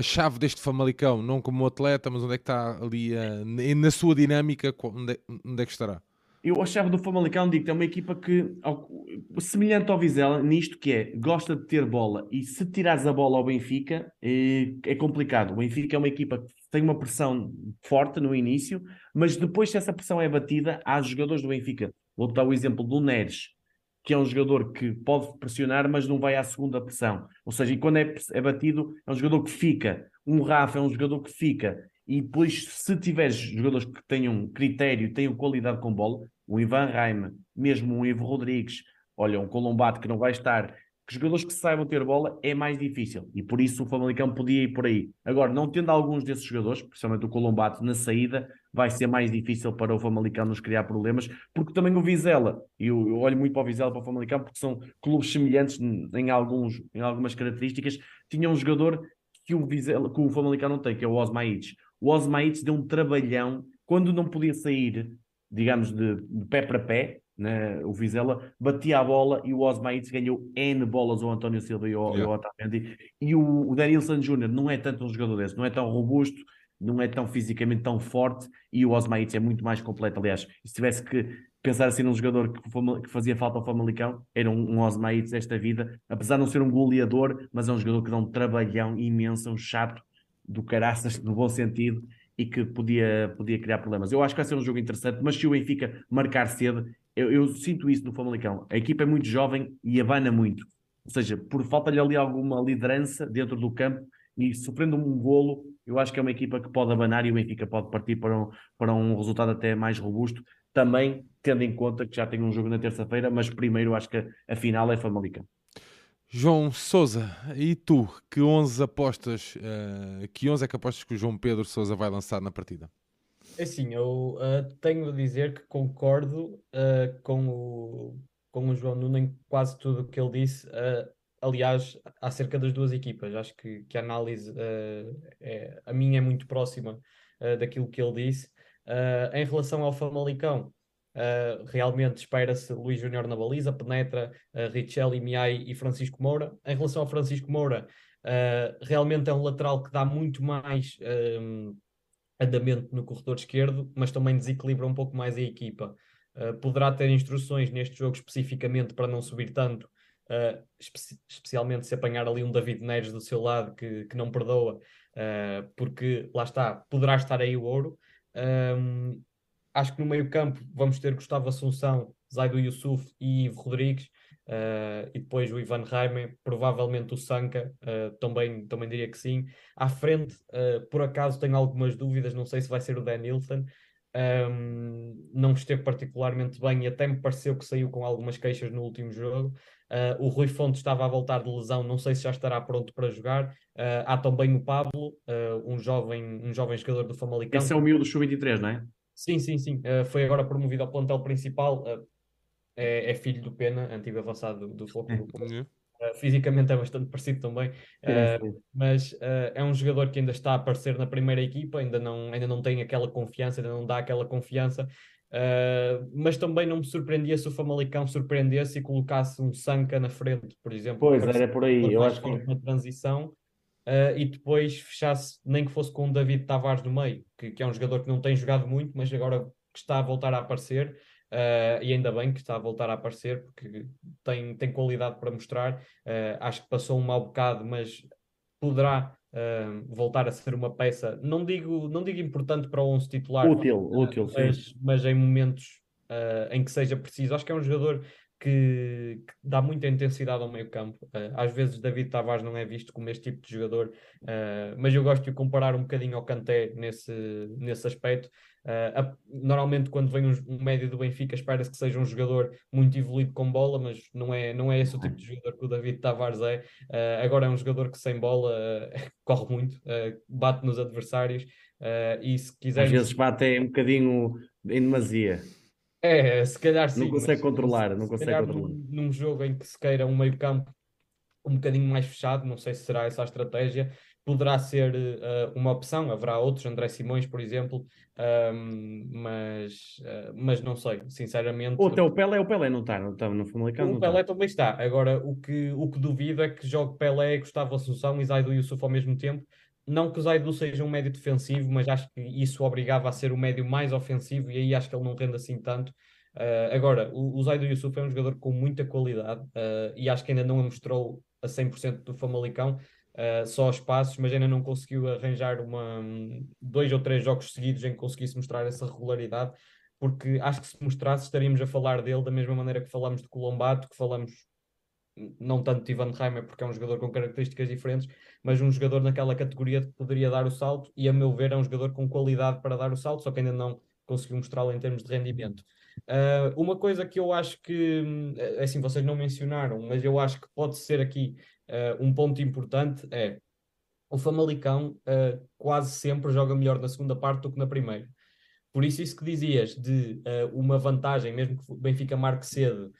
a, chave deste Famalicão? Não como atleta, mas onde é que está ali a, na sua dinâmica? Onde é, onde é que estará? Eu achava do Famalicão, digo que é uma equipa que, semelhante ao Vizela, nisto que é, gosta de ter bola e se tirares a bola ao Benfica é, é complicado. O Benfica é uma equipa que tem uma pressão forte no início, mas depois se essa pressão é batida, há jogadores do Benfica. Vou dar o exemplo do Neres, que é um jogador que pode pressionar, mas não vai à segunda pressão. Ou seja, e quando é, é batido, é um jogador que fica. Um Rafa é um jogador que fica. E depois, se tiveres jogadores que tenham critério, tenham qualidade com bola, o Ivan Raime, mesmo um Ivo Rodrigues, olha, um Colombato que não vai estar, que jogadores que saibam ter bola é mais difícil. E por isso o Famalicão podia ir por aí. Agora, não tendo alguns desses jogadores, principalmente o Colombato, na saída, vai ser mais difícil para o Famalicão nos criar problemas, porque também o Vizela, e eu, eu, olho muito para o Vizela para o Famalicão, porque são clubes semelhantes em, alguns, em algumas características, tinha um jogador que o, Vizela, que o Famalicão não tem, que é o Osmaites. O Osmaites deu um trabalhão quando não podia sair, digamos, de, de pé para pé, né? o Vizela batia a bola e o Osmaites ganhou N bolas ao António Silva e ao, yeah. Otamendi. E o, o Danielson Júnior não é tanto um jogador desse, não é tão robusto, não é tão fisicamente tão forte e o Osmaites é muito mais completo. Aliás, se tivesse que pensar assim num jogador que, que fazia falta ao Famalicão, era um, um desta vida, apesar de não ser um goleador, mas é um jogador que dá um trabalhão imenso, um chato do caraças, no bom sentido, e que podia, podia criar problemas. Eu acho que vai ser um jogo interessante, mas se o Benfica marcar cedo, eu, eu sinto isso no Famalicão. A equipa é muito jovem e abana muito. Ou seja, por falta-lhe ali alguma liderança dentro do campo e sofrendo um golo, eu acho que é uma equipa que pode abanar e o Benfica pode partir para um, para um resultado até mais robusto, também tendo em conta que já tem um jogo na terça-feira, mas primeiro acho que a, a final é Famalicão. João Souza, e tu, que 11 apostas, uh, que 11 é que apostas que o João Pedro Souza vai lançar na partida? É assim, eu uh, tenho a dizer que concordo uh, com, o, com o João Nuno em quase tudo o que ele disse, aliás, acerca das duas equipas. Acho que, que a análise, é, a minha é muito próxima daquilo que ele disse. em relação ao Famalicão, Uh, realmente espera-se Luís Júnior na baliza, penetra uh, Richelli, Miai e Francisco Moura. Em relação ao Francisco Moura, uh, realmente é um lateral que dá muito mais um, andamento no corredor esquerdo, mas também desequilibra um pouco mais a equipa. Uh, poderá ter instruções neste jogo especificamente para não subir tanto, uh, espe especialmente se apanhar ali um David Neres do seu lado que, que não perdoa, porque lá está, poderá estar aí o ouro. Um, acho que no meio campo vamos ter Gustavo Assunção, Zaido Yusuf e Ivo Rodrigues, uh, e depois o Ivan Raime, provavelmente o Sanka, uh, também, também diria que sim. À frente, uh, por acaso tenho algumas dúvidas, não sei se vai ser o Dan Nilsson, um, não esteve particularmente bem e até me pareceu que saiu com algumas queixas no último jogo. Uh, o Rui Fonte estava a voltar de lesão, não sei se já estará pronto para jogar. Uh, há também o Pablo, uh, um, jovem, um jovem jogador do Famalicão. Esse é o miúdo do Sub-23, não é? Sim, sim, sim. Uh, foi agora promovido ao plantel principal. Uh, é, é, filho do Pena, antigo avançado do, do Foco Uh, fisicamente é bastante parecido também, mas é um jogador que ainda está a aparecer na primeira equipa, ainda não, ainda não tem aquela confiança, ainda não dá aquela confiança. Mas também não me surpreendia se o Famalicão surpreendesse e colocasse um Sanca na frente, por exemplo. Pois, era por aí. Eu acho que. Uma transição uh, e depois fechasse, nem que fosse com o David Tavares no meio, que, que, é um jogador que não tem jogado muito, mas agora que está a voltar a aparecer, uh, e ainda bem que está a voltar a aparecer, porque tem, tem qualidade para mostrar. Uh, acho que passou um mau bocado, mas poderá Uh, voltar a ser uma peça, não digo, não digo importante para o 11 titular, útil, uh, útil, mas, mas, em momentos uh, em que seja preciso. Acho que é um jogador que, que, dá muita intensidade ao meio campo. Uh, às vezes David Tavares não é visto como este tipo de jogador, uh, mas eu gosto de comparar um bocadinho ao Kanté nesse, nesse aspecto. Uh, a, normalmente quando vem um, um, médio do Benfica espera-se que seja um jogador muito evoluído com bola, mas não é, não é esse o tipo de jogador que o David Tavares é. agora é um jogador que sem bola corre muito, bate nos adversários e se quiser... Às vezes bate um bocadinho em demasia. É, se calhar sim. Não consegue controlar, não consegue controlar. Num, num, jogo em que se queira um meio campo um bocadinho mais fechado, não sei se será essa a estratégia, poderá ser uh, uma opção, haverá outros, André Simões, por exemplo, um, mas, uh, mas não sei, sinceramente. Ou até o Pelé, o Pelé não está, não está no Famalicão. O Pelé está. também está, agora o que, o que duvido é que jogue Pelé, Gustavo Assunção e Zaido Yusuf ao mesmo tempo, não que o Zaidu seja um médio defensivo, mas acho que isso obrigava a ser o médio mais ofensivo e aí acho que ele não rende assim tanto. Uh, agora, o, Zaido Yusuf é um jogador com muita qualidade uh, e acho que ainda não a mostrou a 100% do Famalicão, uh, só aos passos, mas ainda não conseguiu arranjar uma, um, dois ou três jogos seguidos em que conseguisse mostrar essa regularidade, porque acho que se mostrasse estaríamos a falar dele da mesma maneira que falamos de Colombato, que falamos não tanto Ivan Reimer, porque é um jogador com características diferentes, mas um jogador naquela categoria que poderia dar o salto, e a meu ver é um jogador com qualidade para dar o salto, só que ainda não conseguiu mostrá-lo em termos de rendimento. Uh, uma coisa que eu acho que, é assim, vocês não mencionaram, mas eu acho que pode ser aqui uh, um ponto importante é o Famalicão uh, quase sempre joga melhor na segunda parte do que na primeira. Por isso, isso que dizias de uma vantagem, mesmo que o Benfica marque cedo,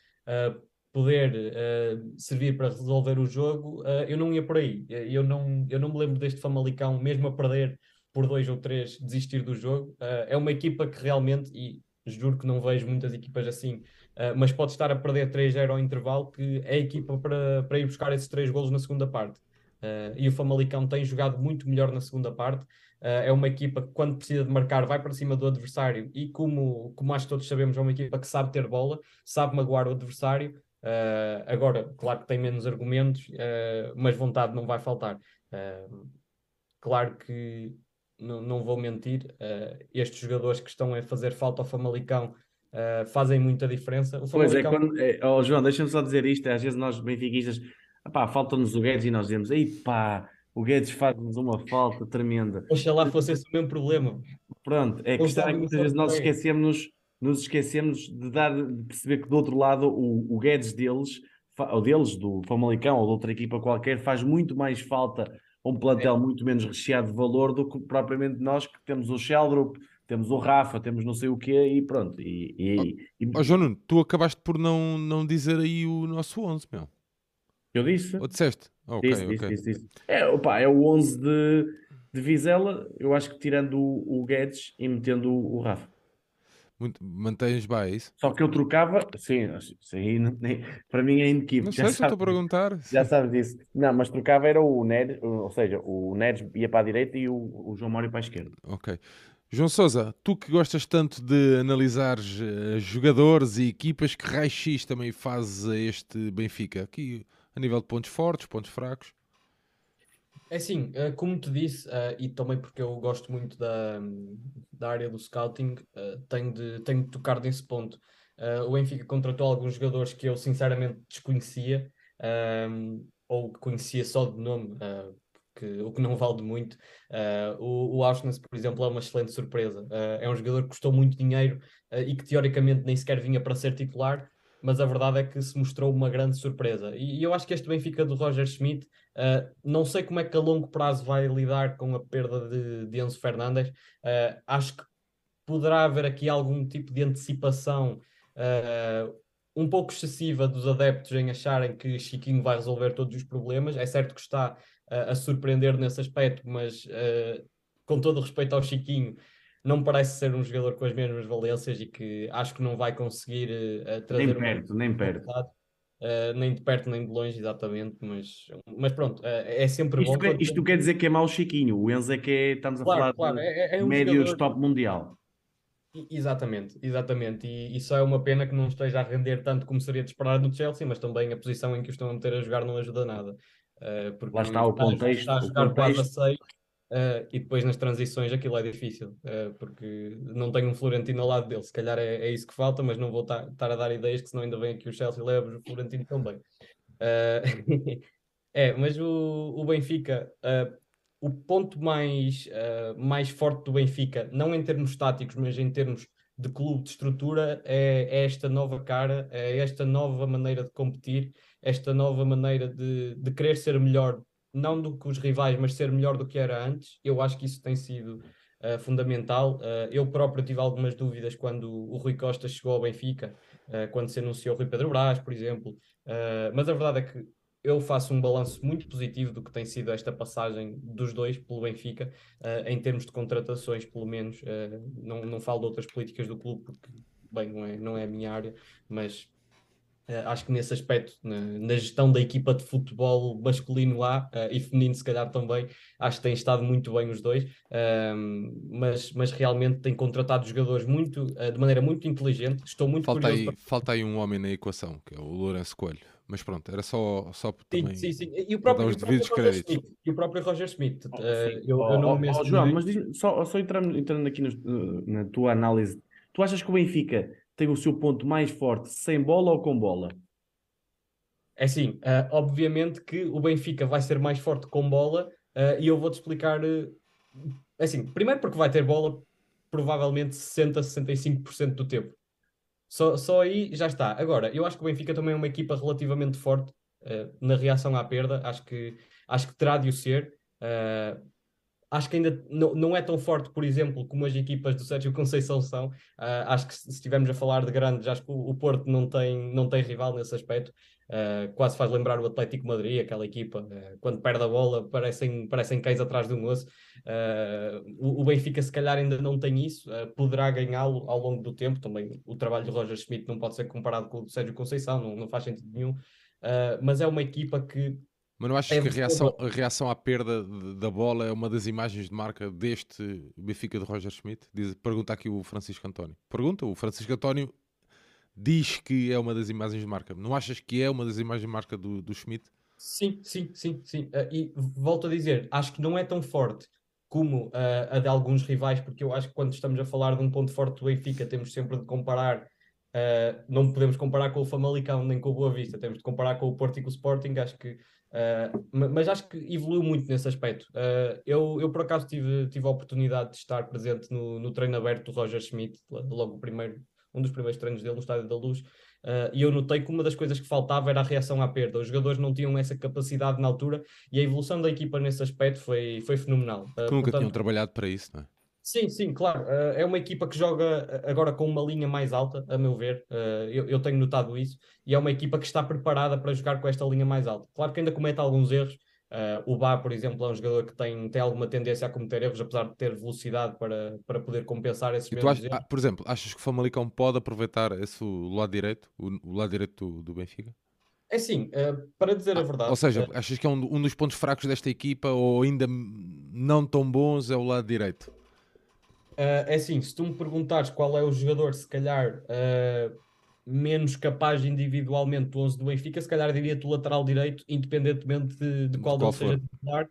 poder uh, servir para resolver o jogo, uh, eu não ia por aí. Eu não, eu não me lembro deste Famalicão, mesmo a perder por dois ou três, desistir do jogo. Uh, é uma equipa que realmente, e juro que não vejo muitas equipas assim, mas pode estar a perder 3-0 ao intervalo, que é a equipa para, para ir buscar esses três golos na segunda parte. e o Famalicão tem jogado muito melhor na segunda parte. é uma equipa que, quando precisa de marcar, vai para cima do adversário e, como, como acho que todos sabemos, é uma equipa que sabe ter bola, sabe magoar o adversário Uh, agora, claro que tem menos argumentos, uh, mas vontade não vai faltar. Uh, claro que não vou mentir, estes jogadores que estão a fazer falta ao Famalicão fazem muita diferença. Pois é, quando, oh, João, deixa-me só dizer isto: às vezes nós benfiquistas, falta-nos o Guedes e nós dizemos, ei pá, o Guedes faz-nos uma falta tremenda. Oxalá fosse esse o mesmo problema. Pronto, é que, está, que muitas vezes nós esquecemos nos esquecemos de, dar, de perceber que do outro lado o, o Guedes deles, ou deles, do Famalicão ou de outra equipa qualquer, faz muito mais falta a um plantel é. muito menos recheado de valor do que propriamente nós que temos o Sheldrup, temos o Rafa, temos não sei o quê e pronto. E, e, e... Oh, João tu acabaste por não, não dizer aí o nosso 11, meu. Eu disse. Ou disseste? Oh, disse, okay, disse, disse, É, opa, é o 11 de, de Vizela, eu acho que tirando o, o Guedes e metendo o, o Rafa. Muito, mantens bem é isso? Só que eu trocava, sim, aí nem, para mim é inequívoco. Não sei se estou a perguntar. Já sabes disso. Não, mas trocava era o Neres, ou seja, o Neres ia para a direita e o, o João Mário para a esquerda. Ok. João Sousa, tu que gostas tanto de analisar uh, jogadores e equipas, que raio-x também fazes a este Benfica? Aqui, a nível de pontos fortes, pontos fracos? É assim, eh, como te disse, uh, e também porque eu gosto muito da, da área do scouting, uh, tenho, de, tenho de tocar nesse ponto. O Benfica contratou alguns jogadores que eu sinceramente desconhecia, um, ou conhecia só de nome, que, o que não vale muito. o, o por exemplo, é uma excelente surpresa. é um jogador que custou muito dinheiro e que teoricamente nem sequer vinha para ser titular, mas a verdade é que se mostrou uma grande surpresa. E, eu acho que este Benfica do Roger Schmidt, uh, não sei como é que a longo prazo vai lidar com a perda de, de Enzo Fernandes. Uh, acho que poderá haver aqui algum tipo de antecipação uh, um pouco excessiva dos adeptos em acharem que Chiquinho vai resolver todos os problemas. É certo que está a surpreender nesse aspecto, mas com todo respeito ao Chiquinho, não me parece ser um jogador com as mesmas valências e que acho que não vai conseguir uh, trazer. Nem perto, nem perto. Uh, nem de perto nem de longe, exatamente, mas, mas pronto, uh, é sempre isto bom. Quer, isto quer dizer que é mau Chiquinho, o Enzo é que é, estamos a claro, falar claro, de é, é um médios jogador... top mundial. Exatamente, exatamente, e, e só é uma pena que não esteja a render tanto como seria de esperar no Chelsea, mas também a posição em que o estão a meter a jogar não ajuda nada. Uh, porque Lá está o contexto. Está a jogar contexto... quase a 6 Uh, e depois nas transições aquilo é difícil, uh, porque não tenho um Florentino ao lado dele. Se calhar é, é isso que falta, mas não vou estar a dar ideias, que senão ainda vem aqui o Chelsea e leva o Florentino também. Uh, é, mas o, o Benfica, o ponto mais, mais forte do Benfica, não em termos táticos, mas em termos de clube, de estrutura, é, é esta nova cara, é esta nova maneira de competir, esta nova maneira de, de querer ser melhor não do que os rivais, mas ser melhor do que era antes. Eu acho que isso tem sido uh, fundamental. Uh, eu próprio tive algumas dúvidas quando o Rui Costa chegou ao Benfica, uh, quando se anunciou o Rui Pedro Brás, por exemplo. mas a verdade é que eu faço um balanço muito positivo do que tem sido esta passagem dos dois pelo Benfica, em termos de contratações, pelo menos. não, não falo de outras políticas do clube, porque, bem, não é, não é a minha área, mas acho que nesse aspecto, na, gestão da equipa de futebol masculino lá uh, e feminino, se calhar também, acho que têm estado muito bem os dois, uh, mas, mas realmente têm contratado jogadores muito, uh, de maneira muito inteligente. Estou muito falta curioso. Aí, para... Falta aí um homem na equação, que é o Lourenço Coelho. Mas pronto, era só, só sim, também. Sim, sim, E o próprio, o próprio Roger Smith. E o próprio Roger Smith. Oh, eu, eu, não oh, oh, João, mas só, só entrando, entrando aqui no, na tua análise, tu achas que o Benfica tem o seu ponto mais forte sem bola ou com bola? É assim, uh, obviamente que o Benfica vai ser mais forte com bola uh, e eu vou-te explicar. Uh, assim, primeiro porque vai ter bola provavelmente 60, 65% do tempo. Só, só aí já está. Agora, eu acho que o Benfica também é uma equipa relativamente forte na reação à perda. Acho que, acho que terá de o ser acho que ainda não, não é tão forte, por exemplo, como as equipas do Sérgio Conceição são. Uh, acho que se estivermos a falar de grandes, acho que o, o Porto não tem, não tem rival nesse aspecto. Uh, quase faz lembrar o Atlético Madrid, aquela equipa, uh, quando perde a bola, parecem, parecem cães atrás de um osso. O, o, Benfica, se calhar, ainda não tem isso, poderá ganhá-lo ao longo do tempo. Também o trabalho de Roger Schmidt não pode ser comparado com o do Sérgio Conceição, não, não faz sentido nenhum. mas é uma equipa que mas não achas é que a reação, a reação à perda da bola é uma das imagens de marca deste Benfica de Roger Schmidt? Diz, pergunta aqui o Francisco António. Pergunta, o Francisco António diz que é uma das imagens de marca. Não achas que é uma das imagens de marca do, do Schmidt? Sim, sim, sim, sim. Uh, e volto a dizer, acho que não é tão forte como uh, a de alguns rivais, porque eu acho que quando estamos a falar de um ponto forte do Benfica, temos sempre de comparar Uh, não podemos comparar com o Famalicão nem com o Boa Vista, temos de comparar com o Porto e com o Sporting. Acho que Uh, mas acho que evoluiu muito nesse aspecto. Uh, eu, eu, por acaso, tive, tive a oportunidade de estar presente no, no treino aberto do Roger Schmidt, logo o primeiro, um dos primeiros treinos dele no Estádio da Luz, uh, e eu notei que uma das coisas que faltava era a reação à perda. Os jogadores não tinham essa capacidade na altura e a evolução da equipa nesse aspecto foi, foi fenomenal. nunca portanto, tinham trabalhado para isso, não é? Sim, sim, claro. Uh, é uma equipa que joga eh, agora com uma linha mais alta, a meu ver. Uh, eu, eu, tenho notado isso. E é uma equipa que está preparada para jogar com esta linha mais alta. Claro que ainda comete alguns erros. Uh, o Bá, por exemplo, é um jogador que tem, tem alguma tendência a cometer erros, apesar de ter velocidade para, para poder compensar esses achas, erros. Por exemplo, achas que o Famalicão pode aproveitar esse lado direito, o, o lado direito do, do Benfica? É sim, para dizer ah, a verdade. Ou seja, achas que é um, um dos pontos fracos desta equipa, ou ainda não tão bons, é o lado direito? Uh, é assim, se tu me perguntares qual é o jogador, se calhar, uh, menos capaz individualmente do 11 do Benfica, se calhar diria-te o lateral direito, independentemente de, de qual, qual seja titular.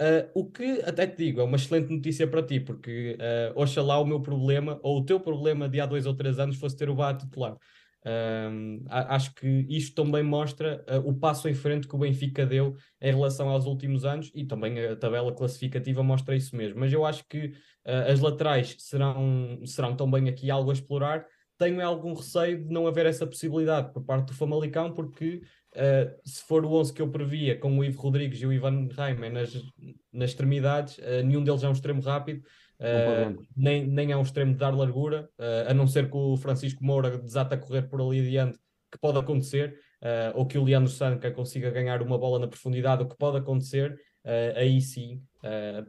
Uh, o que até te digo, é uma excelente notícia para ti, porque uh, oxalá o meu problema, ou o teu problema de há dois ou três anos, fosse ter o Bá titular. Um, acho que isto também mostra uh, o passo em frente que o Benfica deu em relação aos últimos anos e também a tabela classificativa mostra isso mesmo. Mas eu acho que uh, as laterais serão, serão também aqui algo a explorar. Tenho algum receio de não haver essa possibilidade por parte do Famalicão, porque uh, se for o 11 que eu previa, com o Ivo Rodrigues e o Ivan Reimer nas, nas extremidades, nenhum deles é um extremo rápido Uh, nem, nem é um extremo de dar largura, uh, a não ser que o Francisco Moura desata a correr por ali adiante, que pode acontecer, uh, ou que o Leandro Sanca consiga ganhar uma bola na profundidade, o que pode acontecer, aí sim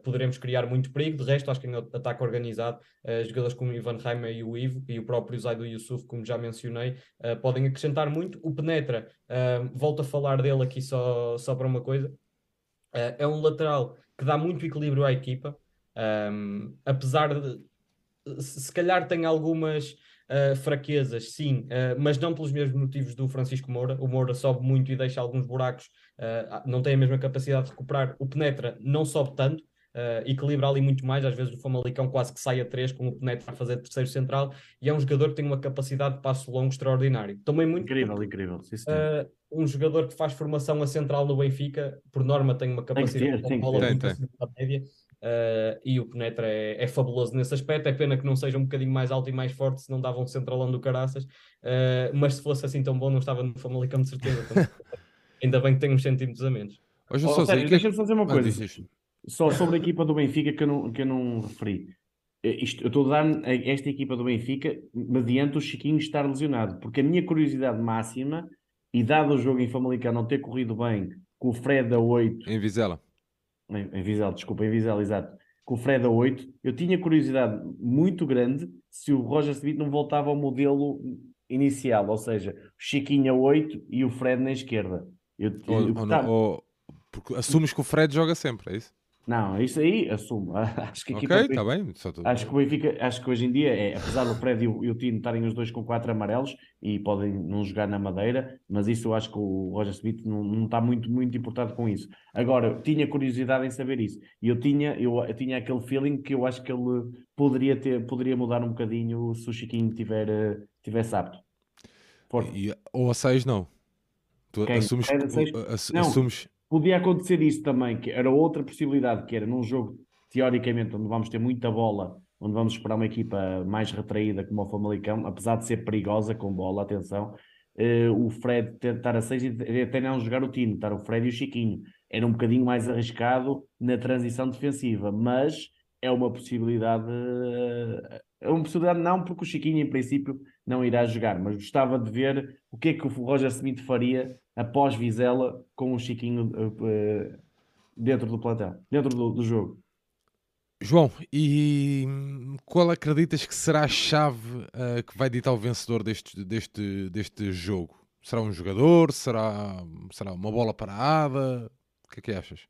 poderemos criar muito perigo. De resto, acho que em ataque organizado, jogadores como o Ivan Reimer e o Ivo e o próprio Zaido Yusuf, como já mencionei, podem acrescentar muito. O Penetra, volto a falar dele aqui só, só para uma coisa, é um lateral que dá muito equilíbrio à equipa. Um, apesar de se calhar tem algumas uh, fraquezas, sim, uh, mas não pelos mesmos motivos do Francisco Moura. O Moura sobe muito e deixa alguns buracos, uh, não tem a mesma capacidade de recuperar. O Penetra não sobe tanto, equilibra ali muito mais. Às vezes o Famalicão quase que sai a três com o Penetra a fazer terceiro central e é um jogador que tem uma capacidade de passo longo extraordinário. Também muito incrível, porque, incrível. um jogador que faz formação a central no Benfica, por norma, tem uma capacidade tem ter, de bola muito média Uh, e o Penetra é, é, fabuloso nesse aspecto. É pena que não seja um bocadinho mais alto e mais forte, se não dava um centralão do caraças. Uh, mas se fosse assim tão bom, não estava no Famalicão de certeza. ainda bem que tem uns centímetros a menos. Hoje oh, sério, deixa-me fazer uma coisa. Só sobre a equipa do Benfica que eu não, que eu não referi. Eh, isto, eu estou a dar esta equipa do Benfica mediante o Chiquinho estar lesionado, porque a minha curiosidade máxima, e dado o jogo em Famalicão não ter corrido bem com o Fred a 8 em Vizela em, Vizela, desculpa, em Vizela, exato, com o Fred a 8, eu tinha curiosidade muito grande se o Roger Smith não voltava ao modelo inicial, ou seja, o Chiquinho a 8 e o Fred na esquerda. Eu, ou, eu, ou, ou, porque assumes que o Fred joga sempre, é isso? Não, isso aí assumo. Acho que aqui Ok, está bem. Acho que o Benfica, acho que hoje em dia é, apesar do Fred e o, e o Tino estarem os dois com quatro amarelos e podem não jogar na Madeira, mas isso eu acho que o Roger Smith não, não está muito, muito importado com isso. Agora, tinha curiosidade em saber isso. E eu tinha, eu, eu, tinha aquele feeling que eu acho que ele poderia ter, poderia mudar um bocadinho se o Chiquinho tiver, tivesse apto. E, ou a 6 não. Tu Quem? assumes, que, assumes podia acontecer isso também, que era outra possibilidade, que era num jogo, teoricamente, onde vamos ter muita bola, onde vamos esperar uma equipa mais retraída como o Famalicão, apesar de ser perigosa com bola, atenção, uh, o Fred estar a 6 e até não jogar o Tino, estar o Fred e o Chiquinho. Era um bocadinho mais arriscado na transição defensiva, mas é uma possibilidade. É uma possibilidade, não, porque o Chiquinho, em princípio, não irá jogar, mas gostava de ver o que é que o Roger Smith faria após Vizela com o Chiquinho uh, dentro do plantel, dentro do, do, jogo. João, e qual acreditas que será a chave uh, que vai ditar o vencedor deste, deste, deste jogo? Será um jogador? Será, será uma bola parada? O que é que achas?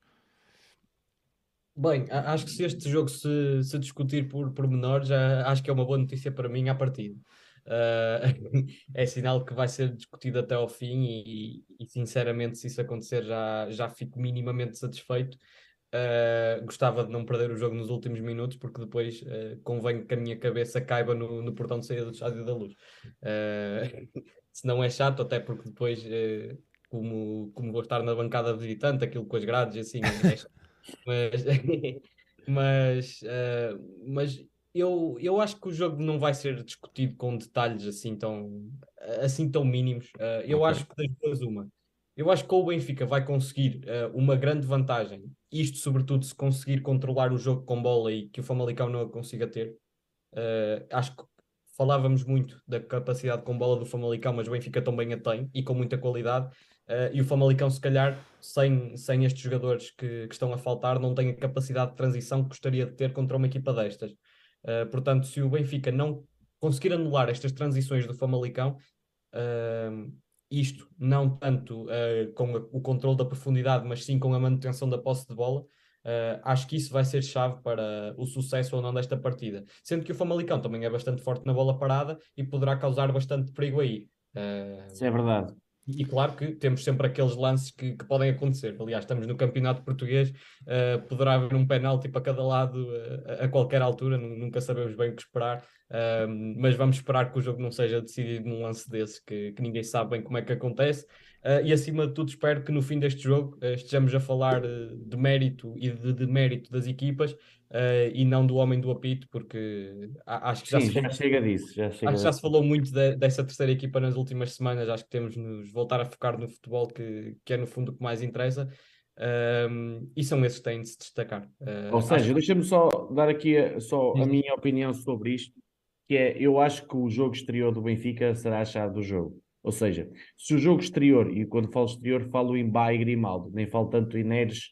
Bem, acho que se este jogo se, se discutir por pormenores, acho que é uma boa notícia para mim à partida. Uh, é sinal que vai ser discutido até ao fim e, e, sinceramente se isso acontecer já, já fico minimamente satisfeito. Uh, gostava de não perder o jogo nos últimos minutos porque depois uh, convém que a minha cabeça caiba no, no portão de saída do Estádio da Luz. se não é chato, até porque depois, como, como vou estar na bancada visitante, aquilo com as grades assim, é mas, mas, mas eu, eu acho que o jogo não vai ser discutido com detalhes assim tão, assim tão mínimos. Uh, eu okay. acho que das duas, uma. Eu acho que o Benfica vai conseguir uh, uma grande vantagem, isto sobretudo se conseguir controlar o jogo com bola e que o Famalicão não a consiga ter. Uh, acho que falávamos muito da capacidade com bola do Famalicão, mas o Benfica também a tem e com muita qualidade. Uh, e o Famalicão, se calhar, sem, sem estes jogadores que, que estão a faltar, não tem a capacidade de transição que gostaria de ter contra uma equipa destas. Uh, portanto, se o Benfica não conseguir anular estas transições do Famalicão, uh, isto não tanto uh, com a, o controle da profundidade, mas sim com a manutenção da posse de bola, acho que isso vai ser chave para o sucesso ou não desta partida. Sendo que o Famalicão também é bastante forte na bola parada e poderá causar bastante perigo aí. Isso é verdade. E claro que temos sempre aqueles lances que, que podem acontecer. Aliás, estamos no campeonato português, uh, poderá haver um penalti para cada lado uh, a qualquer altura, nunca sabemos bem o que esperar, uh, mas vamos esperar que o jogo não seja decidido num lance desse, que, que ninguém sabe bem como é que acontece. e acima de tudo, espero que no fim deste jogo estejamos a falar de mérito e de, de mérito das equipas uh, e não do homem do apito, porque acho que já, Sim, se, já chega disso. Já chega acho que já se falou muito de, dessa terceira equipa nas últimas semanas. Acho que temos de nos voltar a focar no futebol, que, que é no fundo o que mais interessa. Um, e são esses que têm de se destacar. Uh, Ou seja, acho... deixa-me só dar aqui a, só a minha opinião sobre isto, que é, eu acho que o jogo exterior do Benfica será a chave do jogo. Ou seja, se o jogo exterior, e quando falo exterior falo em Bá e Grimaldo, nem falo tanto em Neres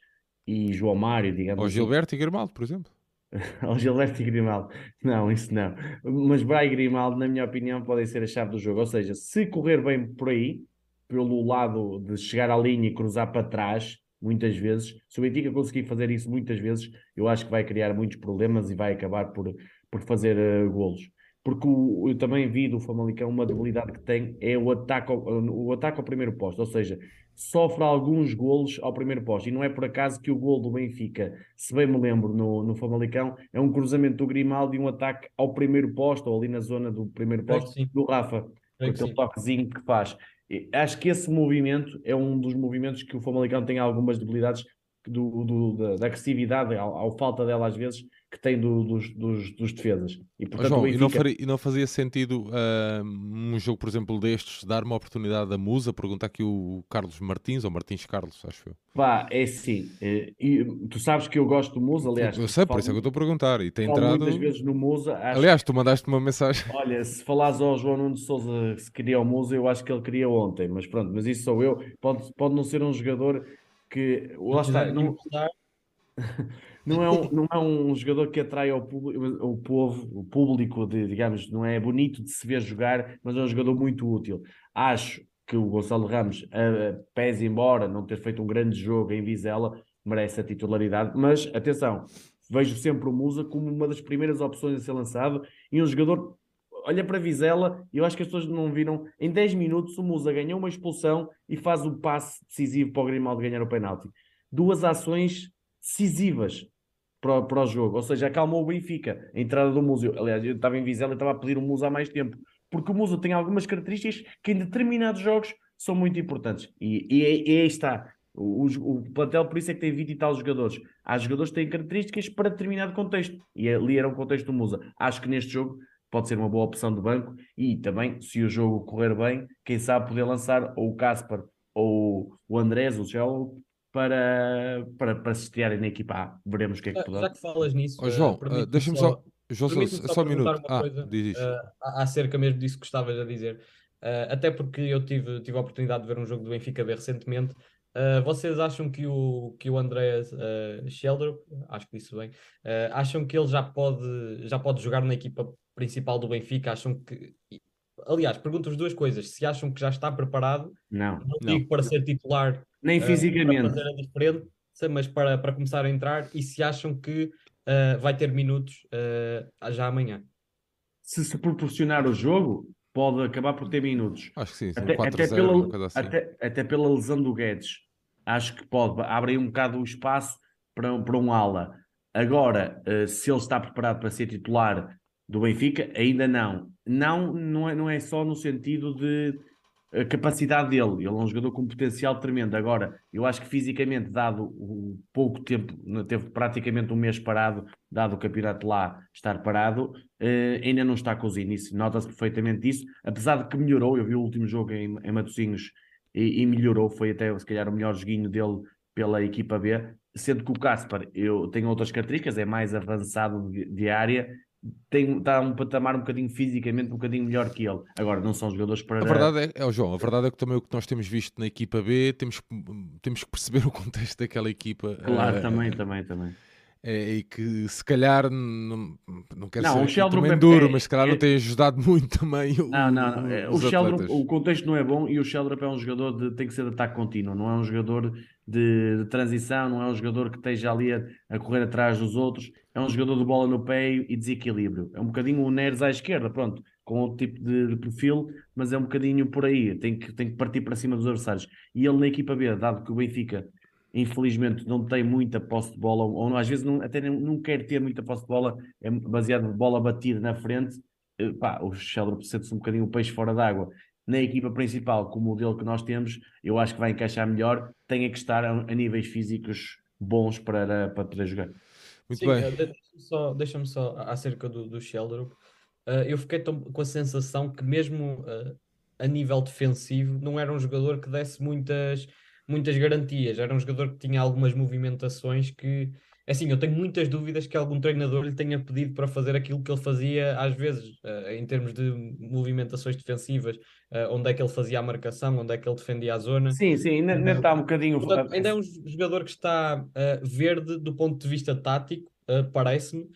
e João Mário, digamos Ou assim. Gilberto e Grimaldo, por exemplo. Ou Gilberto e Grimaldo. Não, isso não. Mas Bra e Grimaldo, na minha opinião, podem ser a chave do jogo. Ou seja, se correr bem por aí, pelo lado de chegar à linha e cruzar para trás, muitas vezes, se o Benfica conseguir fazer isso muitas vezes, eu acho que vai criar muitos problemas e vai acabar por, por fazer uh, golos porque o, eu também vi do Famalicão uma debilidade que tem é o ataque, ao, o ataque ao primeiro posto, ou seja, sofre alguns golos ao primeiro posto, e não é por acaso que o gol do Benfica, se bem me lembro no, no Famalicão, é um cruzamento do Grimaldo e um ataque ao primeiro posto, ou ali na zona do primeiro posto, do Rafa, com aquele toquezinho que faz. E acho que esse movimento é um dos movimentos que o Famalicão tem algumas debilidades do, do da, da, agressividade, ao, ao falta dela às vezes, que tem do, dos, dos, dos, defesas. E, portanto, João, Benfica... e, não faria, e, não fazia sentido uh, um jogo, por exemplo, destes, dar uma oportunidade a Musa? Pergunta aqui o Carlos Martins, ou Martins Carlos, acho eu. Pá, é sim. Eh, e, tu sabes que eu gosto do Musa, aliás. Eu sei, por isso é que eu estou a perguntar. E tem entrado. muitas vezes no Musa. Acho... Aliás, tu mandaste uma mensagem. Olha, se falares ao João Nuno de Souza se queria o Musa, eu acho que ele queria ontem, mas pronto, mas isso sou eu. Pode, pode não ser um jogador que. Lá está. Não... não, é um, não é um jogador que atrai ao público, o povo, o público, de, digamos, não é bonito de se ver jogar, mas é um jogador muito útil. Acho que o Gonçalo Ramos, uh, pese embora não ter feito um grande jogo em Vizela, merece a titularidade, mas atenção, vejo sempre o Musa como uma das primeiras opções a ser lançado e um jogador olha para Vizela eu acho que as pessoas não viram. Em 10 minutos, o Musa ganhou uma expulsão e faz o passe decisivo para o Grimaldo ganhar o penalti. Duas ações decisivas para, para o jogo, ou seja, acalmou o Benfica. A entrada do Musa, aliás, eu estava em Vizela e estava a pedir o Musa há mais tempo, porque o Musa tem algumas características que em determinados jogos são muito importantes. E, e, e aí está. O, o, plantel, por isso é que tem 20 e tal jogadores. Há jogadores que têm características para determinado contexto. E ali era o contexto do Musa. Acho que neste jogo pode ser uma boa opção de banco e também, se o jogo correr bem, quem sabe poder lançar ou o Caspar ou o Andrés, o Gel, para, para, para se estrearem na equipa A. Veremos o que é que podemos. Já que falas nisso, oh, João, uh, deixa-me só. João, só, só, só um minuto. Ah, coisa, diz uh, acerca mesmo disso que estavas a dizer. Uh, até porque eu tive, tive a oportunidade de ver um jogo do Benfica B recentemente. Uh, vocês acham que o, que o Andreas uh, Sheldrup, acho que disse bem, uh, acham que ele já pode, já pode jogar na equipa principal do Benfica? Acham que. Aliás, pergunto-vos duas coisas. Se acham que já está preparado, não, não digo para ser titular, nem fisicamente, para fazer a diferente, mas para, para começar a entrar, e se acham que vai ter minutos já amanhã. Se se proporcionar o jogo, pode acabar por ter minutos. Acho que sim, sim até, até, pela, assim. até, até, pela lesão do Guedes. Acho que pode, abre aí um bocado o espaço para, para um ala. Agora, uh, se ele está preparado para ser titular do Benfica, ainda não. Não, não é, não é só no sentido de a capacidade dele. Ele é um jogador com potencial tremendo. Agora, eu acho que fisicamente, dado o pouco tempo, teve praticamente um mês parado, dado o campeonato lá estar parado, eh, ainda não está cozido. Isso nota-se perfeitamente isso. Apesar de que melhorou, eu vi o último jogo em, em Matosinhos e, e, melhorou. Foi até, se calhar, o melhor joguinho dele pela equipa B. Sendo que o Caspar eu tenho outras características, é mais avançado de, de área tem, está um patamar um bocadinho fisicamente um bocadinho melhor que ele. Agora, não são jogadores para. A verdade é, é João, a verdade é que também o que nós temos visto na equipa B, temos, temos que perceber o contexto daquela equipa. Claro, uh, também, também, também. É, e que se calhar não, não quero não, ser também é, duro, mas se calhar é, não tem ajudado muito também o, não, não, não. É, o Sheldon, o contexto não é bom e o Sheldon é um jogador de tem que ser de ataque contínuo, não é um jogador de, de transição, não é um jogador que esteja ali a, a, correr atrás dos outros, é um jogador de bola no pé e desequilíbrio. É um bocadinho o Neres à esquerda, pronto, com outro tipo de, de, perfil, mas é um bocadinho por aí, tem que, tem que partir para cima dos adversários. E ele na equipa B, dado que o Benfica infelizmente não tem muita posse de bola, ou às vezes não, até não, não quer ter muita posse de bola, é baseado em bola batida na frente, eh, pá, o Sheldon sente-se um bocadinho o peixe fora d'água. Na equipa principal, com o modelo que nós temos, eu acho que vai encaixar melhor, tem que estar a, a níveis físicos bons para, para poder jogar. Muito Sim, bem. Eh, deixa-me só, deixa só acerca do, do Sheldon. Uh, eu fiquei tão, com a sensação que mesmo uh, a nível defensivo não era um jogador que desse muitas muitas garantias. Era um jogador que tinha algumas movimentações que, assim, eu tenho muitas dúvidas que algum treinador lhe tenha pedido para fazer aquilo que ele fazia às vezes, uh, em termos de movimentações defensivas, uh, onde é que ele fazia a marcação, onde é que ele defendia a zona. Sim, sim, ainda, ainda está um bocadinho. Portanto, ainda é um jogador que está uh, verde do ponto de vista tático, parece-me.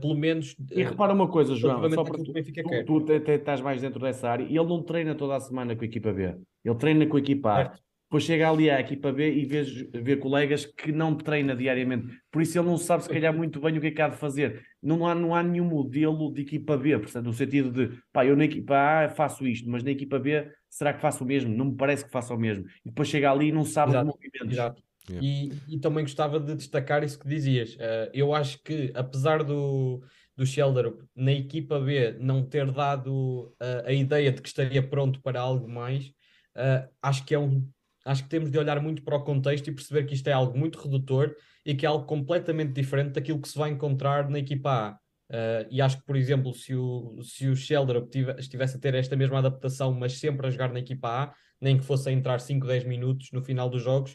Pelo menos. E repara uma coisa, João, só para tu, tu, tu, tu, estás mais dentro dessa área e ele não treina toda a semana com a equipa B, ele treina com a equipa A. Certo depois chega ali à equipa B e vê, vê colegas que não treina diariamente. Por isso ele não sabe se calhar muito bem o que é que há de fazer. Não há, não há nenhum modelo de equipa B, portanto, no sentido de pá, eu na equipa A faço isto, mas na equipa B será que faço o mesmo? Não me parece que faça o mesmo. E depois chega ali e não sabe exato, os movimentos. Exato. Yeah. E, e, também gostava de destacar isso que dizias. Uh, eu acho que, apesar do, do Shelder na equipa B não ter dado uh, a ideia de que estaria pronto para algo mais, uh, acho que é um Acho que temos de olhar muito para o contexto e perceber que isto é algo muito redutor e que é algo completamente diferente daquilo que se vai encontrar na equipa A. Uh, e acho que, por exemplo, se o, se o Shelder estivesse a ter esta mesma adaptação, mas sempre a jogar na equipa A, nem que fosse a entrar 5, 10 minutos no final dos jogos,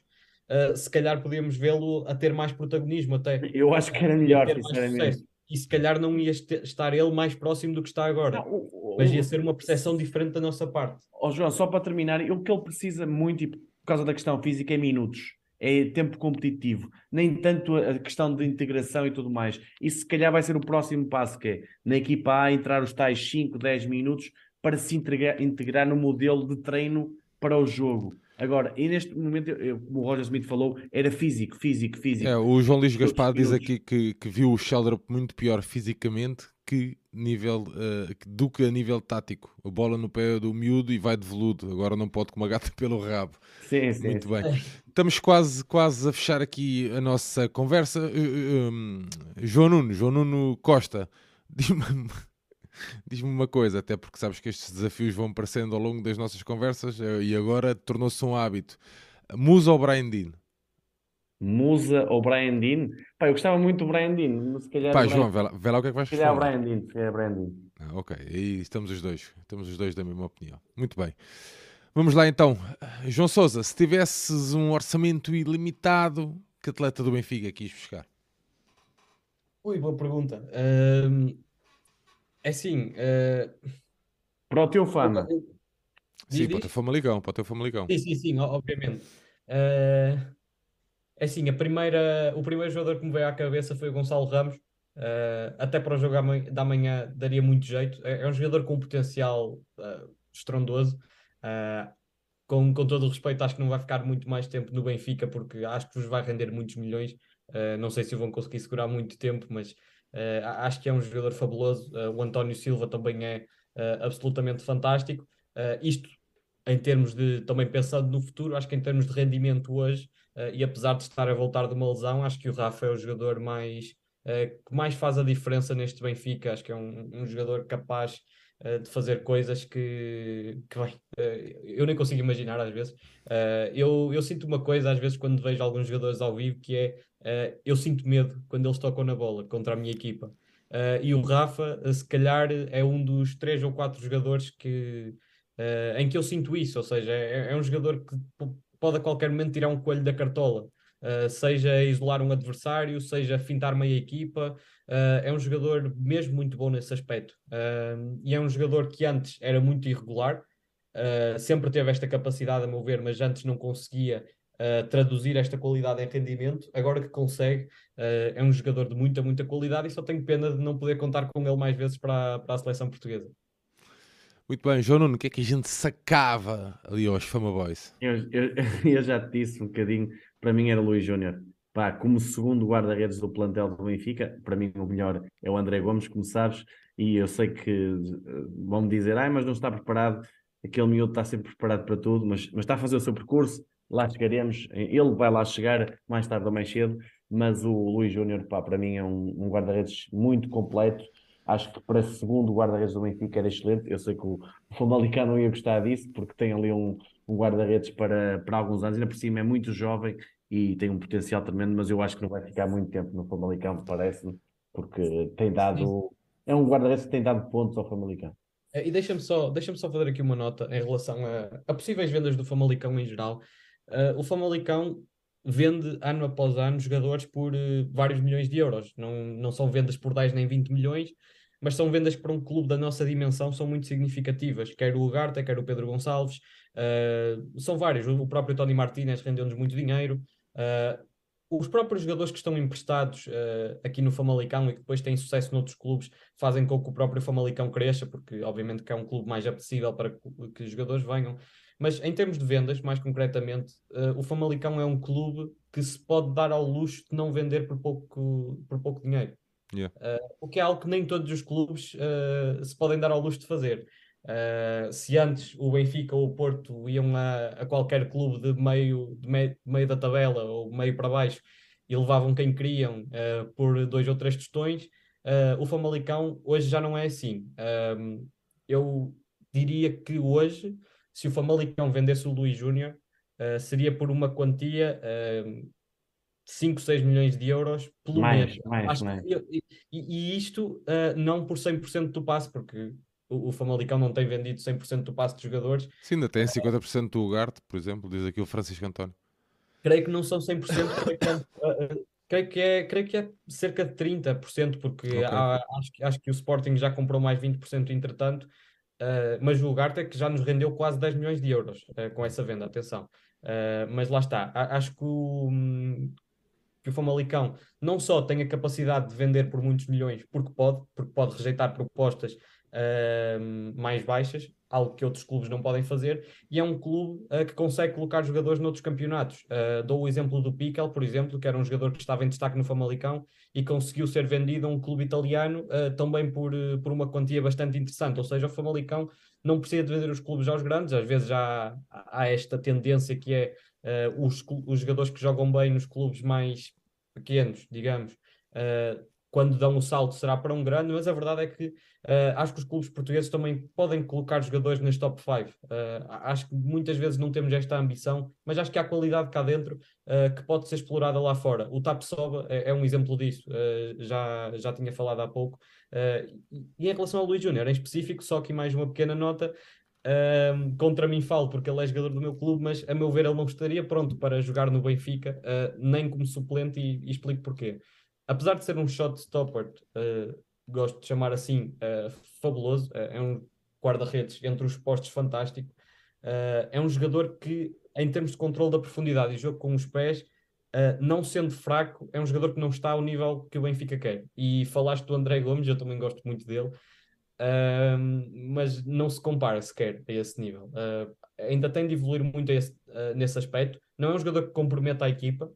uh, se calhar podíamos vê-lo a ter mais protagonismo até. Eu acho que era melhor, sinceramente. E se calhar não ia estar ele mais próximo do que está agora. Não, o, o, mas ia ser uma percepção diferente da nossa parte. Ó oh, João, só para terminar, o que ele precisa muito, e causa da questão física, é minutos. é tempo competitivo, nem tanto a questão de integração e tudo mais. Isso se calhar vai ser o próximo passo, que é na equipa A entrar os tais 5, 10 minutos para se integrar, integrar no modelo de treino para o jogo. Agora, e neste momento, eu, como o Roger Smith falou, era físico, físico, físico. É, o João Luís Gaspar diz aqui que, que viu o Sheldrop muito pior fisicamente que nível, uh, do que a nível tático. A bola no pé do miúdo e vai de veludo. Agora não pode com uma gata pelo rabo. Sim, sim. Muito bem. Estamos quase, quase a fechar aqui a nossa conversa. Uh, um, João Nuno, João Nuno Costa, diz-me Diz-me uma coisa, até porque sabes que estes desafios vão aparecendo ao longo das nossas conversas eh, e agora tornou-se um hábito. Musa ou Brian Dean? Musa ou Brian Dean? Pá, eu gostava muito do Brian Dean, mas se calhar. Pá, João, vê lá, vê lá o que é que vais falar. Se calhar Brian Dean, se calhar Brian Dean. Ah, ok, aí estamos os dois, estamos os dois da mesma opinião. Muito bem. Vamos lá então. João Souza, se tivesses um orçamento ilimitado, que atleta do Benfica quis buscar? Ui, boa pergunta. Um é assim. Uh... Para o teu fama. Sim, para o teu Famalicão, para o teu Famalicão. Sim, sim, sim, obviamente. Uh... É assim, a primeira, o primeiro jogador que me veio à cabeça foi o Gonçalo Ramos. Uh, até para o jogo da manhã daria muito jeito. É, é um jogador com um potencial uh, estrondoso. Uh, com, com todo o respeito, acho que não vai ficar muito mais tempo no Benfica, porque acho que vos vai render muitos milhões. não sei se vão conseguir segurar muito tempo, mas acho que é um jogador fabuloso. O António Silva também é absolutamente fantástico. isto em termos de, também pensando no futuro, acho que em termos de rendimento hoje, e apesar de estar a voltar de uma lesão, acho que o Rafa é o jogador mais, que mais faz a diferença neste Benfica. Acho que é um, um jogador capaz de fazer coisas que, que bem, eu nem consigo imaginar às vezes. eu, eu sinto uma coisa às vezes quando vejo alguns jogadores ao vivo que é eu sinto medo quando eles tocam na bola contra a minha equipa. E o Rafa, se calhar, é um dos três ou quatro jogadores que, em que eu sinto isso. Ou seja, é, é, um jogador que pode a qualquer momento tirar um coelho da cartola. seja isolar um adversário, seja fintar meia equipa, é um jogador mesmo muito bom nesse aspecto. e é um jogador que antes era muito irregular, sempre teve esta capacidade, a meu ver, mas antes não conseguia uh, traduzir esta qualidade em rendimento. Agora que consegue, uh, é um jogador de muita, muita qualidade e só tenho pena de não poder contar com ele mais vezes para, para a seleção portuguesa. Muito bem, João Nuno, o que é que a gente sacava ali aos Fama Boys? Eu, eu, eu já te disse um bocadinho, para mim era Luís Júnior. Pá, como segundo guarda-redes do plantel do Benfica, para mim o melhor é o André Gomes, como sabes, e eu sei que eh, vão-me dizer, ai, mas não está preparado, aquele miúdo está sempre preparado para tudo, mas, mas está a fazer o seu percurso, lá chegaremos. Ele vai lá chegar mais tarde ou mais cedo, mas o Luís Júnior, para mim, é um, um guarda-redes muito completo. Acho que para segundo guarda-redes do Benfica era excelente. Eu sei que o Famalicão não ia gostar disso, porque tem ali um, um guarda-redes para, para alguns anos, ainda por cima é muito jovem e tem um potencial tremendo, mas eu acho que não vai ficar muito tempo no Famalicão, parece-me, porque tem dado. É um guarda-redes que tem dado pontos ao Famalicão. Eh, e deixa-me só, deixa só fazer aqui uma nota em relação a, a possíveis vendas do Famalicão em geral. Uh, o Famalicão vende ano após ano jogadores por uh, vários milhões de euros. Não, não são vendas por 10 nem 20 milhões, mas são vendas para um clube da nossa dimensão, são muito significativas. Quer o Ugarte, quer o Pedro Gonçalves, uh, são vários. O próprio Tony Martinez rendeu-nos muito dinheiro. os próprios jogadores que estão emprestados aqui no Famalicão e que depois têm sucesso noutros clubes fazem com que o próprio Famalicão cresça, porque obviamente que é um clube mais apetecível para que os jogadores venham. Mas em termos de vendas, mais concretamente, uh, o Famalicão é um clube que se pode dar ao luxo de não vender por pouco, por pouco dinheiro. Yeah. Uh, o que é algo que nem todos os clubes uh, se podem dar ao luxo de fazer. se antes o Benfica ou o Porto iam a, a qualquer clube de meio, de meio, meio, da tabela ou meio para baixo e levavam quem queriam por dois ou três tostões, o Famalicão hoje já não é assim. eu diria que hoje se o Famalicão vendesse o Luís Júnior, uh, seria por uma quantia uh, 5, 6 milhões de euros, pelo mais, menos. Mais, mais. Que, e, e, isto uh, não por 100% do passe, porque o, o Famalicão não tem vendido 100% do passe de jogadores. Sim, ainda tem 50% eh, do Ugarte, por exemplo, diz aqui o Francisco António. Creio que não são 100%, creio que é, uh, creio que é, creio que é cerca de 30%, porque okay. há, acho, acho que o Sporting já comprou mais 20% entretanto, uh, mas o Ugarte é que já nos rendeu quase 10 milhões de euros uh, com essa venda, atenção. mas lá está, acho que o, um, que o Famalicão não só tem a capacidade de vender por muitos milhões, porque pode, porque pode rejeitar propostas mais baixas, algo que outros clubes não podem fazer, e é um clube uh, que consegue colocar jogadores noutros campeonatos. Uh, dou o exemplo do Piquel, por exemplo, que era um jogador que estava em destaque no Famalicão e conseguiu ser vendido a um clube italiano uh, também por, por uma quantia bastante interessante. Ou seja, o Famalicão não precisa de vender os clubes aos grandes, às vezes há, há esta tendência que é os, os jogadores que jogam bem nos clubes mais pequenos, digamos, quando dão o salto será para um grande, mas a verdade é que uh, acho que os clubes portugueses também podem colocar jogadores nas top 5. Uh, acho que muitas vezes não temos esta ambição, mas acho que há qualidade cá dentro uh, que pode ser explorada lá fora. O Tapsoba é, é um exemplo disso, já, já tinha falado há pouco. e em relação ao Luís Júnior, em específico, só aqui mais uma pequena nota. Contra mim falo porque ele é jogador do meu clube, mas a meu ver ele não estaria pronto para jogar no Benfica, nem como suplente, e, e explico porquê apesar de ser um shot stopper, uh, gosto de chamar assim, uh, fabuloso, uh, é um guarda-redes entre os postos fantástico, é um jogador que, em termos de controle da profundidade e jogo com os pés, não sendo fraco, é um jogador que não está ao nível que o Benfica quer. E falaste do André Gomes, eu também gosto muito dele, mas não se compara sequer a esse nível. ainda tem de evoluir muito esse, nesse aspecto. Não é um jogador que comprometa a equipa,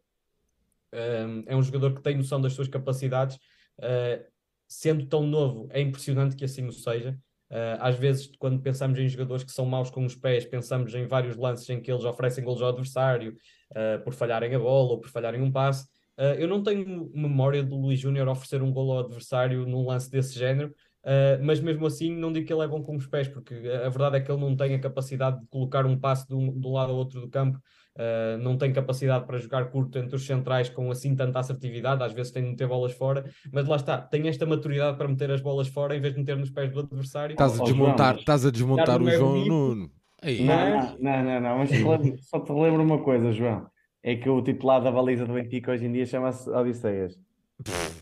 é um jogador que tem noção das suas capacidades, uh, sendo tão novo, é impressionante que assim o seja. Uh, às vezes, quando pensamos em jogadores que são maus com os pés, pensamos em vários lances em que eles oferecem golos ao adversário uh, por falharem a bola ou por falharem um passe. Uh, eu não tenho memória do Luís Júnior oferecer um golo ao adversário num lance desse género, mas mesmo assim não digo que ele é bom com os pés, porque a verdade é que ele não tem a capacidade de colocar um passe de um, de um lado ao outro do campo Uh, não tem capacidade para jogar curto entre os centrais com assim tanta assertividade, às vezes tem de meter bolas fora, mas lá está, tem esta maturidade para meter as bolas fora em vez de meter nos pés do adversário. Estás a desmontar, estás a desmontar o João Nuno. Não, não, não, não, mas só te lembro uma coisa, João. É que o titular da baliza do Benfica hoje em dia chama-se Odisseias.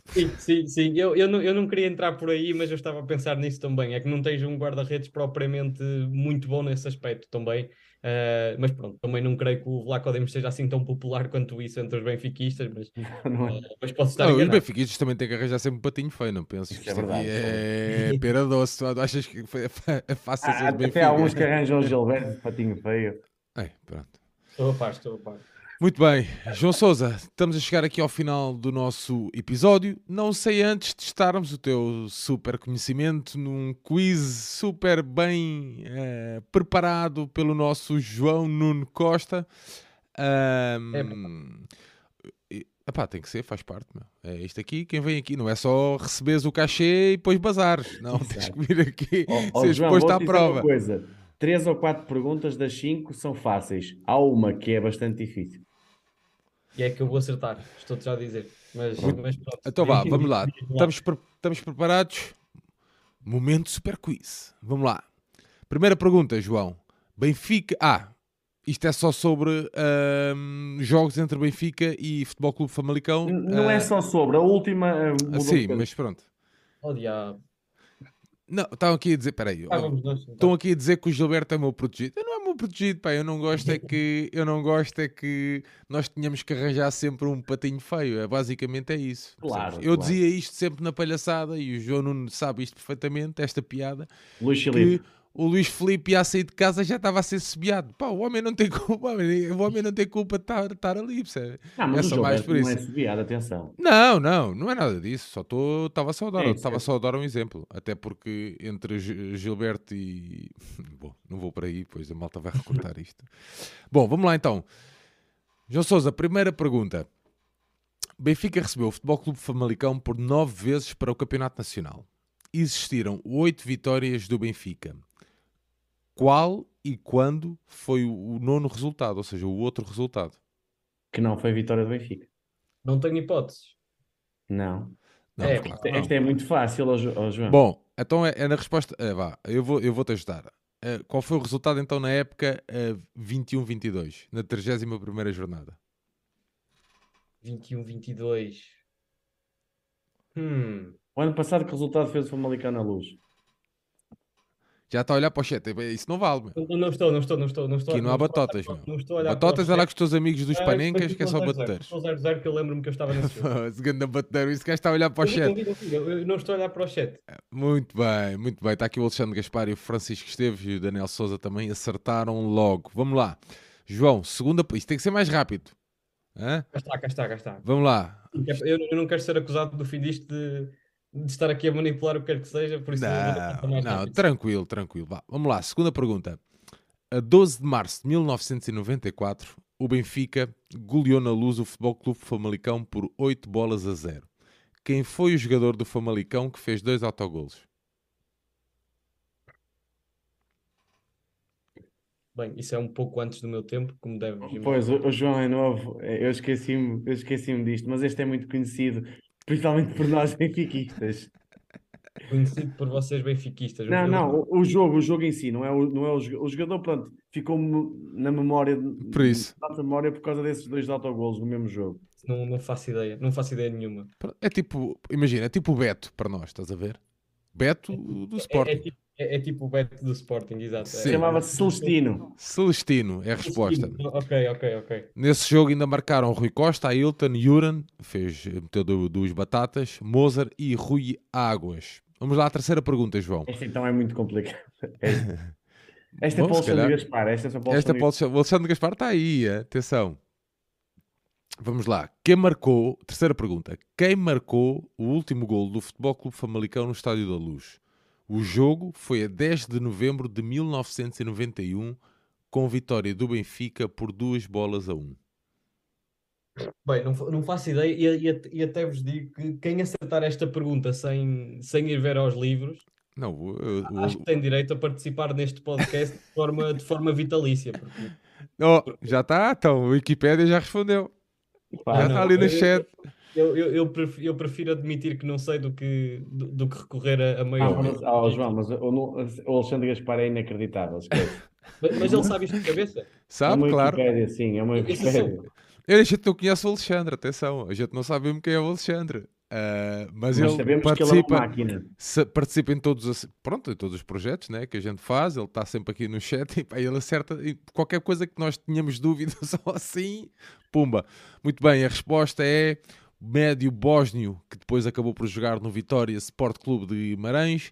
Sim, sim, sim. Eu, eu, não, eu não queria entrar por aí, mas eu estava a pensar nisso também. É que não tens um guarda-redes propriamente muito bom nesse aspecto também. Uh, mas pronto, também não creio que o Vlaco Dimos seja assim tão popular quanto isso entre os benfiquistas, mas, não é. uh, mas posso estar não, Os benfiquistas também têm que arranjar sempre um patinho feio, não pensas que é isto é, é pera doce, tu achas que é fácil ah, Até há uns que arranjam o Gilberto patinho feio. É, pronto. Estou a par, estou a par. Muito bem, João Souza, estamos a chegar aqui ao final do nosso episódio. Não sei antes testarmos o teu super conhecimento num quiz super bem uh, preparado pelo nosso João Nuno Costa. Um, é. Epá, tem que ser, faz parte. Meu. É isto aqui, quem vem aqui, não é só receberes o cachê e depois bazares. Não, Exato. tens que vir aqui oh, oh, ser exposto à prova. Uma coisa. Três ou quatro perguntas das cinco são fáceis. Há uma que é bastante difícil. E é que eu vou acertar, estou-te já a dizer. Mas, mas pronto. Então vá, vamos lá. Estamos, pre estamos preparados? Momento super quiz. Vamos lá. Primeira pergunta, João. Benfica. Ah, isto é só sobre um, jogos entre Benfica e Futebol Clube Famalicão. Não uh... é só sobre, a última. Uh, sim, mas pronto. Oh, diabo. Não, estão aqui a dizer, peraí, ah, então. estão aqui a dizer que o Gilberto é meu protegido. Eu não é meu protegido, pá, eu não gosto é que eu não gosto é que nós tenhamos que arranjar sempre um patinho feio. É, basicamente é isso. Claro, eu claro. dizia isto sempre na palhaçada e o João Nuno sabe isto perfeitamente, esta piada. Luís Filipe o Luís Felipe ia sair de casa já estava a ser subiado. Pá, o homem não tem culpa, o homem não tem culpa de estar, estar ali, percebe? Não, mas é só mais por isso. não é subiado, atenção. Não, não, não é nada disso. Só estava só a dar, é, estava só a dar um exemplo. Até porque entre Gilberto e bom, não vou para aí, pois a malta vai recortar isto. Bom, vamos lá então. João Sousa, primeira pergunta. Benfica recebeu o Futebol Clube Famalicão por nove vezes para o Campeonato Nacional. Existiram oito vitórias do Benfica qual e quando foi o nono resultado, ou seja, o outro resultado. Que não foi a vitória do Benfica. Não tenho hipóteses. Não. não é, claro, esta, esta é muito fácil, oh, João. Bom, então é, é na resposta. É, vá, eu vou, eu vou te ajudar. Uh, qual foi o resultado então na época uh, 21-22, na 31 jornada? 21-22. Hum. O ano passado, que resultado fez o Famalicão na luz? Já está a olhar para o chat. Isso não vale. Meu. Não, não estou, não estou, não estou. Não estou Aqui não, há batotas, meu. Não estou a olhar batotas é lá com os teus amigos dos ah, panencas, que é só batedeiros. Estou 0-0 que eu lembro-me que eu estava nesse jogo. Segundo batedeiro, isso que está a olhar para o chat. Eu não estou a olhar para o chat. Muito bem, muito bem. Está aqui o Alexandre Gaspar e o Francisco Esteves e o Daniel Souza também acertaram logo. Vamos lá. João, segunda. Isto tem que ser mais rápido. Hã? Cá está, cá está, cá está. Vamos lá. Eu, eu não quero ser acusado do fim disto de, de, estar aqui a manipular o que quer que seja, por isso não, não, tranquilo, tranquilo. Vá, vamos lá, segunda pergunta. A 12 de março de 1994, o Benfica goleou na luz o Futebol Clube Famalicão por 8 bolas a 0. Quem foi o jogador do Famalicão que fez dois autogolos? Bem, isso é um pouco antes do meu tempo, como deve Pois, o, o João é novo, é, eu esqueci-me eu esqueci disto, mas este é muito conhecido, principalmente por nós benfiquistas. Conhecido por vocês benfiquistas. Não, não, o, o, jogo, o jogo em si, não é o, não é o, o jogador, pronto, ficou na memória, por isso. na memória por causa desses dois autogolos no mesmo jogo. Não, não faço ideia, não faço ideia nenhuma. É tipo, imagina, é tipo o Beto para nós, estás a ver? Beto do Sporting. É, é, tipo, é, é tipo o Beto do Sporting, exato. Chamava-se Celestino. Celestino é a resposta. Celestino. Ok, ok, ok. Nesse jogo ainda marcaram Rui Costa, Ailton, Juran, fez, meteu duas batatas, Mozart e Rui Águas. Vamos lá à terceira pergunta, João. Esta então é muito complicada. Esta, é para o Alexandre Gaspar. Esta é para o Esta é para o Alexandre Gaspar está aí, atenção. Vamos lá. Quem marcou, terceira pergunta, quem marcou o último gol do Futebol Clube Famalicão no Estádio da Luz? O jogo foi a 10 de novembro de 1991, com vitória do Benfica por duas bolas a um. Bem, não, não faço ideia e, e, e, até vos digo que quem acertar esta pergunta sem, sem ir ver aos livros não, eu, eu, acho que tem direito a participar neste podcast de forma, de forma vitalícia. Porque, oh. Já está, então, o Wikipedia já respondeu. Pá, já está ali no chat. Eu, eu, eu, prefiro, eu prefiro admitir que não sei do que, do, do que recorrer a, a maior. Ah, mas, oh, João, mas o, o Alexandre Gaspar é inacreditável. mas, mas, ele sabe isto de cabeça? Sabe, é claro. Sim, é uma Wikipédia. A gente não conhece o Alexandre, atenção, a gente não sabe mesmo quem é o Alexandre. Uh, mas, mas, ele participa, ele é participa em todos, pronto, em todos os projetos né, que a gente faz, ele está sempre aqui no chat e pá, ele acerta qualquer coisa que nós tínhamos dúvida só assim, pumba. Muito bem, a resposta é médio bósnio, que depois acabou por jogar no Vitória Sport Clube de Guimarães,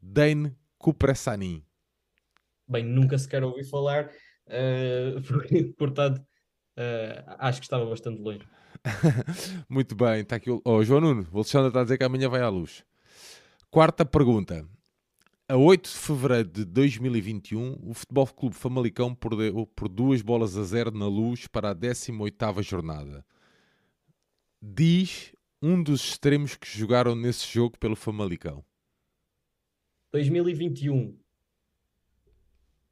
Dane Kupresani. Bem, nunca sequer ouvi falar, uh, portanto, uh, acho que estava bastante longe. Muito bem, está aqui o oh, João Nuno, o Alexandre está a dizer que amanhã vai à luz. Quarta pergunta. A 8 de fevereiro de 2021, o Futebol Clube Famalicão perdeu por duas bolas a zero na luz para a 18ª jornada. Diz um dos extremos que jogaram nesse jogo pelo Famalicão. 2021.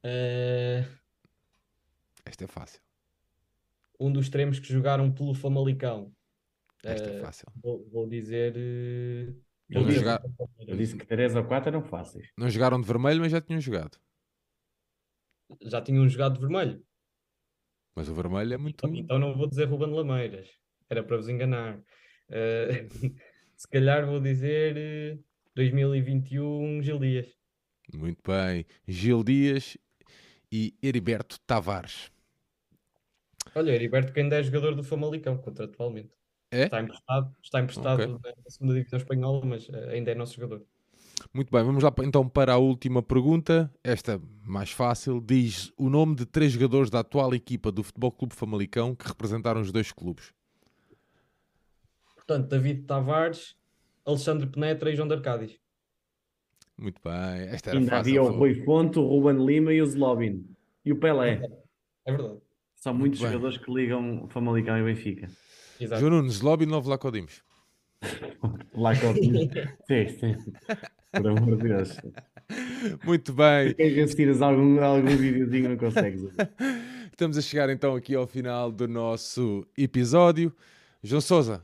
Uh... Esta é fácil um dos extremos que jogaram pelo Famalicão. Esta é eh, fácil. Vou, vou dizer. Uh, eu, disse, jogar... eu disse que 3 ou 4 eram fáceis. Não jogaram de vermelho, mas já tinham jogado. Já tinham jogado de vermelho. Mas o vermelho é muito. Então, então não vou dizer Ruben Lameiras. Era para vos enganar. Uh, se calhar vou dizer uh, 2021 Gil Dias. Muito bem. Gil Dias e Heriberto Tavares. Olha, Heriberto que ainda é jogador do Famalicão, contratualmente. É? Está emprestado, está emprestado okay. na segunda divisão espanhola, mas eh, ainda é nosso jogador. Muito bem, vamos lá então para a última pergunta. Esta mais fácil. Diz o nome de três jogadores da atual equipa do Futebol Clube Famalicão que representaram os dois clubes. Portanto, David Tavares, Alexandre Penetra e João de Arcádiz. Muito bem, esta era Ainda fácil. havia o Rui Fonte, o Ruben Lima e o Zlobin. E o Pelé. É verdade. São muitos jogadores que ligam Famalicão e Benfica. Exato. João Nunes, Lobby Novo Lacodimos. Lacodimos. sim, sim. Por amor de Deus. Muito bem. Se tiras algum, algum videozinho, não consegues. Estamos a chegar então aqui ao final do nosso episódio. João Souza,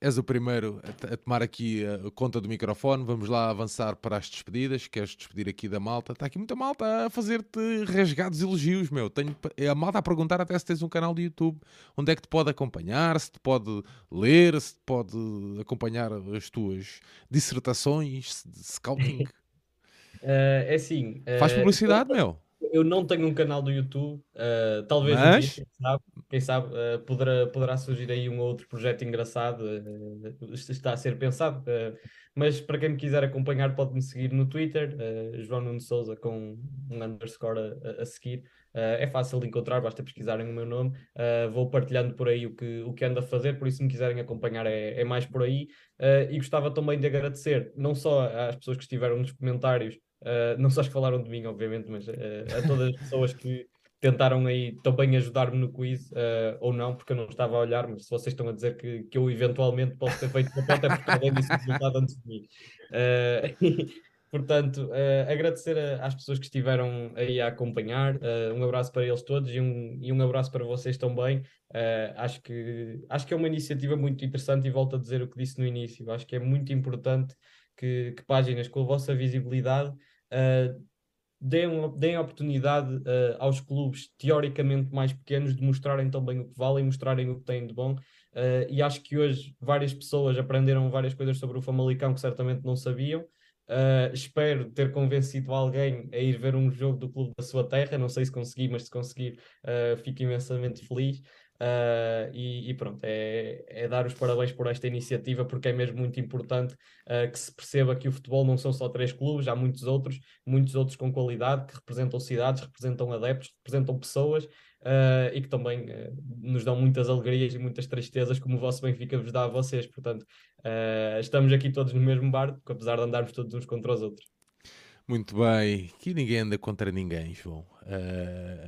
És o primeiro a, tomar aqui a conta do microfone. Vamos lá avançar para as despedidas. Queres despedir aqui da malta? Está aqui muita malta a fazer-te rasgados elogios, meu. Tenho a malta a perguntar até se tens um canal de YouTube. Onde é que te pode acompanhar? Se te pode ler? Se te pode acompanhar as tuas dissertações de scouting? é assim. Faz publicidade, meu eu não tenho um canal do YouTube, uh, talvez Mas... dia, quem sabe, quem sabe uh, poderá, poderá surgir aí um outro projeto engraçado, uh, está a ser pensado. mas para quem me quiser acompanhar, pode-me seguir no Twitter, João Nuno Souza, com um underscore a, a seguir. é fácil de encontrar, basta pesquisarem o meu nome. vou partilhando por aí o que, o que ando a fazer, por isso, se me quiserem acompanhar, é, é mais por aí. e gostava também de agradecer, não só às pessoas que estiveram nos comentários Uh, não só as que falaram de mim, obviamente, mas uh, a todas as pessoas que tentaram aí também ajudar-me no quiz, uh, ou não, porque eu não estava a olhar, mas se vocês estão a dizer que, que eu eventualmente posso ter feito papel, até porque alguém disse resultado antes de mim. portanto, agradecer a, às pessoas que estiveram aí a acompanhar, um abraço para eles todos e um, e um abraço para vocês também. acho, que, acho que é uma iniciativa muito interessante e volto a dizer o que disse no início, acho que é muito importante que, que páginas com a vossa visibilidade uh, deem, deem oportunidade uh, aos clubes teoricamente mais pequenos de mostrarem também o que valem, mostrarem o que têm de bom. Uh, e acho que hoje várias pessoas aprenderam várias coisas sobre o Famalicão que certamente não sabiam. Uh, espero ter convencido alguém a ir ver um jogo do clube da sua terra. Não sei se consegui, mas se conseguir, uh, fico imensamente feliz. Uh, e, e, pronto, é, é, dar os parabéns por esta iniciativa, porque é mesmo muito importante uh, que se perceba que o futebol não são só três clubes, há muitos outros, muitos outros com qualidade, que representam cidades, representam adeptos, representam pessoas uh, e que também nos dão muitas alegrias e muitas tristezas, como o vosso Benfica vos dá a vocês. Portanto, estamos aqui todos no mesmo barco, apesar de andarmos todos uns contra os outros. Muito bem, aqui ninguém anda contra ninguém, João.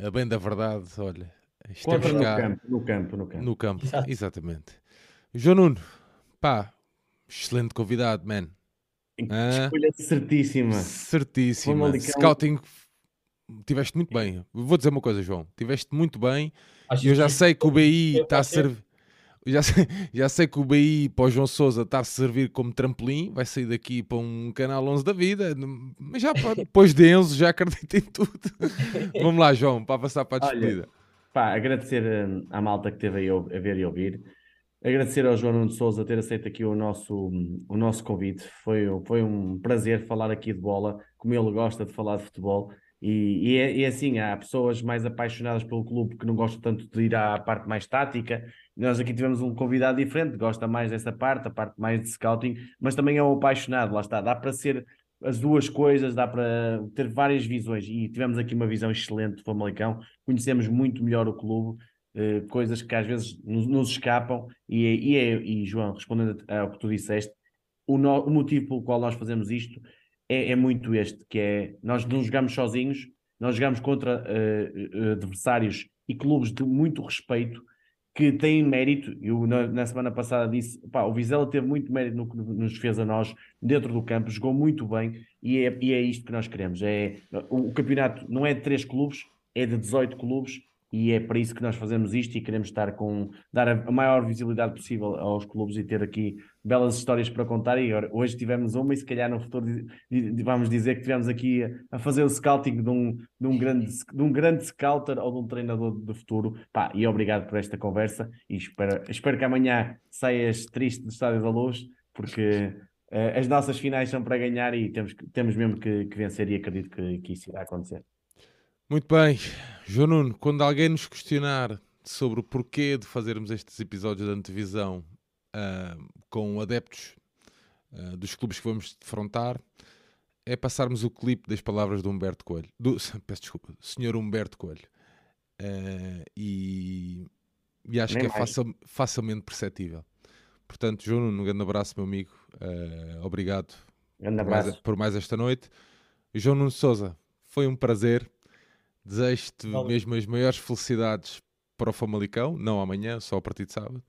a bem da verdade, olha, Contra no campo, no campo, no campo. No campo, Exato. exatamente. João Nuno, pá, excelente convidado, man. Escolha ah, certíssima. Certíssima. Scouting, tiveste muito bem. Vou dizer uma coisa, João. Tiveste muito bem. E eu já sei que o BI está a servir. Já sei, já sei que o BI para o João Souza está a servir como trampolim, vai sair daqui para um canal 11 da vida, mas já depois de Enzo já acredito em tudo. Vamos lá, João, para passar para a despedida. Olha, Pá, agradecer hum, à malta que esteve aí a ver e ouvir. Agradecer ao João Nuno Souza ter aceito aqui o nosso, o nosso convite. Foi, foi um prazer falar aqui de bola, como ele gosta de falar de futebol. E, e, é, e é assim, há pessoas mais apaixonadas pelo clube que não gostam tanto de ir à parte mais tática. Nós aqui tivemos um convidado diferente, gosta mais dessa parte, a parte mais de scouting, mas também é um apaixonado, lá está. Dá para ser as duas coisas, dá para ter várias visões. E tivemos aqui uma visão excelente do Famalicão, conhecemos muito melhor o clube, eh, coisas que às vezes nos, nos escapam. E, e, e, João, respondendo ao que tu disseste, o, no, o motivo pelo qual nós fazemos isto é, é, muito este, que é, nós não jogamos sozinhos, nós jogamos contra uh, adversários e clubes de muito respeito, que têm mérito, eu na, na semana passada disse, pá, o Vizela teve muito mérito no que nos fez a nós dentro do campo, jogou muito bem e é, e é isto que nós queremos. É, o, o campeonato não é de três clubes, é de 18 clubes e é para isso que nós fazemos isto e queremos estar com dar a maior visibilidade possível aos clubes e ter aqui belas histórias para contar e hoje tivemos uma e se calhar no futuro vamos dizer que tivemos aqui a fazer o scouting de um, de um, grande, de um grande scouter ou de um treinador de futuro Pá, e obrigado por esta conversa e espero, espero que amanhã saias triste do Estádio da Luz porque uh, as nossas finais são para ganhar e temos, temos mesmo que, que vencer e acredito que, que isso irá acontecer. Muito bem, João Nuno, quando alguém nos questionar sobre o porquê de fazermos estes episódios de antevisão uh, com adeptos uh, dos clubes que vamos defrontar, é passarmos o clipe das palavras do Humberto Coelho, do, peço desculpa, senhor Humberto Coelho. Uh, e, e, acho Nem que é facil, facilmente perceptível. Portanto, João Nuno, um grande abraço, meu amigo. obrigado por mais, por mais esta noite. João Nuno Souza, foi um prazer. Desejo-te mesmo as maiores felicidades para o Famalicão, não amanhã, só a partir de sábado.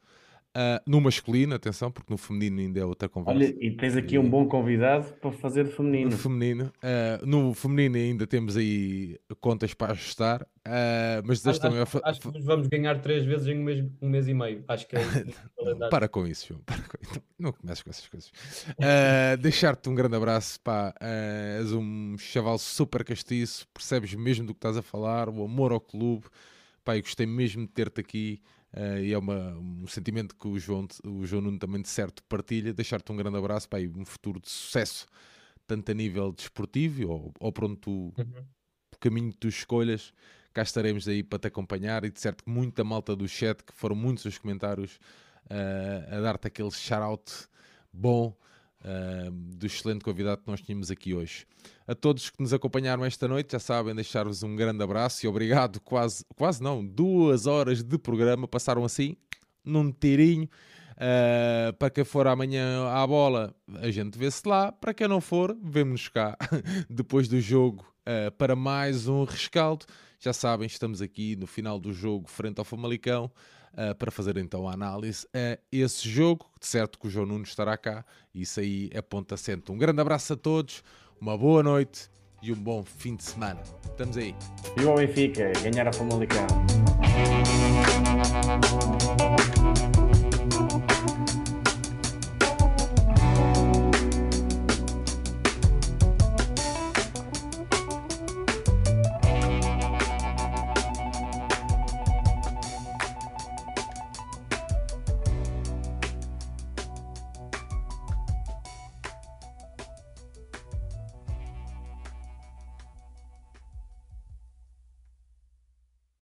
Uh, no masculino, atenção, porque no feminino ainda é outra conversa. Olha, e tens aqui um bom convidado para fazer de feminino. No feminino, uh, no feminino ainda temos aí contas para ajustar, uh, mas acho, também acho, acho que vamos ganhar três vezes em um mês, um mês e meio. Acho que é Para com isso, João. Para com... Então, não comeces com essas coisas. Deixar-te um grande abraço, pá. és um chaval super castiço, percebes mesmo do que estás a falar, o amor ao clube. Pá, e gostei mesmo de ter-te aqui. Uh, e é uma, um sentimento que o João, o João Nuno também de certo partilha. Deixar-te um grande abraço e um futuro de sucesso tanto a nível desportivo ou, ou pronto, o, uhum. o caminho que tu escolhas, cá estaremos aí para te acompanhar e de certo que muita malta do chat, que foram muitos os comentários uh, a dar-te aquele shout-out bom uh, do excelente convidado que nós tínhamos aqui hoje. A todos que nos acompanharam esta noite, já sabem, deixar-vos um grande abraço e obrigado. Quase, quase não, duas horas de programa passaram assim, num tirinho. Uh, para quem for amanhã à bola, a gente vê-se lá. Para quem não for, vemo-nos cá depois do jogo uh, para mais um rescaldo. Já sabem, estamos aqui no final do jogo frente ao Famalicão uh, para fazer então a análise a esse jogo. De certo que o João Nuno estará cá, isso aí é ponto assente. Um grande abraço a todos, uma boa noite e um bom fim de semana. Estamos aí. E o Benfica, ganhar a Famalicão.